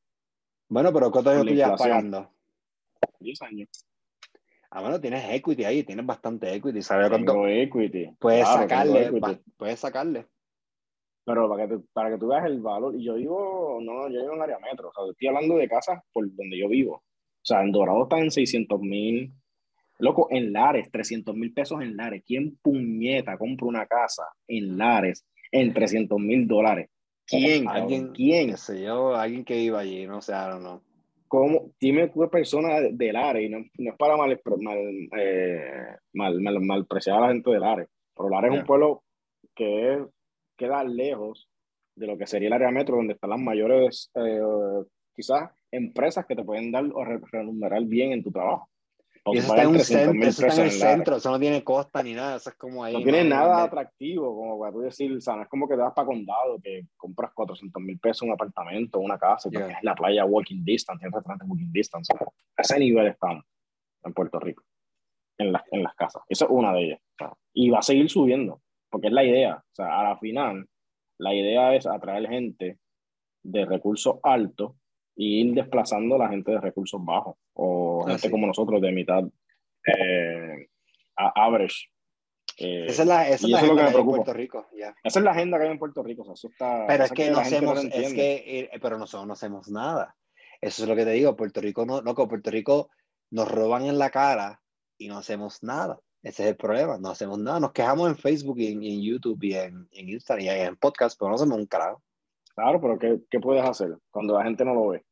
Bueno, pero ¿cuánto años tú ya pagando? 10 años. Ah, bueno, tienes equity ahí, tienes bastante equity. ¿Sabes cuánto? equity. Puedes sacarle, puedes sacarle. Pero para que, para que tú veas el valor, y yo vivo, no, yo vivo en área metro, o sea, estoy hablando de casas por donde yo vivo. O sea, en Dorado están en 600 mil, Loco, en Lares, 300 mil pesos en Lares. ¿Quién puñeta compra una casa en Lares en 300 mil dólares? ¿Quién? ¿Alguien, ¿Quién? sé yo, alguien que iba allí, no sé, no no. ¿Cómo? Dime una persona de Lares, y no, no es para mal, mal, eh, mal, mal, a la gente de Lares, pero Lares es un pueblo que queda lejos de lo que sería el área metro, donde están las mayores, eh, quizás, empresas que te pueden dar o remunerar bien en tu trabajo. Y eso está en un centro, eso está en el centro, eso no tiene costa ni nada, eso es como ahí. No tiene nada atractivo, como para tú decir, o sea, no es como que te vas para condado, que compras 400 mil pesos un apartamento, una casa, y es la playa walking distance, tiene restaurante walking distance. a ese nivel estamos en Puerto Rico, en, las en las casas. Esa es una de ellas. y va a seguir subiendo, porque es la idea. O sea, a la final, la idea es atraer gente de recursos altos y ir desplazando a la gente de recursos bajos o ah, gente como nosotros de mitad eh, average. Eh, esa es la, esa es la agenda que, hay en Puerto Rico. Esa es la agenda que hay en Puerto Rico. eso está, pero es que, no hacemos, es que, pero nosotros no hacemos nada. Eso es lo que te digo. Puerto Rico no, loco, Puerto Rico nos roban en la cara y no hacemos nada. Ese es el problema. No hacemos nada. Nos quejamos en Facebook y en, YouTube y en, en, Instagram y en podcast, pero no hacemos un carajo. Claro, pero ¿qué, ¿qué, puedes hacer cuando la gente no lo ve?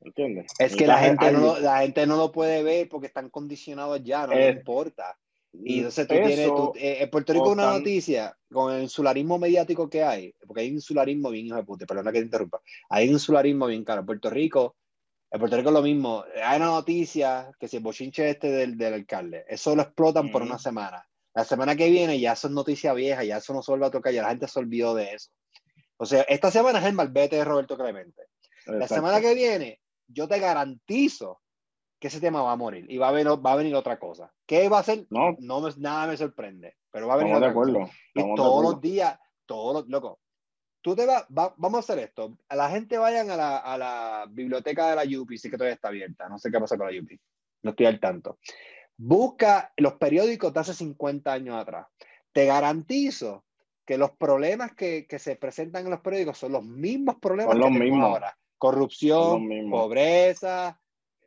¿Entiendes? Es que la gente, no lo, la gente no lo puede ver porque están condicionados ya, no les importa. Y entonces tú tienes, eh, en Puerto Rico una noticia con el insularismo mediático que hay, porque hay insularismo bien hijo de puta, perdona que te interrumpa, hay insularismo bien caro. En Puerto Rico, en Puerto Rico es lo mismo, hay una noticia que si el bochinche este del, del alcalde, eso lo explotan por una semana. La semana que viene ya eso es noticia vieja, ya eso no se vuelve a tocar, ya la gente se olvidó de eso. O sea, esta semana es el malvete de Roberto Clemente. La semana que viene, yo te garantizo que ese tema va a morir y va a, venir, va a venir otra cosa. ¿Qué va a ser? No, no me, nada me sorprende, pero va a venir otra de acuerdo. Y todos los días, todos los, loco, tú te vas, vamos a hacer esto. A la gente vayan a la, a la biblioteca de la UPI, sí que todavía está abierta, no sé qué pasa con la UPI, no estoy al tanto. Busca los periódicos de hace 50 años atrás. Te garantizo que los problemas que, que, se presentan en los periódicos son los mismos problemas que tenemos ahora. Corrupción, pobreza,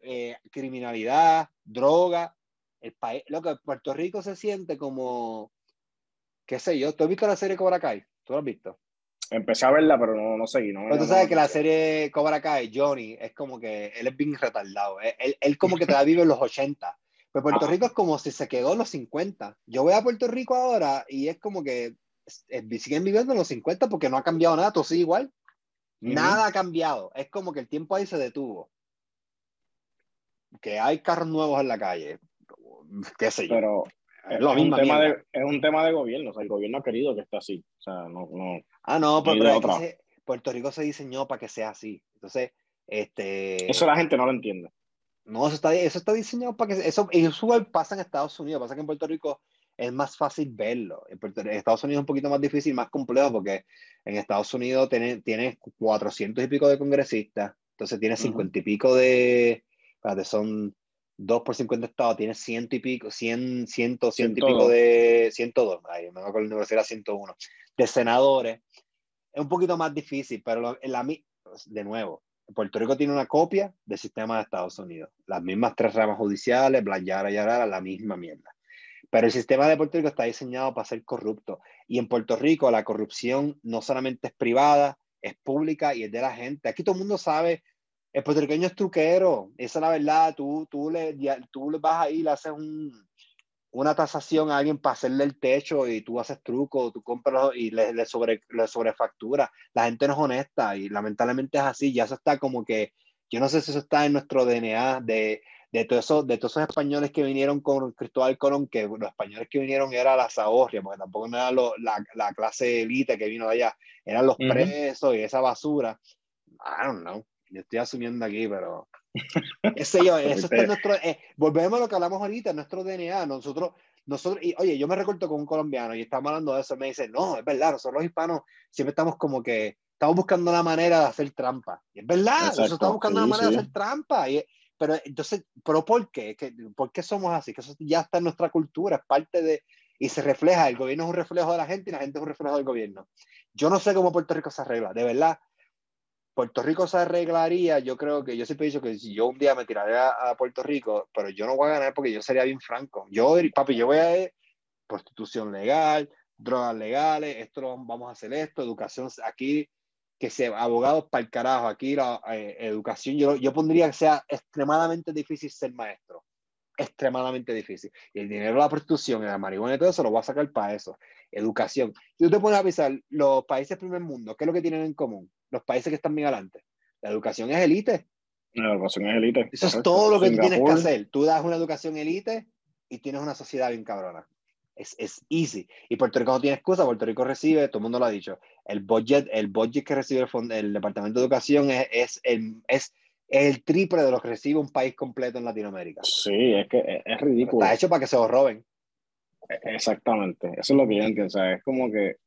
eh, criminalidad, droga. El país, lo que Puerto Rico se siente como, qué sé yo, ¿tú has visto la serie Cobra Kai? ¿Tú lo has visto? Empecé a verla, pero no, no seguí. No, pero tú sabes que la serie Cobra Kai, Johnny, es como que él es bien retardado. Él, él como que todavía vive en los 80. Pero Puerto Rico es como si se quedó en los 50. Yo voy a Puerto Rico ahora y es como que siguen viviendo en los 50 porque no ha cambiado nada, todo sigue igual. Nada ha cambiado. Es como que el tiempo ahí se detuvo. Que hay carros nuevos en la calle. Qué sé yo. Pero es, lo mismo un tema de, es un tema de gobierno. O sea, el gobierno ha querido que esté así. O sea, no. no ah, no, pues, pero Puerto Rico se diseñó para que sea así. Entonces, este. Eso la gente no lo entiende. No, eso está, eso está diseñado para que. Eso, eso pasa en Estados Unidos. Pasa que en Puerto Rico es más fácil verlo. En Estados Unidos es un poquito más difícil, más complejo, porque en Estados Unidos tiene, tiene 400 y pico de congresistas, entonces tiene 50 y pico de, espérate, son 2 por 50 estados, tiene 100 y pico, 100, 100, 100 y pico de, 102, ay, me acuerdo el número, era 101, de senadores. Es un poquito más difícil, pero en la, de nuevo, Puerto Rico tiene una copia del sistema de Estados Unidos. Las mismas tres ramas judiciales, bla, yara, yara, la misma mierda. Pero el sistema de Puerto Rico está diseñado para ser corrupto. Y en Puerto Rico la corrupción no solamente es privada, es pública y es de la gente. Aquí todo el mundo sabe, el puertorriqueño es truquero, esa es la verdad. Tú, tú, le, tú le vas ahí, le haces un, una tasación a alguien para hacerle el techo y tú haces truco, tú compras y le, le, sobre, le sobrefactura. La gente no es honesta y lamentablemente es así. Ya eso está como que, yo no sé si eso está en nuestro DNA de de todos esos, de todos esos españoles que vinieron con Cristóbal Colón, que los españoles que vinieron era la zahorria, porque tampoco no era la, la, clase élite que vino de allá, eran los presos y esa basura. I don't know, yo estoy asumiendo aquí, pero ese yo, eso está en nuestro, eh, volvemos a lo que hablamos ahorita, nuestro DNA, nosotros, nosotros, y oye, yo me recuerdo con un colombiano y estamos hablando de eso, me dice, no, es verdad, nosotros los hispanos siempre estamos como que, estamos buscando la manera de hacer trampa. Y es verdad, nosotros estamos buscando la manera de hacer trampa. Y, pero entonces, ¿pero por qué? ¿Por qué somos así? Que eso ya está en nuestra cultura, es parte de, y se refleja, el gobierno es un reflejo de la gente y la gente es un reflejo del gobierno. Yo no sé cómo Puerto Rico se arregla, de verdad. Puerto Rico se arreglaría, yo creo que yo siempre he dicho que si yo un día me tiraría a, Puerto Rico, pero yo no voy a ganar porque yo sería bien franco. Yo, papi, yo voy a ir prostitución legal, drogas legales, esto vamos a hacer esto, educación aquí, que sea abogados para el carajo. Aquí la eh, educación, yo, yo pondría que sea extremadamente difícil ser maestro. extremadamente difícil. Y el dinero de la prostitución y la marihuana y todo eso lo voy a sacar para eso. Educación. Si tú te pones a pensar, los países primer mundo, ¿qué es lo que tienen en común? Los países que están bien adelante. La educación es élite. La educación es élite. Eso es todo lo que tienes que hacer. Tú das una educación élite y tienes una sociedad bien cabrona. Es, es, easy. Y Puerto Rico no tiene excusa, Puerto Rico recibe, todo el mundo lo ha dicho, el budget, el budget que recibe el, el Departamento de Educación es, es, el, es el triple de lo que recibe un país completo en Latinoamérica. Sí, es que es, ridículo. Está hecho para que se lo roben. E, exactamente, eso es lo que yo entiendo. O sea, es como que,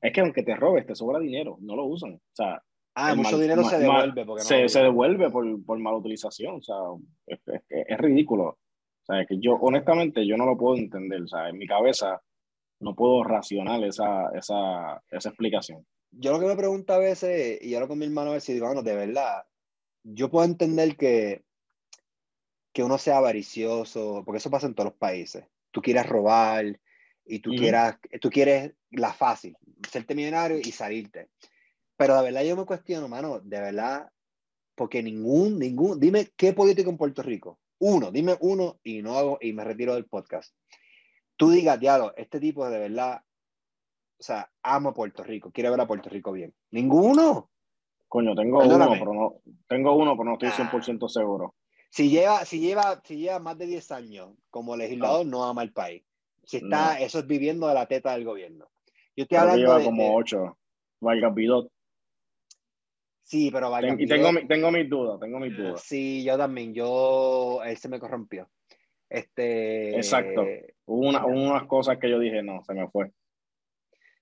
es que aunque te robes, te sobra dinero, no lo usan. O sea, ah, mucho dinero se devuelve. Porque no se, se, devuelve por, por mala utilización. O sea, es, es, ridículo. O sea, que yo, honestamente, yo no lo puedo entender. O sea, en mi cabeza no puedo racionar esa, esa, esa explicación. Yo lo que me pregunto a veces, y ahora con mi hermano a ver si digo, bueno, de verdad, yo puedo entender que, que uno sea avaricioso, porque eso pasa en todos los países. Tú quieres robar y tú, quieras, tú quieres la fácil, serte millonario y salirte. Pero de verdad yo me cuestiono, mano, de verdad, porque ningún, ningún, dime qué político en Puerto Rico, uno, dime uno y no hago, y me retiro del podcast. Tú digas, diablo, este tipo de verdad, o sea, ama Puerto Rico, quiere ver a Puerto Rico bien. Ninguno. Coño, tengo uno, pero no, tengo uno, pero no estoy 100% seguro. Si lleva, si, lleva, si lleva más de 10 años como legislador, no, ama el país. Si está, eso es viviendo de la teta del gobierno. Yo estoy hablando lleva de, como 8. Valga Bidot. Sí, pero Valga Y tengo, tengo mis dudas, tengo mis dudas. Sí, yo también. Yo, él se me corrompió. Este... Exacto. Hubo, una, unas cosas que yo dije, no, se me fue.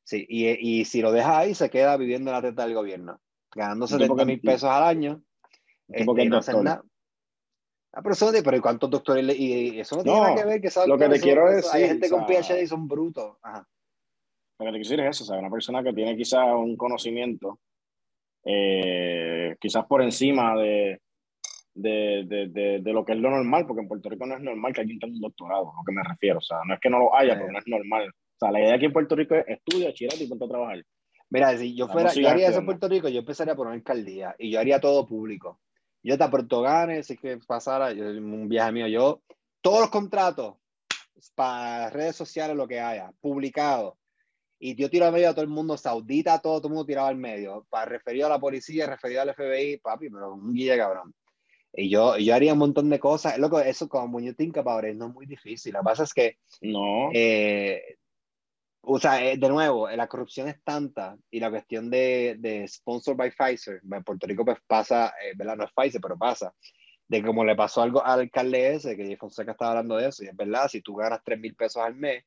Sí, y, y si lo deja ahí, se queda viviendo en la teta del gobierno ganando 70 mil pesos al año este, y no hacen nada. Ah, pero, eso, pero ¿cuántos doctores? Y, eso no tiene nada que ver. Que lo que te quiero decir. Hay gente con PhD y son brutos. Ajá. Lo que te quiero decir es eso, o sea, una persona que tiene quizás un conocimiento, eh, quizás por encima de, de, de, de, lo que es lo normal, porque en Puerto Rico no es normal que alguien tenga un doctorado, a lo que me refiero. O sea, no es que no lo haya, pero no es normal. O sea, la idea aquí en Puerto Rico es estudia, chirate y ponte a trabajar. Mira, si yo fuera, yo haría eso en Puerto Rico, yo empezaría por una alcaldía y yo haría todo público. Yo te Puerto Gane, si que pasara un viaje mío, yo, todos los contratos para redes sociales, lo que haya, publicado. Y yo tiro al medio a todo el mundo, saudita, todo, todo el mundo tiraba al medio, para referir a la policía, referido al FBI, papi, pero un guía cabrón. Y yo, yo haría un montón de cosas. Loco, eso como you think about no es muy difícil. Lo que pasa es que no. Eh, o sea, eh, de nuevo, la corrupción es tanta y la cuestión de, de sponsor by Pfizer, en Puerto Rico pues pasa, eh, ¿verdad? No es Pfizer, pero pasa, de como le pasó algo al alcalde ese, que Fonseca estaba hablando de eso, y es verdad, si tú ganas 3 mil pesos al mes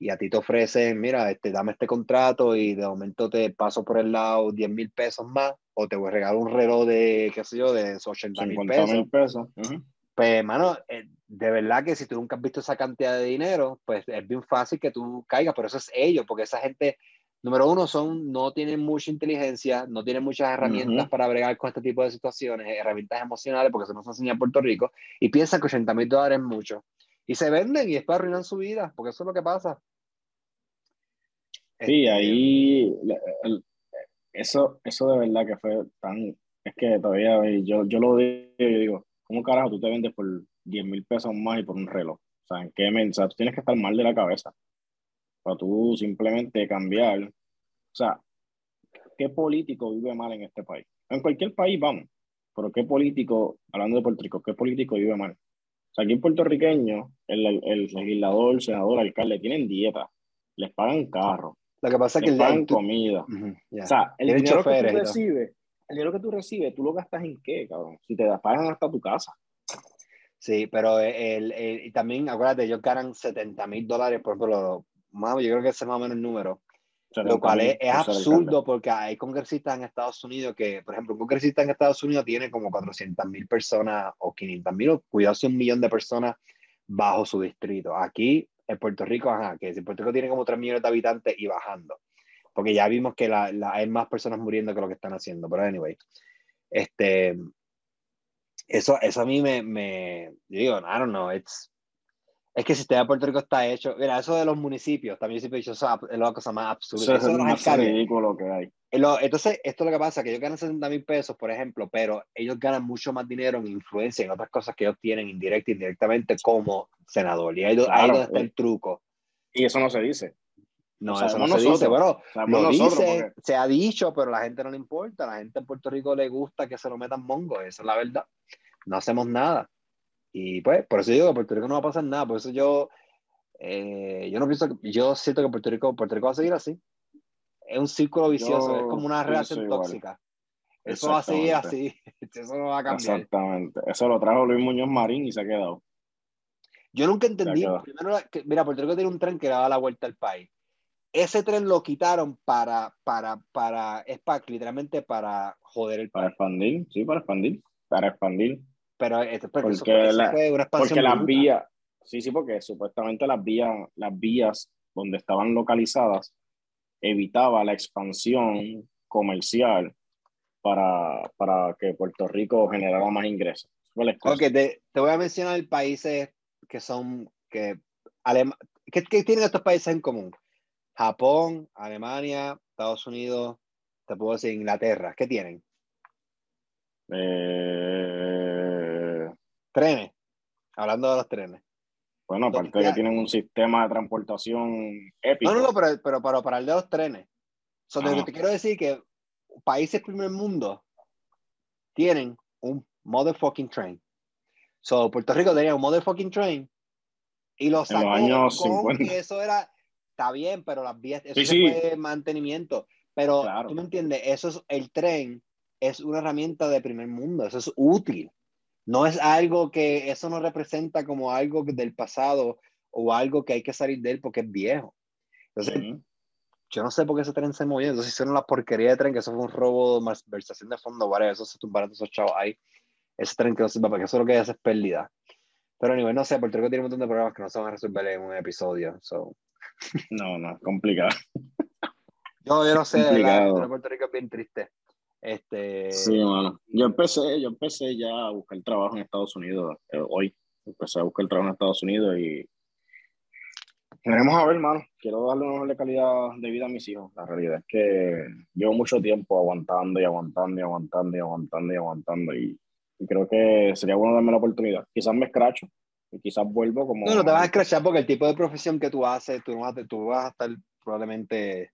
y a ti te ofrecen, mira, este, dame este contrato y de momento te paso por el lado 10 mil pesos más, o te voy a regalar un reloj de, qué sé yo, de 80 mil pesos. pesos. Pues, hermano, eh, de verdad que si tú nunca has visto esa cantidad de dinero, pues es bien fácil que tú caigas, pero eso es ellos, porque esa gente, número uno, son, no tienen mucha inteligencia, no tienen muchas herramientas para bregar con este tipo de situaciones, herramientas emocionales, porque eso no se enseña en Puerto Rico, y piensan que 80 mil dólares es mucho. Y se venden y después arruinan su vida, porque eso es lo que pasa. Sí, este, ahí, eso, eso de verdad que fue tan, es que todavía yo, yo lo digo, yo digo, ¿cómo carajo tú te vendes por 10 mil pesos más y por un reloj? O sea, ¿en qué mensaje? Tú tienes que estar mal de la cabeza para tú simplemente cambiar. O sea, ¿qué político vive mal en este país? En cualquier país vamos, pero ¿qué político, hablando de Puerto Rico, qué político vive mal? O sea, aquí en puertorriqueño, el, el, legislador, el senador, el alcalde tienen dieta, les pagan carro, lo que pasa es que les pagan comida. O sea, el dinero que tú recibes, el dinero que tú recibes, ¿tú lo gastas en qué, cabrón? Si te pagan hasta tu casa. Sí, pero el, el, también, acuérdate, ellos ganan 70 mil dólares, por ejemplo, yo creo que ese es más o menos el número. Lo cual es, es absurdo porque hay congresistas en Estados Unidos que, por ejemplo, un congresista en Estados Unidos tiene como 400 mil personas o 500 mil, cuidado si un millón de personas bajo su distrito. Aquí en Puerto Rico, ajá, que si Puerto Rico tiene como 3 millones de habitantes y bajando. Porque ya vimos que la, la, hay más personas muriendo que lo que están haciendo, pero anyway, este, eso, eso a mí me, me digo, I don't know, it's, Es que el sistema de Puerto Rico está hecho. Mira, eso de los municipios, también siempre he dicho, eso es la cosa más absurda. Eso es Eso de lo más ridículo que hay. Entonces, esto es lo que pasa, que ellos ganan 60 mil pesos, por ejemplo, pero ellos ganan mucho más dinero en influencia, en otras cosas que ellos tienen indirecta e indirectamente como senador. Y ahí, do- ahí Claro, donde está eh. el truco. Y eso no se dice. No, eso no sabemos se dice. nosotros. Bueno, lo nosotros dice, porque- se ha dicho, pero a la gente no le importa. A la gente en Puerto Rico le gusta que se lo metan mongo, esa es la verdad. No hacemos nada. Y pues, por eso digo que Puerto Rico no va a pasar nada. Por eso yo, eh, yo no pienso que, yo siento que Puerto Rico, Puerto Rico va a seguir así. Es un círculo vicioso, es como una relación igual. tóxica. Eso va a seguir así, eso no va a cambiar. Exactamente. Eso lo trajo Luis Muñoz Marín y se ha quedado. Yo nunca entendí, primero, que- mira, Puerto Rico tiene un tren que daba la vuelta al país. Ese tren lo quitaron para, para, para, es para, literalmente para joder el Para país. expandir, sí, para expandir. Para expandir. Pero este, porque eso, Porque fue, eso la- fue una Porque las vías, sí, sí, porque supuestamente las vías, las vías donde estaban localizadas evitaba la expansión comercial para, para que Puerto Rico generara más ingresos. Ok, te, te voy a mencionar países que son, que, Alema- ¿qué, qué tienen estos países en común? Japón, Alemania, Estados Unidos, te puedo decir Inglaterra, ¿qué tienen? Eh, Trenes, hablando de los trenes. bueno, aparte que tienen un sistema de transportación épico. No, no, no, pero, pero, pero para el de los trenes. So, lo que te quiero decir que países primer mundo tienen un motherfucking train. So, Puerto Rico tenía un motherfucking train y lo los años con 50. que eso era, está bien, pero las vías, eso Sí, se sí. fue mantenimiento. Pero Claro. tú me entiendes, eso es, el tren es una herramienta de primer mundo, eso es útil. No es algo que, eso no representa como algo del pasado o algo que hay que salir de él porque es viejo. Entonces, yo no sé por qué ese tren se movió. Entonces hicieron la porquería de tren, que eso fue un robo, malversación de fondo, whatever. Eso se tumbaron esos chavos ahí. Ese tren que no sirve porque eso lo que hace es pérdida. Pero nivel, no sé, Puerto Rico tiene un montón de problemas que no se van a resolver en un episodio. So. No, no, es complicado. Yo, yo no sé, la Complicado. de Puerto Rico es bien triste. Este, Sí, mano. Yo empecé, yo empecé ya a buscar trabajo en Estados Unidos eh, hoy. Empecé a buscar trabajo en Estados Unidos y veremos a ver, hermano. Quiero darle una mejor calidad de vida a mis hijos. La realidad es que llevo mucho tiempo aguantando y aguantando y aguantando y aguantando y aguantando y, y creo que sería bueno darme la oportunidad. Quizás me escracho y quizás vuelvo como... No, no te vas a escrachar porque el tipo de profesión que tú haces, tú, no vas, a- tú vas a estar probablemente.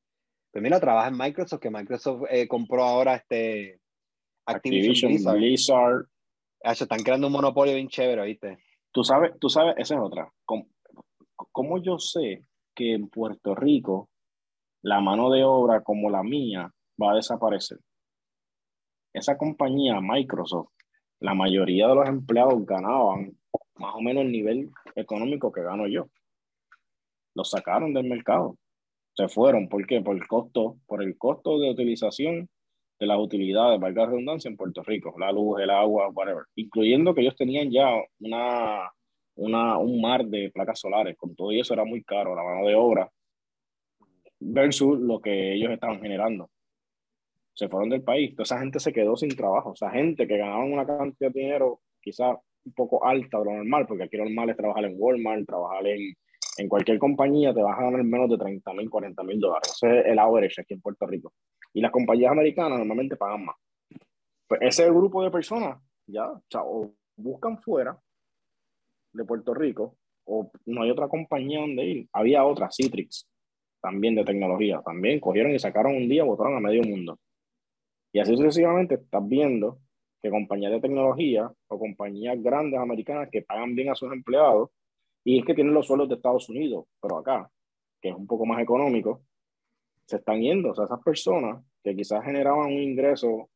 Pues mira, trabajas en Microsoft, que Microsoft eh, compró ahora este Activision, Activision, Blizzard. Blizzard. Ah, se están creando un monopolio bien chévere, ¿viste? Tú sabes, tú sabes, esa es otra. ¿Cómo, cómo yo sé que en Puerto Rico la mano de obra como la mía va a desaparecer? Esa compañía, Microsoft, la mayoría de los empleados ganaban más o menos el nivel económico que gano yo. Los sacaron del mercado. Se fueron. ¿Por qué? Por el costo, por el costo de utilización de las utilidades, valga la redundancia, en Puerto Rico, la luz, el agua, whatever, incluyendo que ellos tenían ya una, una, un mar de placas solares, con todo eso era muy caro, la mano de obra, versus lo que ellos estaban generando. Se fueron del país, toda esa gente se quedó sin trabajo, esa gente que ganaban una cantidad de dinero quizás un poco alta de lo normal, porque aquí lo normal es trabajar en Walmart, trabajar en, en cualquier compañía, te vas a ganar menos de 30 mil, 40 mil dólares. Ese es el average aquí en Puerto Rico. Y las compañías americanas normalmente pagan más. Pues ese grupo de personas ya, o buscan fuera de Puerto Rico o no hay otra compañía donde ir. Había otra, Citrix, también de tecnología. También cogieron y sacaron un día, botaron a medio mundo. Y así sucesivamente estás viendo que compañías de tecnología o compañías grandes americanas que pagan bien a sus empleados y es que tienen los sueldos de Estados Unidos, pero acá, que es un poco más económico, se están yendo. O sea, esas personas que quizás generaban un ingreso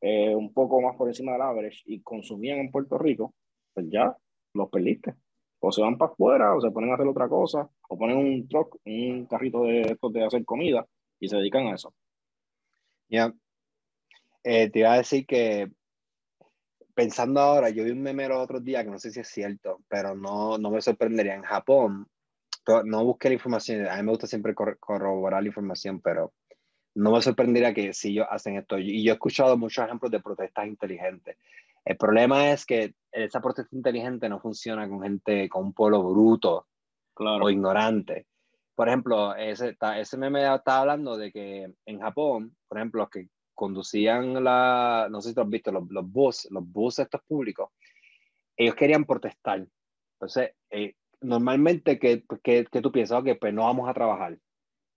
eh, un poco más por encima del average y consumían en Puerto Rico, pues ya los perdiste. O se van para afuera, o se ponen a hacer otra cosa, o ponen un truck, un carrito de estos de hacer comida y se dedican a eso. Ya. Eh, te iba a decir que pensando ahora, yo vi un meme los otros días que no sé si es cierto, pero no, no me sorprendería. En Japón, no busqué la información, a mí me gusta siempre cor- corroborar la información, pero no me sorprendería que si ellos hacen esto. Y yo he escuchado muchos ejemplos de protestas inteligentes. El problema es que esa protesta inteligente no funciona con gente, con un pueblo bruto claro. o ignorante. Por ejemplo, ese, ese meme estaba hablando de que en Japón, por ejemplo, los que conducían la, no sé si tú has visto, los, los bus, los bus estos públicos, ellos querían protestar. Entonces, eh, normalmente, ¿qué, que tú piensas? que pues no vamos a trabajar.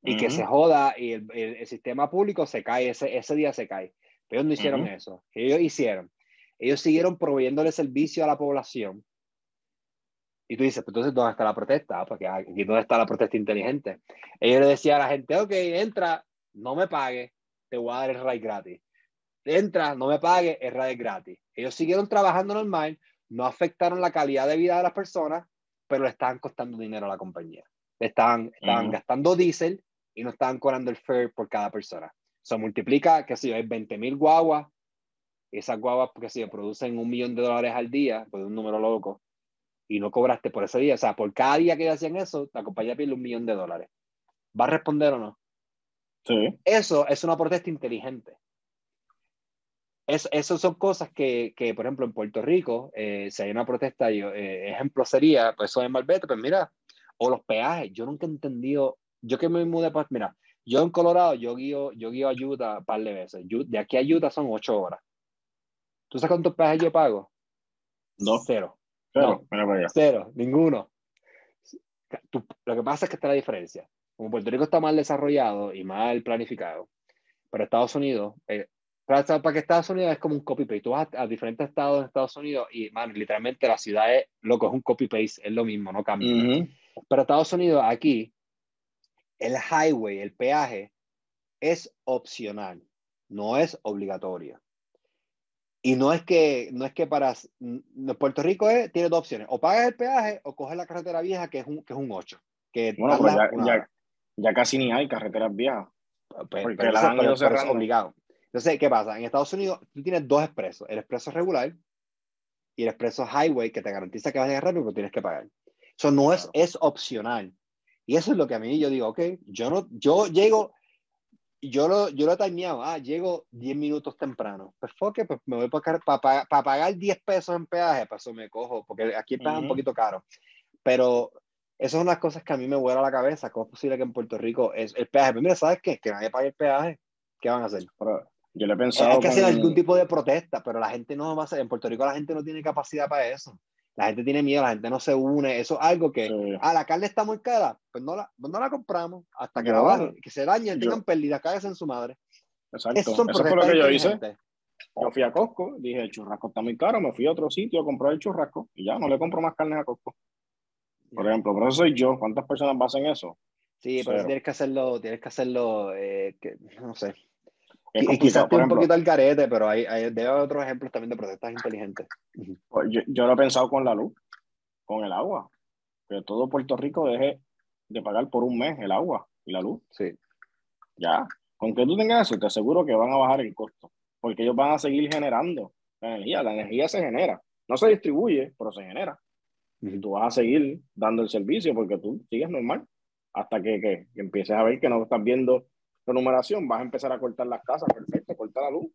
Y que se joda y el, el, sistema público se cae, ese, ese día se cae. Pero ellos no hicieron eso. ellos hicieron? Ellos siguieron proveyéndole servicio a la población. Y tú dices, pues entonces, ¿dónde está la protesta? Ah, porque aquí, ¿dónde está la protesta inteligente? Ellos le decían a la gente, ok, entra, no me pague, te voy a dar el ride gratis. Entra, no me pague, el ride gratis. Ellos siguieron trabajando normal, no afectaron la calidad de vida de las personas, pero le estaban costando dinero a la compañía. Estaban, estaban gastando diésel y no estaban cobrando el fare por cada persona. Se multiplica, que si hay 20 mil guaguas, esas guaguas, que si producen un millón de dólares al día, pues un número loco, y no cobraste por ese día. O sea, por cada día que hacían eso, la compañía pierde un millón de dólares. ¿Va a responder o no? Sí. Eso es una protesta inteligente. Es, esas son cosas que, que, por ejemplo, en Puerto Rico, eh, si hay una protesta, yo, eh, ejemplo sería, pues eso en Malvete, pues mira, o los peajes. Yo nunca he entendido, yo que me mudé, pues mira, yo en Colorado, yo guío, yo guío a Utah un par de veces. De aquí a Utah son ocho horas. ¿Tú sabes cuántos peajes yo pago? Dos. Cero. Cero, no, cero, ninguno. lo que pasa es que está la diferencia. Como Puerto Rico está mal desarrollado y mal planificado, pero Estados Unidos, eh, para, que Estados Unidos es como un copy-paste. Tú vas a, diferentes estados de Estados Unidos y, man, literalmente la ciudad es, loco, es un copy-paste, es lo mismo, no cambia. Pero Estados Unidos, aquí, el highway, el peaje, es opcional, no es obligatorio. Y no es que, no es que para Puerto Rico es, tiene dos opciones, o pagas el peaje o coges la carretera vieja que es un, que es un 8. Que bueno, pues ya, ya, casi ni hay carreteras viejas. Pues, porque las han ido es obligado. Entonces, ¿qué pasa? En Estados Unidos tú tienes dos expresos, el expreso regular y el expreso highway que te garantiza que vas a llegar rápido, pero tienes que pagar. Eso no es, es opcional. Y eso es lo que a mí yo digo, ok, yo no, yo llego, yo lo, yo lo he timeado, ah, llego 10 minutos temprano. Pues que pues me voy para, para, para, pagar 10 pesos en peaje, pues eso me cojo, porque aquí está un poquito caro. Pero esas son las cosas que a mí me vuela la cabeza. ¿Cómo es posible que en Puerto Rico es el peaje? Pues mira, ¿sabes qué? Que nadie pague el peaje. ¿Qué van a hacer? yo le he pensado. Es que hacer algún tipo de protesta, pero la gente no va a hacer. En Puerto Rico la gente no tiene capacidad para eso. La gente tiene miedo, la gente no se une. Eso es algo que, ah, la carne está muy cara, pues no la, pues no la compramos hasta que la bajen, que se dañen, tengan pérdidas, cáguense en su madre. Exacto. Eso, fue lo que yo hice. Yo fui a Costco, dije, el churrasco está muy caro, me fui a otro sitio a comprar el churrasco y ya no le compro más carne a Costco. Por ejemplo, pero eso soy yo. ¿Cuántas personas hacen eso? Sí, pero tienes que hacerlo, tienes que hacerlo, eh, que, no sé, y quizás esté un poquito al carete, pero hay, hay, debe haber otros ejemplos también de protestas inteligentes. Pues yo, yo, lo he pensado con la luz, con el agua. Que todo Puerto Rico deje de pagar por un mes el agua y la luz. Sí. Ya. Con que tú tengas eso, te aseguro que van a bajar el costo. Porque ellos van a seguir generando la energía. La energía se genera. No se distribuye, pero se genera. Y tú vas a seguir dando el servicio porque tú sigues normal. Hasta que, que, que empieces a ver que no estás viendo la numeración, vas a empezar a cortar las casas, perfecto, cortar la luz.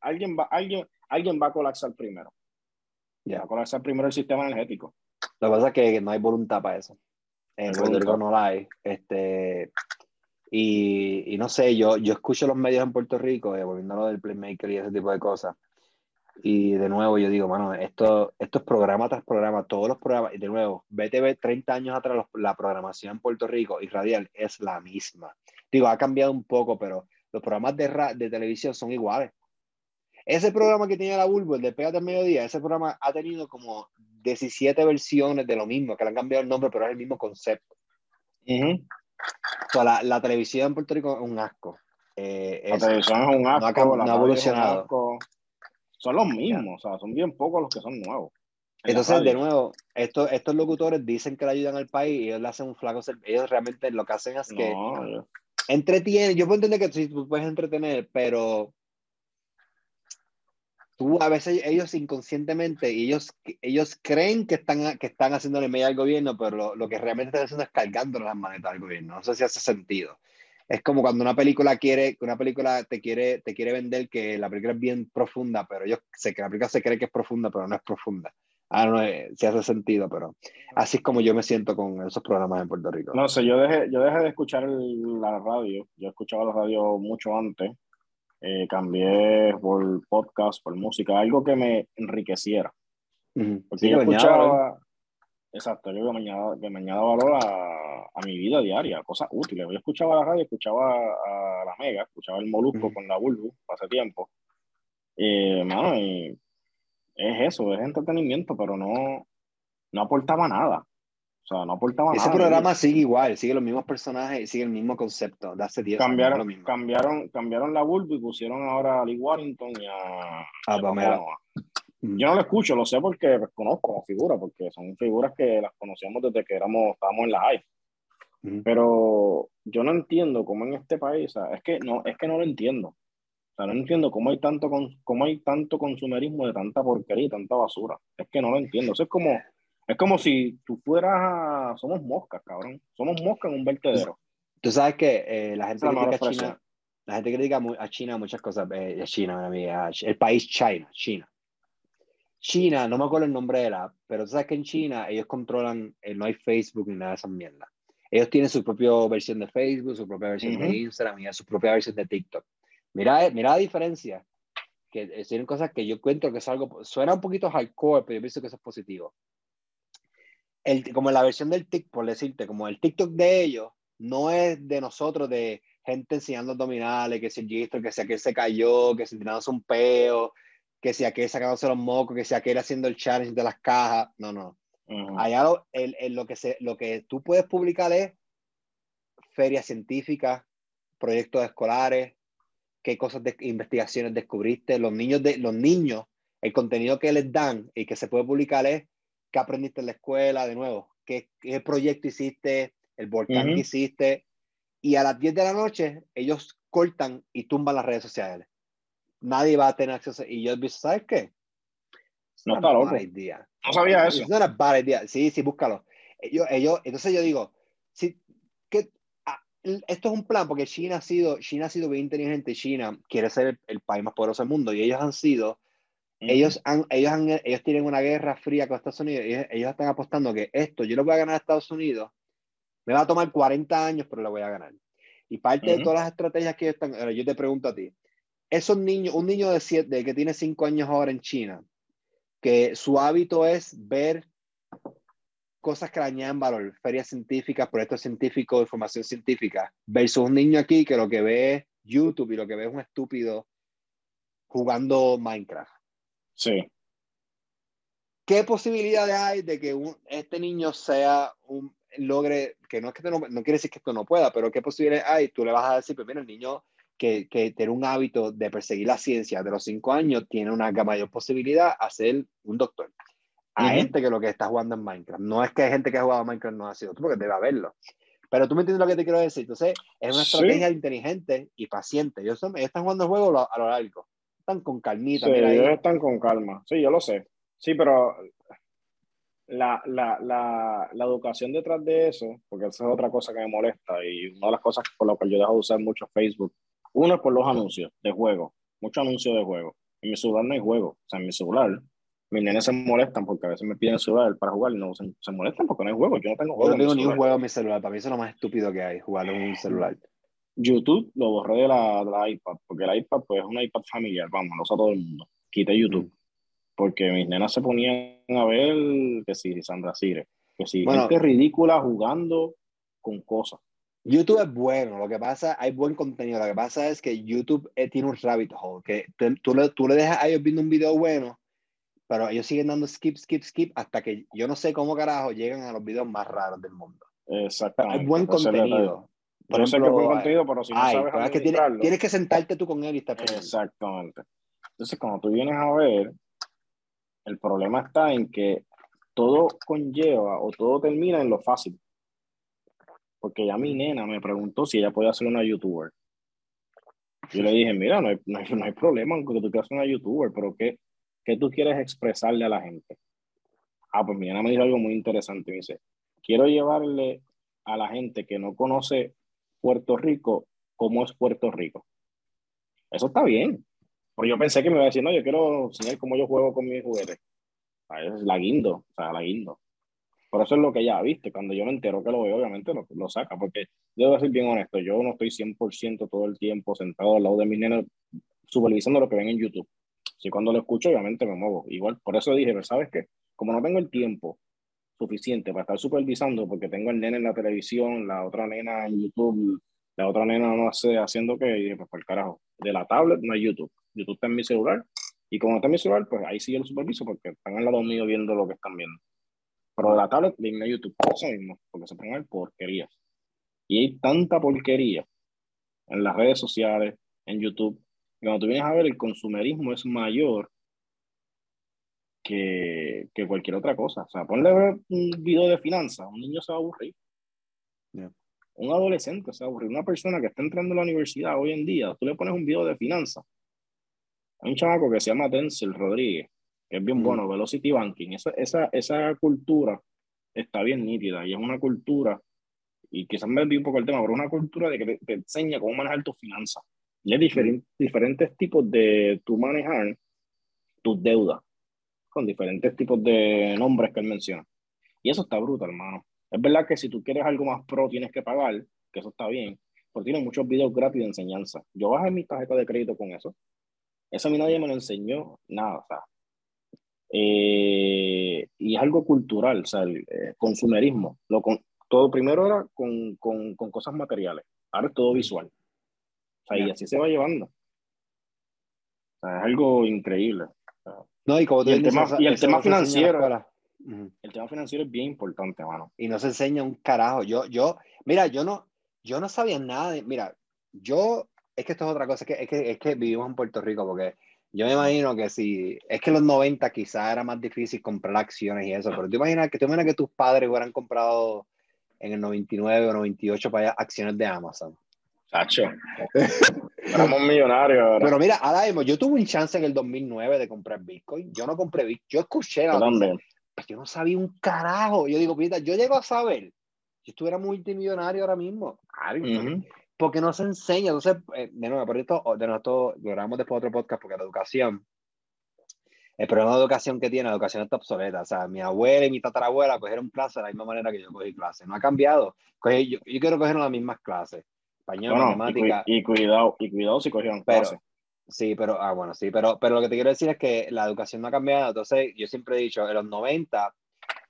alguien, va, alguien, alguien va a colapsar primero. Ya. Va a colapsar primero el sistema energético. Lo que pasa es que no hay voluntad para eso. En Puerto Rico no la hay. Este, y, y, no sé, yo, yo escucho los medios en Puerto Rico, eh, volviendo a lo del Playmaker y ese tipo de cosas. Y de nuevo yo digo, mano, esto, esto es programa tras programa, todos los programas, y de nuevo, BTV 30 años atrás, la programación en Puerto Rico y radial es la misma. Digo, ha cambiado un poco, pero los programas de, de televisión son iguales. Ese programa que tenía la Bulbo, el de Pégate al Mediodía, ese programa ha tenido como 17 versiones de lo mismo, que le han cambiado el nombre, pero es el mismo concepto. o sea, la, televisión en Puerto Rico es un asco. Eh, la televisión es un asco. No ha, evolucionado. Son los mismos, o sea, son bien pocos los que son nuevos. Entonces, de nuevo, estos, estos locutores dicen que le ayudan al país y ellos le hacen un flaco Ellos realmente lo que hacen es que entretienen. Yo puedo entender que sí, tú puedes entretener, pero tú a veces ellos inconscientemente, ellos, ellos creen que están, que están haciéndole media al gobierno, pero lo, lo, que realmente están haciendo es cargando las manetas al gobierno. No sé si hace sentido. Es como cuando una película quiere, una película te quiere, te quiere vender que la película es bien profunda, pero ellos sé que la película se cree que es profunda, pero no es profunda. Ah, no, eh, sí hace sentido, pero así es como yo me siento con esos programas en Puerto Rico. No sé, yo dejé, yo dejé de escuchar la radio, yo escuchaba la radio mucho antes, eh, cambié por podcast, por música, algo que me enriqueciera. Porque yo escuchaba, exacto, yo que me añada, valor a, a, mi vida diaria, cosas útiles. Yo escuchaba la radio, escuchaba a la Mega, escuchaba el Molusco con la Bulbu hace tiempo. Eh, y es eso, es entretenimiento, pero no, no aportaba nada. O sea, no aportaba Ese nada. Ese programa sigue igual, sigue los mismos personajes, sigue el mismo concepto de hace 10 cambiaron, años. Cambiaron, cambiaron la Bulbo y pusieron ahora a Lee Warrington y a, a Pamela. Yo no lo escucho, lo sé porque pues, conozco como figura, porque son figuras que las conocíamos desde que éramos, estábamos en la high. Pero yo no entiendo cómo en este país, es que no, es que no lo entiendo. O sea, no entiendo cómo hay tanto, cómo hay tanto consumerismo de tanta porquería y tanta basura. Es que no lo entiendo. Eso es como, es como si tú fueras, somos moscas, cabrón. Somos moscas en un vertedero. Tú sabes que eh, la gente critica a China, la gente critica a China muchas cosas, eh, China, amiga, el país China, China. China, no me acuerdo el nombre de la, pero tú sabes que en China ellos controlan, eh, no hay Facebook ni nada de esas mierdas. Ellos tienen su propia versión de Facebook, su propia versión de Instagram y su propia versión de TikTok. Mira, mira la diferencia. Que son cosas que yo encuentro que es algo, suena un poquito hardcore, pero yo pienso que eso es positivo. El, como la versión del TikTok, por decirte, como el TikTok de ellos, no es de nosotros, de gente enseñando abdominales, que si el gistro, que si aquel se cayó, que si tirándose un peo, que si aquel sacándose los mocos, que si aquel haciendo el challenge de las cajas. No, no. Allá lo, el, el, lo, que se, lo que tú puedes publicar es ferias científicas, proyectos escolares, qué cosas de investigaciones descubriste, los niños, de, los niños, el contenido que les dan y que se puede publicar es qué aprendiste en la escuela, de nuevo, qué, qué proyecto hiciste, el volcán que hiciste, y a las 10 de la noche ellos cortan y tumban las redes sociales. Nadie va a tener acceso. Y yo visto, ¿sabes qué? No está loco. No sabía eso. No era idea. Sí, sí, búscalo. Ellos, ellos, entonces yo digo, si, ¿qué, esto es un plan porque China ha sido, China ha sido bien inteligente. China quiere ser el, país más poderoso del mundo y ellos han sido, ellos, han, ellos, han, ellos tienen una guerra fría con Estados Unidos y ellos, están apostando que esto yo lo voy a ganar a Estados Unidos. Me va a tomar 40 años, pero lo voy a ganar. Y parte de todas las estrategias que ellos están, ahora yo te pregunto a ti, esos niños, un niño de siete, que tiene 5 años ahora en China, que su hábito es ver cosas que le añaden valor, ferias científicas, proyectos científicos, información científica, versus un niño aquí que lo que ve es YouTube y lo que ve es un estúpido jugando Minecraft. Sí. ¿Qué posibilidades hay de que este niño sea un logre, que no es que no, no, quiere decir que esto no pueda, pero qué posibilidades hay? Tú le vas a decir, pues mira, el niño que, que tiene un hábito de perseguir la ciencia de los cinco años tiene una mayor posibilidad a ser un doctor a gente que lo que está jugando en Minecraft. No es que hay gente que ha jugado Minecraft no ha sido tú, porque debe haberlo. Pero tú me entiendes lo que te quiero decir. Entonces, es una estrategia inteligente y paciente. Ellos, están jugando el juego a lo largo. Están con calmita. Sí, ellos están con calma. Sí, yo lo sé. Sí, pero la, la, la, la, educación detrás de eso, porque esa es otra cosa que me molesta y una de las cosas por las que yo dejo de usar mucho Facebook, uno es por los anuncios de juego, muchos anuncios de juego. En mi celular no hay juego, o sea, en mi celular mis nenes se molestan porque a veces me piden celular para jugar y no se, se molestan porque no hay juego. Yo no tengo juego. Yo no tengo ni un juego en mi celular. Para mí eso es lo más estúpido que hay, jugar en un celular. YouTube lo borré de la, de la iPad porque el iPad pues, es un iPad familiar, vamos, lo usa todo el mundo. Quité YouTube. Porque mis nenas se ponían a ver que si Sandra Cire, que si bueno, gente ridícula jugando con cosas. YouTube es bueno, lo que pasa, hay buen contenido, lo que pasa es que YouTube eh, tiene un rabbit hole, que tú, le, tú le dejas a ellos viendo un video bueno pero ellos siguen dando skip, skip, skip hasta que yo no sé cómo carajo llegan a los videos más raros del mundo. Exactamente. Hay buen contenido. Por no sé qué buen contenido, pero si no ay, sabes es que tienes, tienes, que sentarte tú con él y estar Exactamente. Entonces, cuando tú vienes a ver, el problema está en que todo conlleva o todo termina en lo fácil. Porque ya mi nena me preguntó si ella podía ser una youtuber. Yo le dije, mira, no hay, no hay, no hay problema aunque tú quieras ser una youtuber, pero ¿qué, ¿qué tú quieres expresarle a la gente? Ah, pues mi me dijo algo muy interesante. Me dice, quiero llevarle a la gente que no conoce Puerto Rico cómo es Puerto Rico. Eso está bien. Porque yo pensé que me iba a decir, no, yo quiero enseñar cómo yo juego con mis juguetes. Es la guindo, o sea, la guindo. Por eso es lo que ya viste. Cuando yo me entero que lo veo, obviamente lo, lo saca. Porque yo debo ser bien honesto, yo no estoy 100% todo el tiempo sentado al lado de mis nenes supervisando lo que ven en YouTube. Si cuando lo escucho, obviamente me muevo. Igual, por eso dije, pero ¿sabes qué? Como no tengo el tiempo suficiente para estar supervisando, porque tengo el nene en la televisión, la otra nena en YouTube, la otra nena no hace, haciendo que, dije, pues por el carajo, de la tablet no hay YouTube. YouTube está en mi celular. Y como está en mi celular, pues ahí sí yo lo superviso porque están al lado mío viendo lo que están viendo. Pero de la tablet, dime YouTube, eso mismo, porque se ponen porquerías. Y hay tanta porquería en las redes sociales, en YouTube, que cuando tú vienes a ver, el consumerismo es mayor que, que cualquier otra cosa. O sea, ponle un video de finanzas, un niño se va a aburrir. Un adolescente se va a aburrir. Una persona que está entrando a la universidad hoy en día, tú le pones un video de finanzas. Hay un chamaco que se llama Denzel Rodríguez, que es bien mm. bueno, Velocity Banking. Esa, esa, esa cultura está bien nítida y es una cultura, y quizás me olvidé un poco el tema, pero es una cultura de que te, enseña cómo manejar tus finanzas. Y hay diferentes, diferentes tipos de tu manejar tus deudas, con diferentes tipos de nombres que él menciona. Y eso está brutal, hermano. Es verdad que si tú quieres algo más pro tienes que pagar, que eso está bien, pero tiene muchos videos gratis de enseñanza. Yo bajé mi tarjeta de crédito con eso. Eso a mí nadie me lo enseñó, nada, o sea, eh, y es algo cultural, o sea, el eh, consumerismo. Lo con, todo primero era con, con, con, cosas materiales, ahora es todo visual. O sea, y así se va llevando. O sea, es algo increíble. no, y, como el, tema, y el tema financiero. El tema financiero es bien importante, mano. Y no se enseña un carajo. Yo, yo, mira, yo no, yo no sabía nada de, mira, yo, es que esto es otra cosa, es que, es que, es que vivimos en Puerto Rico, porque yo me imagino que si, es que en los 90 quizás era más difícil comprar acciones y eso, pero tú imaginas que, tú imaginas que tus padres hubieran comprado en el 99 o 98 para allá acciones de Amazon. Sacho. Éramos millonarios. Pero mira, ahora mismo, yo tuve un chance en el 2009 de comprar Bitcoin. Yo no compré Bitcoin. Yo escuché la yo, yo no sabía un carajo. Yo digo, mira, yo llego a saber. Si estuviera multimillonario ahora mismo. Uh porque no se enseña. Entonces, eh, de nuevo, por esto, de nuevo, lo grabamos después de otro podcast, porque la educación, el problema de educación que tiene, la educación está obsoleta. O sea, mi abuela y mi tatarabuela cogieron clases de la misma manera que yo cogí clases. No ha cambiado. yo, yo, quiero coger las mismas clases. Español, matemática. Y, cuidado, y cuidado si cogieron clases. Sí, pero, ah, bueno, sí, pero, pero lo que te quiero decir es que la educación no ha cambiado. Entonces, yo siempre he dicho, en los 90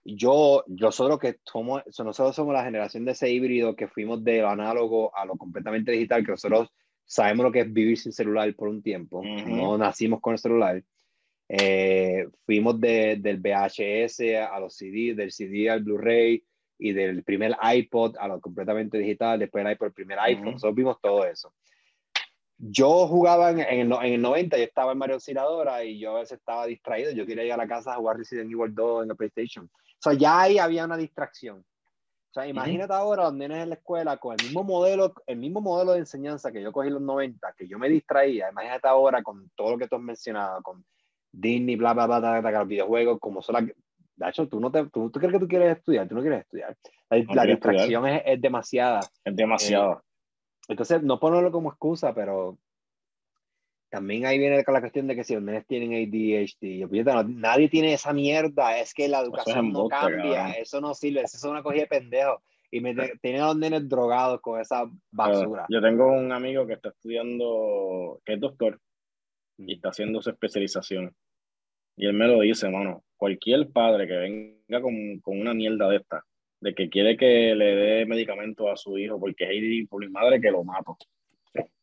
yo, nosotros que somos, nosotros somos la generación de ese híbrido que fuimos de lo análogo a lo completamente digital, que nosotros sabemos lo que es vivir sin celular por un tiempo, no nacimos con el celular. Eh, fuimos de, del VHS a los CD, del CD al Blu-ray y del primer iPod a lo completamente digital, después el iPod, el primer iPhone, nosotros vimos todo eso. Yo jugaba en, en, el, en, 90, yo estaba en Mario Auxiliadora y yo a veces estaba distraído, yo quería ir a la casa a jugar Resident Evil 2 en la PlayStation. O sea, ya ahí había una distracción. O sea, imagínate ahora los nenes en la escuela con el mismo modelo, el mismo modelo de enseñanza que yo cogí en los 90, que yo me distraía. Imagínate ahora con todo lo que tú has mencionado, con Disney, bla, bla, bla, bla, bla los videojuegos, como son De hecho, tú, no te, tú, tú, crees que tú quieres estudiar, tú no quieres estudiar. La, distracción es, es, demasiada. Es demasiado. Eh, entonces, no ponerlo como excusa, pero también ahí viene la cuestión de que si los nenes tienen ADHD, yo, nadie tiene esa mierda, es que la educación no cambia, eso no sirve, eso es una cogida de pendejo. Y me tienen a los nenes drogados con esa basura. Yo tengo un amigo que está estudiando, que es doctor, y está haciendo su especialización. Y él me lo dice, mano, cualquier padre que venga con, con una mierda de esta, de que quiere que le dé medicamento a su hijo porque es ADD por mi madre, que lo mato.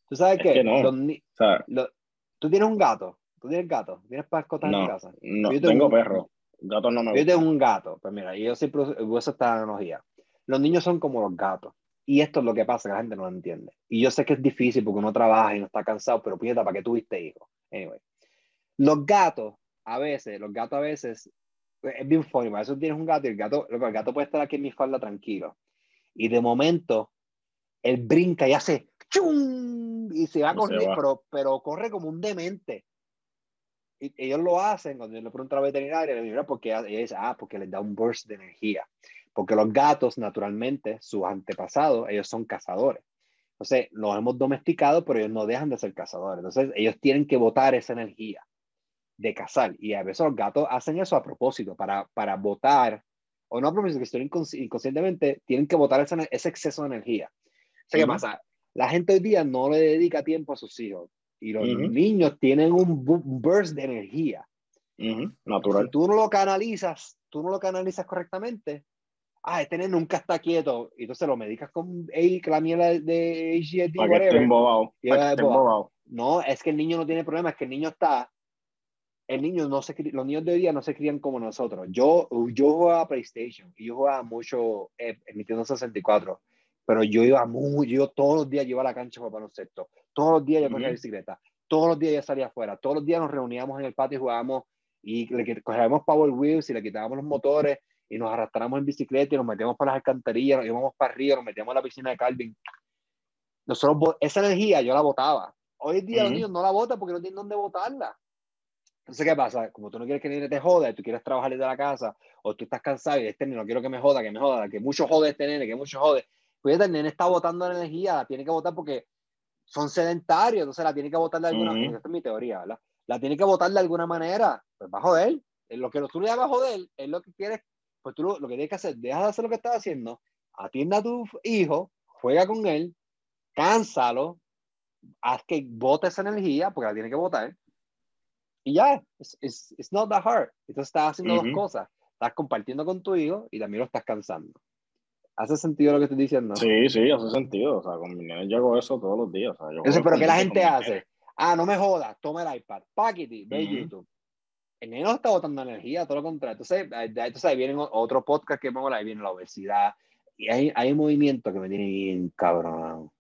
¿Tú sabes qué? o ¿Tú tienes un gato? ¿Tú tienes gato? ¿Tienes mascotas no, en casa? No, yo tengo, perro. Gato no me Yo tengo un gato. Pues mira, yo siempre uso esta analogía. Los niños son como los gatos. Y esto es lo que pasa, que la gente no lo entiende. Y yo sé que es difícil porque uno trabaja y no está cansado, pero puñeta, ¿para qué tuviste hijos? Anyway. Los gatos, a veces, los gatos a veces, es bien funny, a eso tienes un gato y el gato, el gato puede estar aquí en mi falda tranquilo. Y de momento, él brinca y hace ¡chum! Y se va a correr, pero, pero corre como un demente. Y ellos lo hacen cuando yo le pregunto a la veterinaria, le digo, porque ella dice, ah, porque les da un burst de energía. Porque los gatos, naturalmente, sus antepasados, ellos son cazadores. Entonces, los hemos domesticado, pero ellos no dejan de ser cazadores. Entonces, ellos tienen que botar esa energía de cazar. Y a veces los gatos hacen eso a propósito, para, para botar, o no a propósito, que inconscientemente, tienen que botar ese, ese exceso de energía. O sea, ¿qué pasa? La gente hoy día no le dedica tiempo a sus hijos. Y los niños tienen un burst de energía. Natural. Si tú no lo canalizas, tú no lo canalizas correctamente, ah, este nene nunca está quieto, y entonces lo medicas con hey, la mierda de whatever. No, es que el niño no tiene problema, es que el niño está, el niño no se, los niños de hoy día no se crían como nosotros. Yo, yo jugaba PlayStation y yo jugaba mucho eh, en Nintendo 64, pero yo iba muy, yo todos los días iba a la cancha para baloncesto, todos los días yo corría bicicleta, todos los días yo salía afuera, todos los días nos reuníamos en el patio y jugábamos y le cogíamos power wheels y le quitábamos los motores y nos arrastramos en bicicleta y nos metíamos por las alcantarillas, nos íbamos para arriba, nos metíamos en la piscina de Calvin. Nosotros, esa energía yo la botaba. Hoy en día los niños no la botan porque no tienen dónde botarla. Entonces, ¿qué pasa? Como tú no quieres que el te joda, y tú quieres trabajar desde la casa, o tú estás cansado y este no quiero que me joda, que me joda, que mucho jode este nene, que mucho jode. Pues el nene está botando energía, la tiene que botar porque son sedentarios, entonces la tiene que botar de alguna manera. Esta es mi teoría, ¿verdad? La tiene que botar de alguna manera. Pues va a joder. Lo que tú le hagas joder es lo que quieres pues tú lo, que tienes que hacer, deja de hacer lo que estás haciendo, atienda a tu hijo, juega con él, cánsalo, haz que bote esa energía, porque la tiene que botar, y ya, it's, it's, not that hard. Entonces estás haciendo dos cosas, estás compartiendo con tu hijo y también lo estás cansando. ¿Hace sentido lo que estoy diciendo? Sí, sí, hace sentido. O sea, con mi yo hago eso todos los días. O sea, pero ¿qué la gente hace? Ah, no me jodas, toma el iPad, paquete, ve YouTube el nene no está botando energía, todo lo contrario. Entonces, entonces ahí vienen otros podcasts que pongo, ahí viene la obesidad. Y hay, hay un movimiento que me tiene bien cabrón.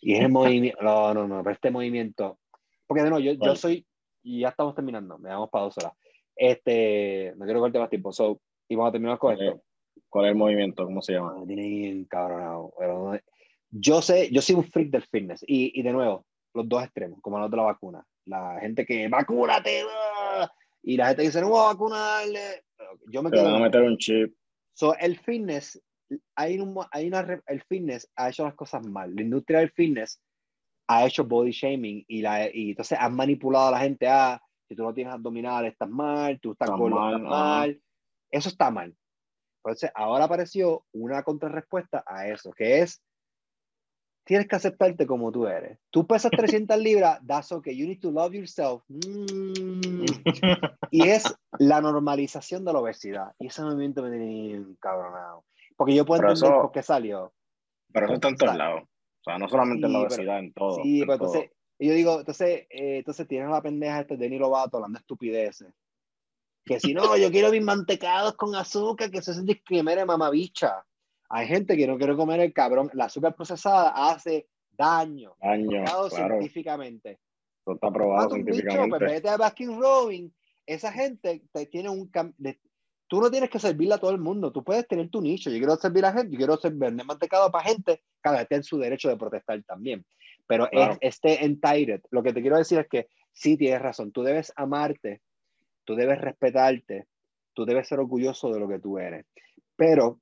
Y es el movimiento, no, no, no, pero este movimiento, porque de nuevo, yo, yo soy, y ya estamos terminando, me damos para dos horas. Este, no quiero cortar más tiempo, so, y vamos a terminar con esto. ¿Cuál es el movimiento? ¿Cómo se llama? Me tiene bien cabrón. Pero, yo sé, yo soy un freak del fitness, y, y de nuevo, los dos extremos, como los de la vacuna. La gente que, vacúnate, y la gente dice, no voy a vacunarle. Yo me quedo. a meter un chip. So, el fitness, hay, un, hay una, el fitness ha hecho las cosas mal. La industria del fitness ha hecho body shaming y, la, y entonces han manipulado a la gente a, si tú no tienes abdominales, estás mal, tú estás gordo, estás mal. Eso está mal. Entonces, ahora apareció una contrarrespuesta a eso, que es tienes que aceptarte como tú eres. Tú pesas 300 libras, that's okay. You need to love yourself. Mm. Y es la normalización de la obesidad. Y ese movimiento me tiene encabronado. Porque yo puedo entender por qué salió. Pero eso está en todos lados. O sea, no solamente en la obesidad, en todo. Sí, pero entonces, yo digo, entonces, eh, entonces tienes la pendeja este Denny Lovato hablando de estupideces. Que si no, yo quiero mis mantecados con azúcar, que eso es discriminante, mamabicha. Hay gente que no quiere comer el cabrón. La azúcar procesada hace daño. Daño. Claro. científicamente. Eso está probado científicamente. Bicho, vete a Baskin Robin. Esa gente te tiene un de, Tú no tienes que servirle a todo el mundo. Tú puedes tener tu nicho. Yo quiero servir a gente. Yo quiero vender mantecado para gente. Cada vez tiene su derecho de protestar también. Pero es, este entitled. Lo que te quiero decir es que sí tienes razón. Tú debes amarte. Tú debes respetarte. Tú debes ser orgulloso de lo que tú eres. Pero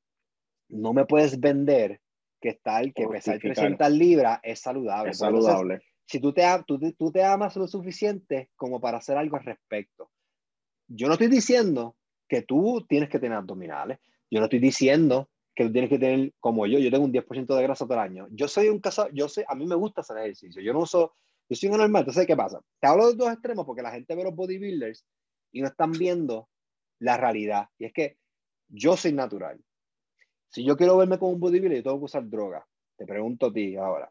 no me puedes vender que tal, que pesar 300 libras es saludable. Es saludable. si tú te, tú, tú te amas lo suficiente como para hacer algo al respecto. Yo no estoy diciendo que tú tienes que tener abdominales. Yo no estoy diciendo que tú tienes que tener, como yo, yo tengo un 10% de grasa todo el año. Yo soy un caso, yo sé, a mí me gusta hacer ejercicio. Yo no uso, yo soy un normal. Entonces, ¿qué pasa? Te hablo de dos extremos porque la gente ve los bodybuilders y no están viendo la realidad. Y es que yo soy natural. Si yo quiero verme como un bodybuilder, yo tengo que usar droga. Te pregunto a ti ahora.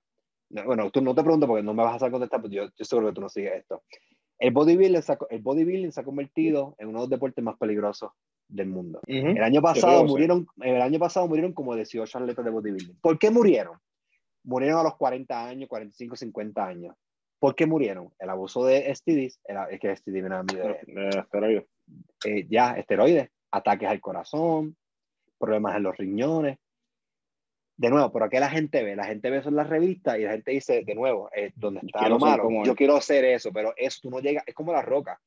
bueno, tú no te pregunto porque no me vas a contestar, pero yo, yo seguro que tú no sigues esto. El bodybuilding, el bodybuilding se ha convertido en uno de los deportes más peligrosos del mundo. El año pasado murieron, el año pasado murieron como 18 atletas de bodybuilding. ¿Por qué murieron? Murieron a los 40 años, 45, 50 años. ¿Por qué murieron? El abuso de STDs, es que STD era de, esteroides. Eh, ya, esteroides, ataques al corazón, problemas en los riñones. De nuevo, ¿por qué la gente ve? La gente ve eso en las revistas y la gente dice, de nuevo, eh, donde está lo malo, yo quiero hacer eso, pero eso tú no llega, es como la roca.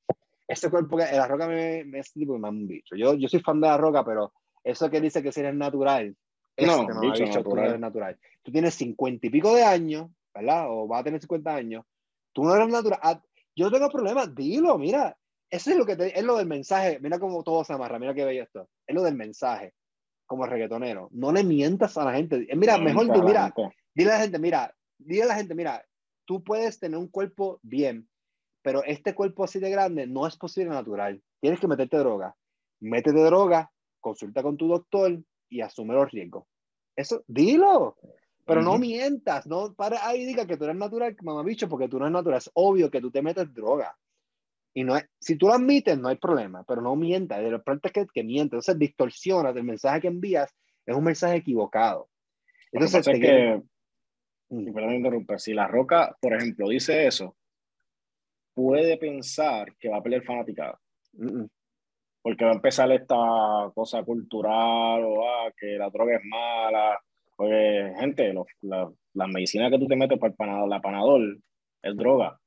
Ese cuerpo, la roca me, me, me, me un bicho. Yo, yo soy fan de la roca, pero eso que dice que si eres natural, Eso no, bicho, natural. tú no eres natural. Tú tienes cincuenta y pico de años, ¿verdad? O vas a tener 50 años. Tú no eres natural. Ah, yo tengo problemas, dilo, mira. Eso es lo que te, es lo del mensaje. Mira cómo todo se amarra, mira qué bello esto. Es lo del mensaje, como reggaetonero. No le mientas a la gente. Eh, mira, mejor tú, mira, dile a la gente, mira, dile a la gente, mira, tú puedes tener un cuerpo bien, pero este cuerpo así de grande no es posible natural. Tienes que meterte droga. Métete droga, consulta con tu doctor y asume los riesgos. Eso, dilo. Pero no mientas, no para ahí diga que tú eres natural, mamabicho, porque tú no eres natural. Es obvio que tú te metes droga. Y no es, si tú lo admites, no hay problema, pero no mientas. De repente es que, que mientes. Entonces distorsionas el mensaje que envías, es un mensaje equivocado. Entonces, te que, perdón interrumpir, si la roca, por ejemplo, dice eso, puede pensar que va a pelear fanaticada. Porque va a empezar esta cosa cultural o ah, que la droga es mala porque, gente, la, la, medicina que tú te metes para el panador, la panadol es droga.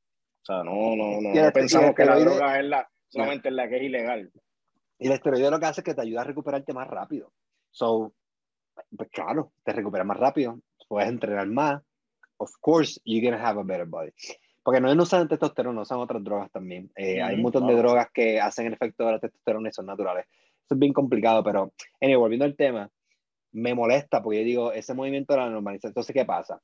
O sea, no, no, no, pensamos que la droga es la, solamente es la que es ilegal. Y el esteroide lo que hace es que te ayuda a recuperarte más rápido. So, pues claro, te recuperas más rápido, puedes entrenar más. Of course, you're gonna have a better body. Porque no usan testosterona, usan otras drogas también. Eh, hay un montón de drogas que hacen el efecto de la testosterona y son naturales. Eso es bien complicado, pero, anyway, volviendo al tema, me molesta porque yo digo, ese movimiento de la normalización, entonces, ¿qué pasa?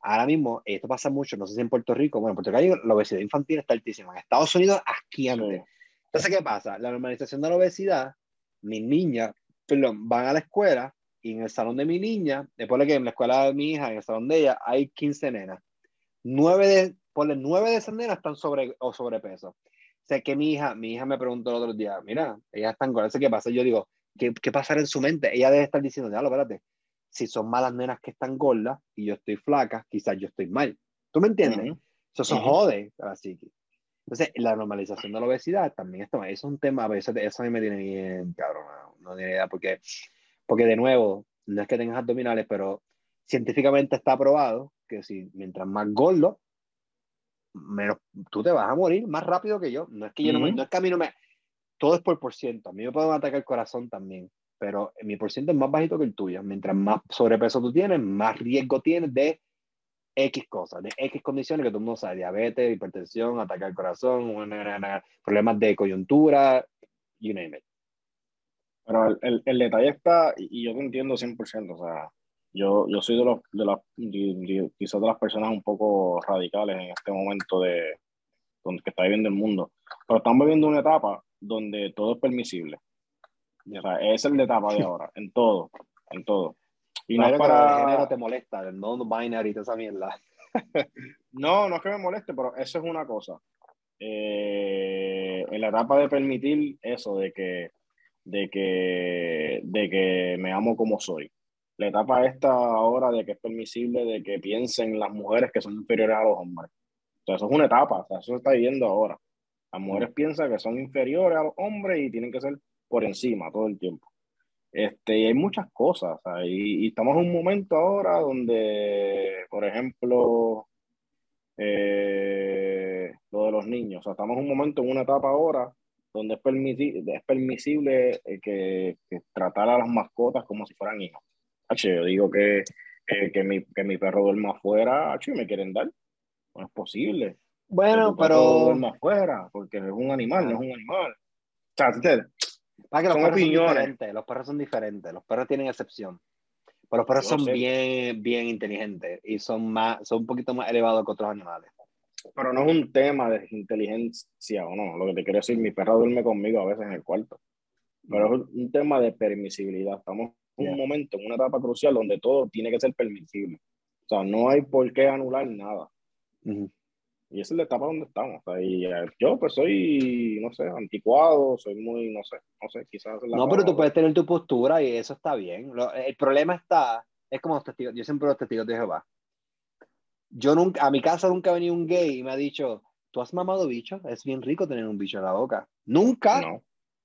Ahora mismo, esto pasa mucho, no sé si en Puerto Rico, bueno, en Puerto Rico la obesidad infantil está altísima, en Estados Unidos, asquiante. Entonces, ¿qué pasa? La normalización de la obesidad, mis niñas, perdón, van a la escuela y en el salón de mi niña, después de que en la escuela de mi hija, en el salón de ella, hay 15 nenas. Nueve de, ponle, nueve de esas nenas están sobre o sobrepeso. O sea, que mi hija, mi hija me preguntó el otro día, mira, ellas están eso, ¿qué pasa? Yo digo, ¿qué, qué pasará en su mente? Ella debe estar diciendo, ya, lo espérate, si son malas nenas que están gordas y yo estoy flaca, quizás yo estoy mal. ¿Tú me entiendes? Eso se jode así Entonces, la normalización de la obesidad también está es un tema, a veces eso a mí me tiene bien cabrón, no tiene idea, porque, porque de nuevo, no es que tengas abdominales, pero científicamente está probado que si mientras más gordo, menos tú te vas a morir más rápido que yo. No es que yo no, no es que a mí no me, todo es por por ciento. A mí me pueden atacar el corazón también, pero mi por ciento es más bajito que el tuyo. Mientras más sobrepeso tú tienes, más riesgo tienes de X cosas, de X condiciones que tú no sabes, diabetes, hipertensión, ataque al corazón, problemas de coyuntura, you name it. Pero el, el, detalle está, y yo te entiendo 100%, o sea, yo, yo soy de los, de las, quizás de las personas un poco radicales en este momento de, donde que está viviendo el mundo, pero estamos viviendo una etapa donde todo es permisible. O sea, es el de etapa de ahora, en todo, en todo. Y no, es para... El género te molesta, el non-binary toda esa mierda. no, no es que me moleste, pero eso es una cosa. Eh, en la etapa de permitir eso, de que, de que, de que me amo como soy. La etapa esta ahora de que es permisible de que piensen las mujeres que son inferiores a los hombres. O sea, eso es una etapa, o sea, eso se está viviendo ahora. Las mujeres piensan que son inferiores a los hombres y tienen que ser por encima todo el tiempo. Este, y hay muchas cosas, y, estamos en un momento ahora donde, por ejemplo, eh, lo de los niños, o sea, estamos en un momento, en una etapa ahora donde es, permisible, es permisible eh, que, tratar a las mascotas como si fueran hijos. yo digo que, que, mi, que mi perro duerma afuera, y me quieren dar. No es posible. Bueno, pero. más fuera, porque es un animal, no es un animal. O sea, Para que los perros son diferentes, los perros son diferentes, los perros tienen excepción. Pero los perros son bien, bien inteligentes y son más, son un poquito más elevados que otros animales. Pero no es un tema de inteligencia o no. Lo que te quiero decir, mi perro duerme conmigo a veces en el cuarto. Pero es un tema de permisibilidad. Estamos en un momento, en una etapa crucial donde todo tiene que ser permisible. O sea, no hay por qué anular nada. Y esa es la etapa donde estamos. y eh, yo, pues, soy, no sé, anticuado, soy muy, no sé, no sé, quizás. no, pero tú puedes tener tu postura y eso está bien. el problema está, es como los testigos, yo siempre los testigos de Jehová. Yo nunca, a mi casa nunca ha venido un gay y me ha dicho, ¿tú has mamado bicho? Es bien rico tener un bicho en la boca. Nunca. No.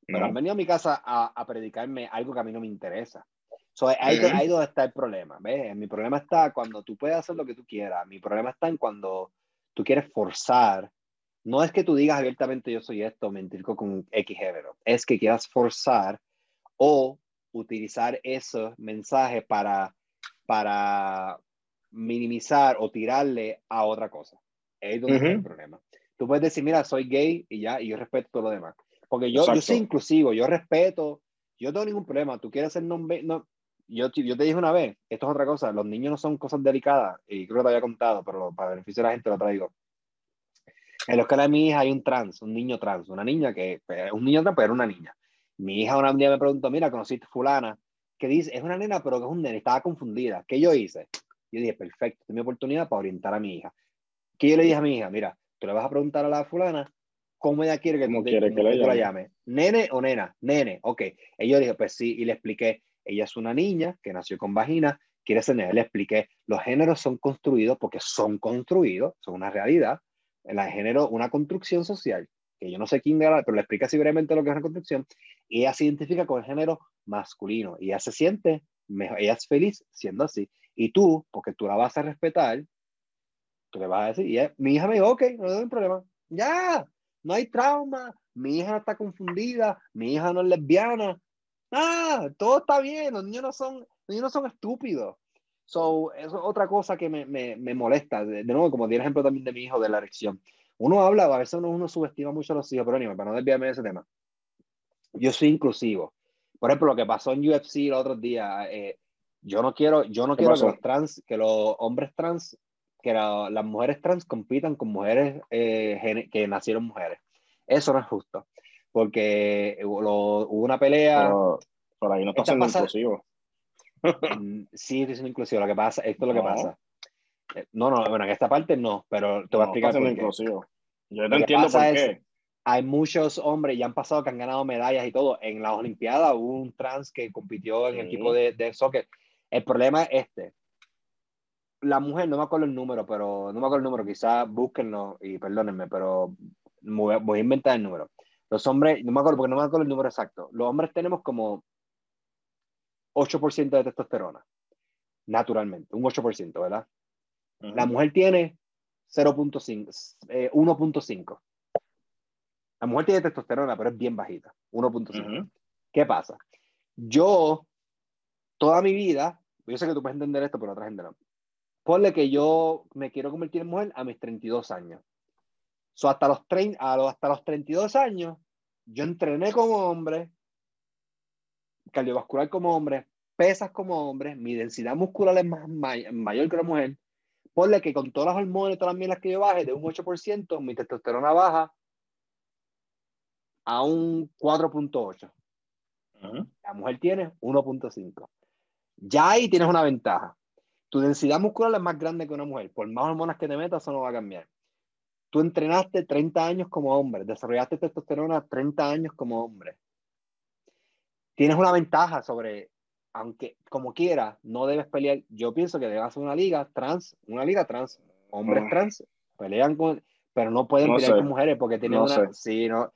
no. han venido a mi casa a, a, predicarme algo que a mí no me interesa. So, ahí, ahí donde está el problema. ¿ves? Mi problema está cuando tú puedes hacer lo que tú quieras. Mi problema está en cuando tú quieres forzar, no es que tú digas abiertamente yo soy esto, mentir con X género, es que quieras forzar o utilizar esos mensajes para, para minimizar o tirarle a otra cosa. Es donde está el problema. Tú puedes decir, mira, soy gay y ya, y yo respeto todo lo demás. Porque yo, yo soy inclusivo, yo respeto, yo no tengo ningún problema. Tú quieres ser nombre, no, yo, yo te dije una vez, esto es otra cosa, los niños no son cosas delicadas, y creo que te había contado, pero para beneficio de la gente lo traigo. En la escuela de mi hija hay un trans, un niño trans, una niña que, pues, un niño trans, pero era una niña. Mi hija una día me preguntó, mira, conociste fulana, que dice, es una nena, pero que es un nene, estaba confundida. ¿Qué yo hice? Yo dije, perfecto, es mi oportunidad para orientar a mi hija. ¿Qué yo le dije a mi hija? Mira, tú le vas a preguntar a la fulana cómo ella quiere que, tú, quiere que, la llame. ¿Nene o nena? Nene, ok. Y yo dije, pues sí, y le expliqué, ella es una niña que nació con vagina, quiere ser. Le expliqué, los géneros son construidos porque son construidos, son una realidad. El género, una construcción social, que yo no sé quién, pero le explica así brevemente lo que es una construcción, ella se identifica con el género masculino, y ella se siente, mejor, ella es feliz siendo así. Y tú, porque tú la vas a respetar, tú le vas a decir, mi hija me dijo, ok, no hay problema, ya, no hay trauma, mi hija está confundida, mi hija no es lesbiana, ah, todo está bien, los niños no son, los niños no son estúpidos. So, eso es otra cosa que me, me, me molesta. De, nuevo, como di el ejemplo también de mi hijo de la erección. Uno habla, a veces uno, uno subestima mucho a los hijos, pero anyway, para no desviarme de ese tema. Yo soy inclusivo. Por ejemplo, lo que pasó en UFC el otro día, eh, yo no quiero, yo no quiero que los trans, que los hombres trans, que las mujeres trans compitan con mujeres eh, que nacieron mujeres. Eso no es justo, porque hubo una pelea. Pero, ahí no está siendo inclusivo. Mm, sí, estoy siendo inclusivo. Lo que pasa, esto es lo que pasa. Eh, no, no, bueno, en esta parte no, pero te voy a explicar por qué. Yo te entiendo por qué. hay muchos hombres, ya han pasado que han ganado medallas y todo. En las Olimpiadas hubo un trans que compitió en el equipo de, de soccer. El problema es este. La mujer, no me acuerdo el número, pero no me acuerdo el número, quizás búsquenlo y perdónenme, pero voy a inventar el número. Los hombres, no me acuerdo porque no me acuerdo el número exacto. Los hombres tenemos como 8% de testosterona, naturalmente, un 8%, ¿verdad? La mujer tiene 0.5, 1.5. Eh, La mujer tiene testosterona, pero es bien bajita, 1.5. ¿Qué pasa? Yo, toda mi vida, yo sé que tú puedes entender esto, pero otra gente no. Ponle que yo me quiero convertir en mujer a mis 32 años. So, hasta, los 30, hasta los 32 años, yo entrené como hombre, cardiovascular como hombre, pesas como hombre, mi densidad muscular es más mayor que la mujer. Ponle que con todas las hormonas y todas las mielas que yo baje de un 8%, mi testosterona baja a un 4.8. La mujer tiene 1.5. Ya ahí tienes una ventaja. Tu densidad muscular es más grande que una mujer. Por más hormonas que te metas, eso no va a cambiar. Tú entrenaste 30 años como hombre, desarrollaste testosterona 30 años como hombre. Tienes una ventaja sobre, aunque como quiera, no debes pelear. Yo pienso que debes hacer una liga trans, una liga trans, hombres trans, pelean con, pero no pueden pelear con mujeres porque tienen una, sí, no.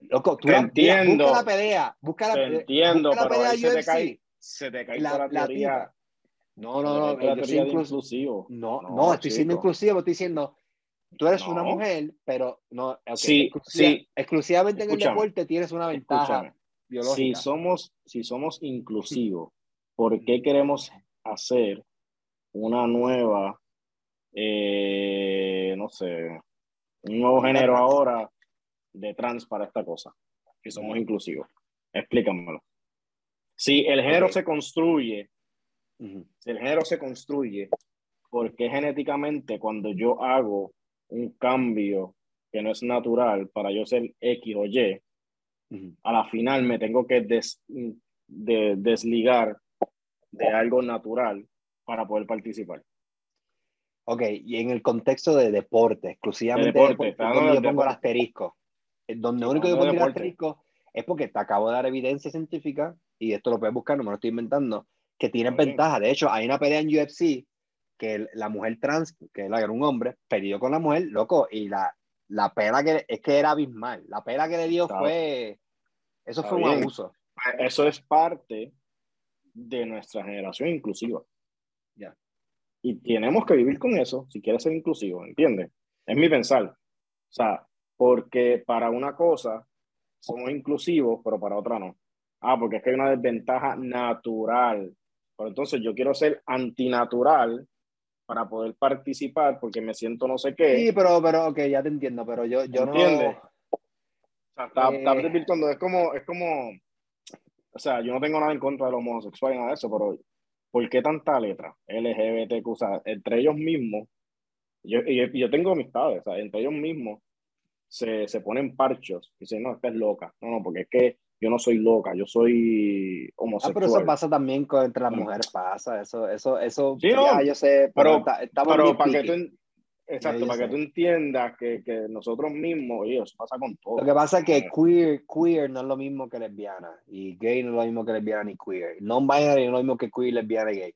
Loco, tú entiendo. busca la pelea, busca la, te entiendo, pero pelea se te cae, se te cae la, la teoría. No, no, no, yo soy inclusivo. No, no, no, estoy siendo inclusivo, estoy diciendo, Tú eres una mujer, pero no. sí, sí. Exclusivamente en el deporte tienes una ventaja biológica. Si somos, si somos inclusivos, ¿por qué queremos hacer una nueva, eh, no sé, un nuevo género ahora de trans para esta cosa? Si somos inclusivos. Explícamelo. Si el género se construye, si el género se construye, ¿por qué genéticamente cuando yo hago un cambio que no es natural para yo ser X o Y, a la final me tengo que de, desligar de algo natural para poder participar. Ok, y en el contexto de deporte, exclusivamente de deporte, donde yo pongo el asterisco. Eh, donde único yo pongo el asterisco es porque te acabo de dar evidencia científica, y esto lo puedes buscar, no me lo estoy inventando, que tienen ventaja. De hecho, hay una pelea en UFC que la mujer trans, que era un hombre, perdió con la mujer, loco, y la, la pena que es que era abismal. La pena que le dio fue. Eso fue un abuso. Eso es parte de nuestra generación inclusiva. Ya. Y tenemos que vivir con eso si quieres ser inclusivo, ¿entiendes? Es mi pensar. O sea, porque para una cosa somos inclusivos, pero para otra no. Ah, porque es que hay una desventaja natural. Pero entonces yo quiero ser antinatural para poder participar porque me siento no sé qué. Sí, pero, pero, ok, ya te entiendo, pero yo, yo no... ¿Entiendes? O sea, está, está Eh. desvirtuando. Es como, es como, o sea, yo no tengo nada en contra de los homosexuales, nada de eso, pero ¿por qué tanta letra? LGBTQ, o sea, entre ellos mismos, yo, yo, yo tengo amistades, o sea, entre ellos mismos se, se ponen parchos y dicen, no, esta es loca. No, no, porque es que yo no soy loca, yo soy Ah, homosexual. pero eso pasa también con, entre las mujeres, pasa, eso, eso, eso, Sí, no, ya yo sé, pero, pero- está- estamos Pero para que picky. tú, exacto, yo para que sé. tú entiendas que, que nosotros mismos, oye, eso pasa con todo. Lo que pasa es que queer, queer no es lo mismo que lesbiana, y gay no es lo mismo que lesbiana ni queer. Non-binary no es lo mismo que queer, lesbiana y gay.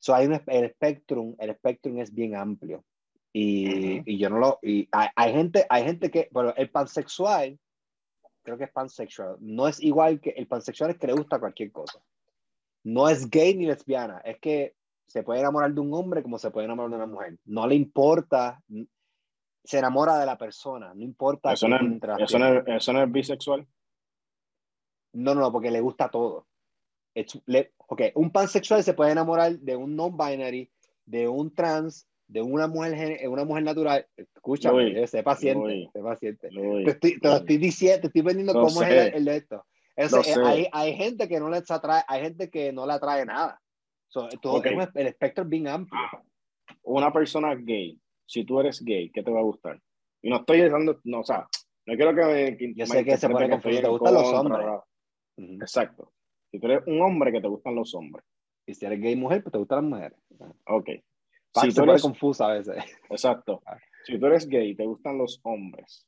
So hay un, el spectrum, el spectrum es bien amplio. Y, Ujú. y yo no lo, y hay, hay gente, hay gente que, bueno, el pansexual, creo que es pansexual, no es igual que, el pansexual es que le gusta cualquier cosa. No es gay ni lesbiana, es que se puede enamorar de un hombre como se puede enamorar de una mujer. No le importa, se enamora de la persona, no importa eso, no eso, no eso no es bisexual. No, no, no, porque le gusta todo. Es- le- ok, un pansexual se puede enamorar de un non-binary, de un trans, de una mujer, una mujer natural. Escúchame, Luis, eh, sé paciente, Luis, sé paciente. Luis, Te estoy, te lo estoy diciendo, te estoy vendiendo Lo cómo es sé. el, el de esto. Es- Lo eh, sé. hay, hay gente que no les atrae, hay gente que no le atrae nada. So, todo- Ok. es el espectro es bien amplio. Una persona gay, si tú eres gay, ¿qué te va a gustar? Y no estoy diciendo, no, o sea, no quiero que me. que Yo sé que se pone confuso, te gustan los hombres. Exacto. Si tú eres un hombre que te gustan los hombres. Y si eres gay mujer, pues te gustan las mujeres. Ok. Si tú eres, confusa a veces. exacto. Si tú eres gay te gustan los hombres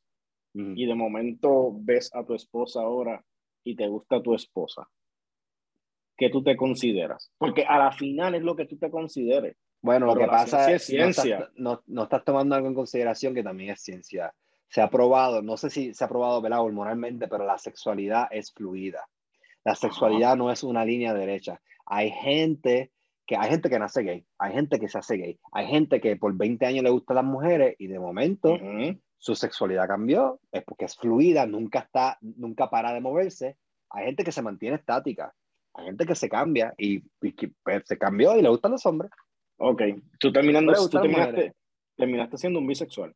y de momento ves a tu esposa ahora y te gusta tu esposa, ¿qué tú te consideras? Porque a la final es lo que tú te consideres. Bueno, lo que pasa ciencia es que no ciencia. estás, no, no estás tomando algo en consideración que también es ciencia. Se ha probado, no sé si se ha probado ¿verdad? hormonalmente, pero la sexualidad es fluida. La sexualidad no es una línea derecha. Hay gente que hay gente que nace gay, hay gente que se hace gay, hay gente que por 20 años le gustan las mujeres y de momento Ujú. su sexualidad cambió, es porque es fluida, nunca está, nunca para de moverse. Hay gente que se mantiene estática, hay gente que se cambia y, y que, pues, se cambió y le gustan los hombres. Ok. Tú, terminando, tú terminaste, terminaste siendo un bisexual.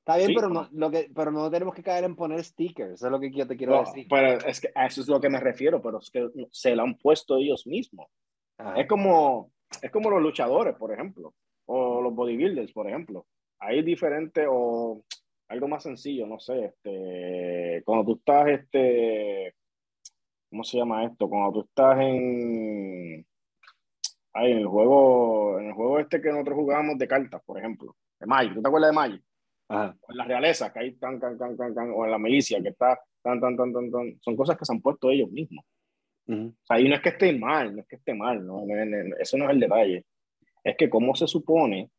Está bien, Sí, pero, ¿o no, no? lo que, pero no tenemos que caer en poner stickers, eso es lo que yo te quiero No, decir. pero es que a eso es lo que me refiero, pero es que se lo han puesto ellos mismos. Ajá. Es como, es como los luchadores, por ejemplo, o los bodybuilders, por ejemplo. Hay diferentes, o algo más sencillo, no sé, este, cuando tú estás, este, ¿cómo se llama esto? Cuando tú estás en, ahí, en el juego, en el juego este que nosotros jugábamos de cartas, por ejemplo, de Magic, ¿tú te acuerdas de Magic? Ajá. o en la realeza, que hay tan, tan, tan, tan, tan, o en la milicia, que está tan, tan, tan, tan, tan, son cosas que se han puesto ellos mismos. Ujú. O sea, y no es que esté mal, no es que esté mal, no, no, no, no, eso no es el detalle. Es que cómo se supone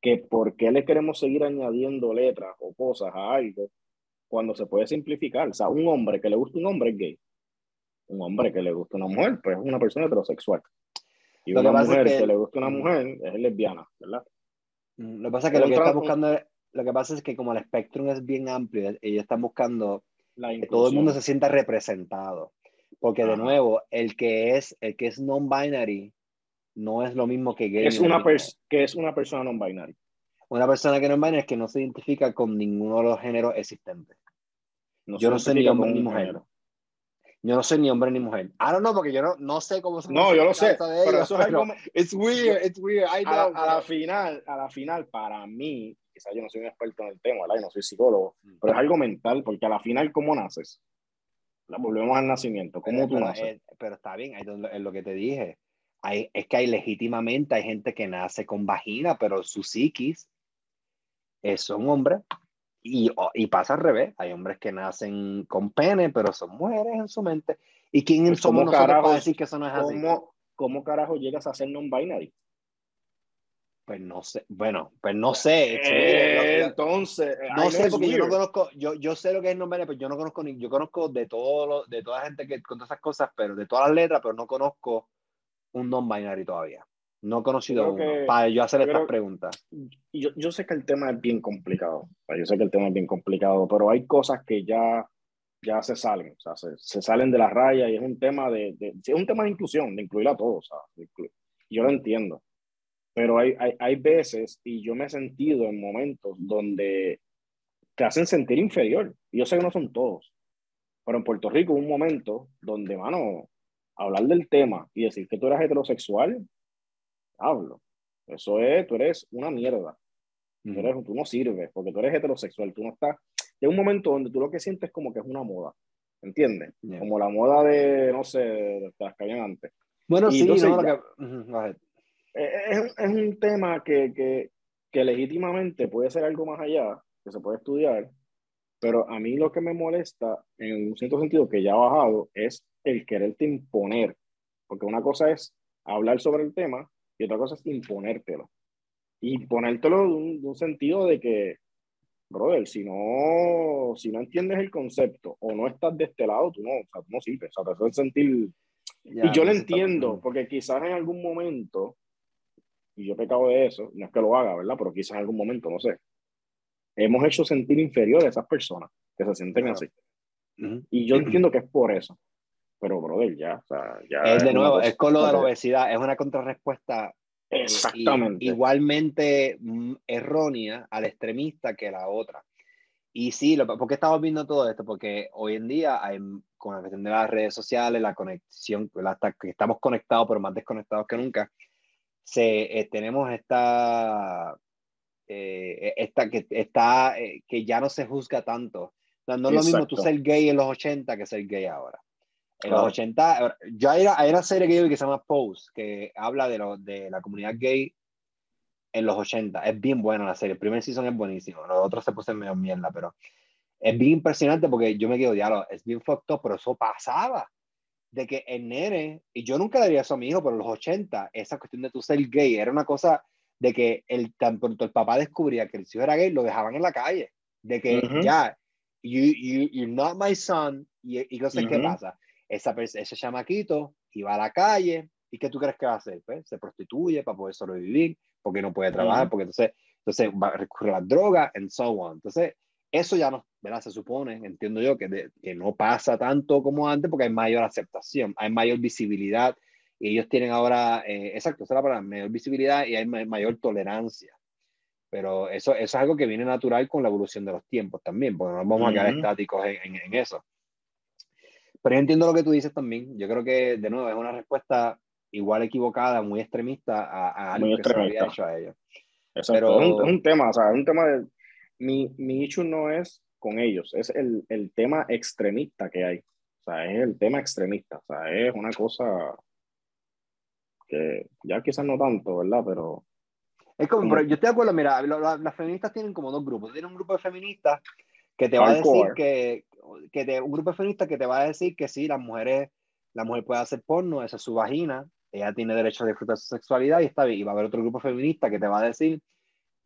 que por qué le queremos seguir añadiendo letras o cosas a algo cuando se puede simplificar. O sea, un hombre que le gusta un hombre es gay. Un hombre que le gusta una mujer, pues es una persona heterosexual. Y Lo que una es mujer que- que le gusta una mujer es lesbiana, ¿verdad? Lo que pasa es que lo que están buscando, es- lo que pasa es que como el espectro es bien amplio, ellos están buscando que todo el mundo se sienta representado. Porque de nuevo, el que es, el que es non-binary no es lo mismo que gay. es una, que es una persona non binaria. Una persona que no es binary es que no se identifica con ninguno de los géneros existentes. Yo se no soy ni hombre ni mujer. género. Yo no soy ni hombre ni mujer. I don't know, porque yo no, no sé cómo se No, yo lo sé, pero ellos, eso es algo. It's weird, it's weird, I A la, a la final, a la final, para mí, quizás yo no soy un experto en el tema, ¿verdad? Yo no soy psicólogo, Mm. pero es algo mental, porque a la final, ¿cómo naces? Volvemos al nacimiento, ¿cómo pero, tú pero, naces? eh, pero está bien, es lo que te dije. Hay, es que hay legítimamente, hay gente que nace con vagina, pero su psiquis eh, son hombres. Y, y pasa al revés. Hay hombres que nacen con pene, pero son mujeres en su mente. ¿Y quién Pues, somos ¿cómo nosotros para decir que eso no es así? ¿Cómo, ¿Cómo carajo llegas a ser non-binary? Pues no sé. Bueno, pues no sé. Eh, entonces, I No sé, porque yo no conozco, yo, yo sé lo que es no binary, pero yo no conozco ni, yo conozco de todo lo- de toda la gente que con todas esas cosas, pero de todas las letras, pero no conozco un non-binary todavía. No he conocido uno. que- para yo hacer estas creo- preguntas. yo, yo sé que el tema es bien complicado. Yo sé que el tema es bien complicado, pero hay cosas que ya ya se salen, o sea, se, se, salen de la raya y es un tema de, de, es un tema de inclusión, de incluir a todos, o sea, yo lo entiendo, pero hay, hay, hay veces, y yo me he sentido en momentos donde te hacen sentir inferior, y yo sé que no son todos, pero en Puerto Rico hubo un momento donde, mano, hablar del tema y decir que tú eras heterosexual, hablo, eso es, tú eres una mierda, tú, eres, tú no sirves, porque tú eres heterosexual, tú no estás es un momento donde tú lo que sientes como que es una moda, ¿entiendes? Como la moda de, no sé, de las que habían antes. Bueno, sí, no, es, es, un tema que, que, que legítimamente puede ser algo más allá, que se puede estudiar, pero a mí lo que me molesta, en un cierto sentido que ya ha bajado, es el quererte imponer, porque una cosa es hablar sobre el tema y otra cosa es imponértelo. Y ponértelo de un sentido de que brother, si no, si no entiendes el concepto o no estás de este lado, tú no, o sea, tú no sirves, o sea, te haces sentir... y yo lo entiendo, porque quizás en algún momento, y yo he pecado de eso, no es que lo haga, ¿verdad? Pero quizás en algún momento, no sé, hemos hecho sentir inferior a esas personas que se sienten así. Y yo entiendo que es por eso. Pero, brother, ya, o sea, ya... Es de nuevo, es con lo de la obesidad, es una contrarrespuesta Exactamente. igualmente mm, errónea al extremista que la otra. Y sí, lo, ¿por qué estamos viendo todo esto? Porque hoy en día, hay, con la cuestión de las redes sociales, la conexión, hasta que estamos conectados, pero más desconectados que nunca, se, eh, tenemos esta, eh, esta, que, está, eh, que ya no se juzga tanto. No, no es lo mismo tú ser gay en los 80 que ser gay ahora. En los 80, yo hay, hay una serie que, que se llama Pose, que habla de, lo, de la comunidad gay en los 80. Es bien buena la serie. El primer season es buenísimo. Los otros se pusieron medio mierda, pero es bien impresionante porque yo me quedo, diálogo, es bien fucked up, pero eso pasaba. De que el nene, y yo nunca diría eso a mi hijo, pero en los 80, esa cuestión de tu ser gay era una cosa de que el, tan pronto el papá descubría que el hijo era gay, lo dejaban en la calle. De que ya, you, you, you're not my son, y, y sé qué pasa esa, ese chamaquito iba a la calle y ¿qué tú crees que va a hacer? Pues se prostituye para poder sobrevivir, porque no puede trabajar, porque entonces, entonces va a recurrir a las drogas, and so on. Entonces, eso ya no, ¿verdad? Se supone, entiendo yo, que, que no pasa tanto como antes porque hay mayor aceptación, hay mayor visibilidad y ellos tienen ahora, eh, exacto, esa es la palabra, mayor visibilidad y hay mayor tolerancia. Pero eso, eso es algo que viene natural con la evolución de los tiempos también, porque no nos vamos a quedar estáticos en, en, eso. Pero yo entiendo lo que tú dices también. Yo creo que, de nuevo, es una respuesta igual equivocada, muy extremista a, a algo que se había hecho a ellos. Pero... Es, un, tema, o sea, es un tema de... Mi, mi issue no es con ellos, es el, el tema extremista que hay. O sea, es el tema extremista. O sea, es una cosa que ya quizás no tanto, ¿verdad? Pero... Es como, pero yo estoy de acuerdo, mira, las feministas tienen como dos grupos. Tienen un grupo de feministas que te va a decir que, que te, un grupo feminista que te va a decir que sí, las mujeres, la mujer puede hacer porno, esa es su vagina, ella tiene derecho a disfrutar su sexualidad y está bien. Y va a haber otro grupo feminista que te va a decir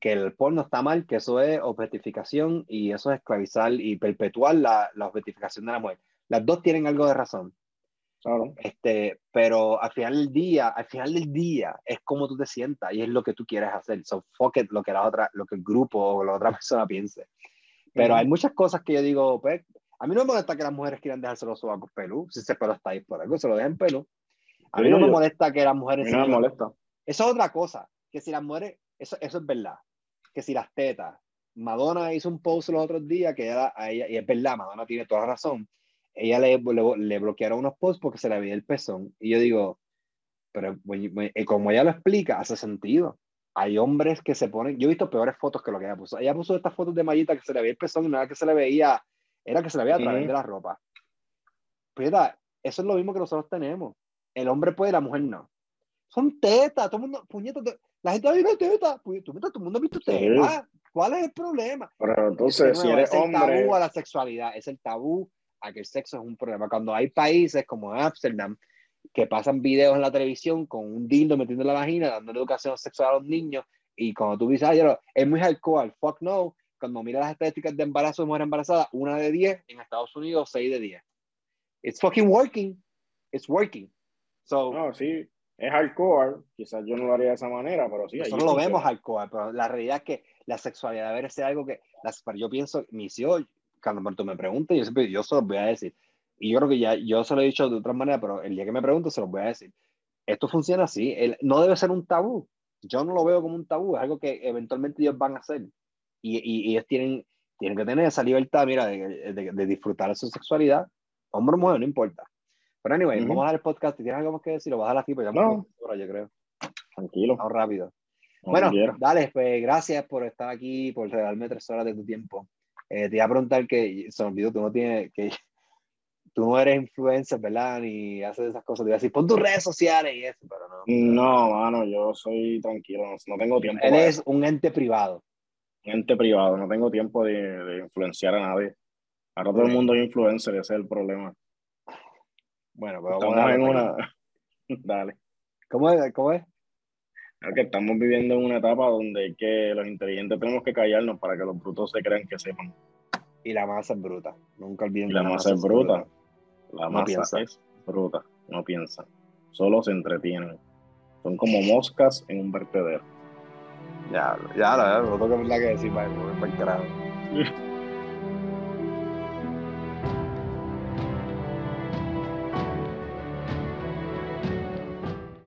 que el porno está mal, que eso es objetificación y eso es esclavizar y perpetuar la, la objetificación de la mujer. Las dos tienen algo de razón. Claro. Este, pero al final del día, al final del día es como tú te sientas y es lo que tú quieres hacer. So fuck it, lo que la otra, lo que el grupo o la otra persona piense. Pero hay muchas cosas que yo digo, pues, a mí no me molesta que las mujeres quieran dejarse los sobacos pelú. Si ese pelo está ahí por algo, se lo dejen pelo. A mí no me molesta que las mujeres... No me molesta. Eso es otra cosa. Que si las mujeres... Eso, eso es verdad. Que si las tetas... Madonna hizo un post los otros días que ella, a ella, y es verdad, Madonna tiene toda la razón. Ella le, le, bloquearon unos posts porque se le veía el pezón. Y yo digo, pero como ella lo explica, hace sentido hay hombres que se ponen, yo he visto peores fotos que lo que ella puso. Ella puso estas fotos de Mayita que se le veía el pezón y nada que se le veía, era que se le veía a través de la ropa. Pues eso es lo mismo que nosotros tenemos. El hombre puede, la mujer no. Son tetas, todo el mundo, puñetas, la gente visto tetas, todo el mundo ha visto tetas. ¿Cuál es el problema? Pero entonces, si eres es el tabú a la sexualidad, es el tabú a que el sexo es un problema. Cuando hay países como Amsterdam, que pasan videos en la televisión con un dildo metiendo en la vagina, dando educación sexual a los niños, y cuando tú dices, es muy hardcore, fuck no, cuando mira las estadísticas de embarazo de mujer embarazada, una de 10, en Estados Unidos, 6 de 10. It's fucking working. It's working. So, no, sí, es hardcore. Quizás yo no lo haría de esa manera, pero sí. Nosotros lo vemos hardcore, pero la realidad es que la sexualidad debe ser algo que, yo pienso, mis hijos, cuando tú me preguntes, yo siempre, yo se los voy a decir. Y yo creo que ya, yo se lo he dicho de otra manera, pero el día que me pregunte se los voy a decir. Esto funciona así, el, no debe ser un tabú. Yo no lo veo como un tabú, es algo que eventualmente ellos van a hacer. Y, y, ellos tienen, tienen que tener esa libertad, mira, de, de, disfrutar de su sexualidad. Hombre o mujer, no importa. Pero anyway, vamos a dar el podcast. ¿Tienes algo más que decir? Lo vas a dar aquí, pues ya no. yo creo. Tranquilo. Vamos rápido. bueno, dale, pues gracias por estar aquí, por regalarme tres horas de tu tiempo. Eh, te iba a preguntar que, se me olvidó, tú no tienes, que tú no eres influencer, ¿verdad? Ni haces esas cosas. Te iba a decir, pon tus redes sociales y eso, pero no. No, mano, yo soy tranquilo, no, tengo tiempo. Él es un ente privado. Un ente privado, no tengo tiempo de, de influenciar a nadie. Ahora todo el mundo es influencer, ese es el problema. Bueno, pero pues vamos a en una... Dale. ¿Cómo es? ¿Cómo es? que estamos viviendo en una etapa donde que los inteligentes tenemos que callarnos para que los brutos se crean que sepan. Y la masa es bruta. Nunca olviden. la, masa, es bruta. La masa es bruta. No piensa. Solo se entretienen. Son como moscas en un vertedero. Ya, ya, no tengo que decir, para el carajo.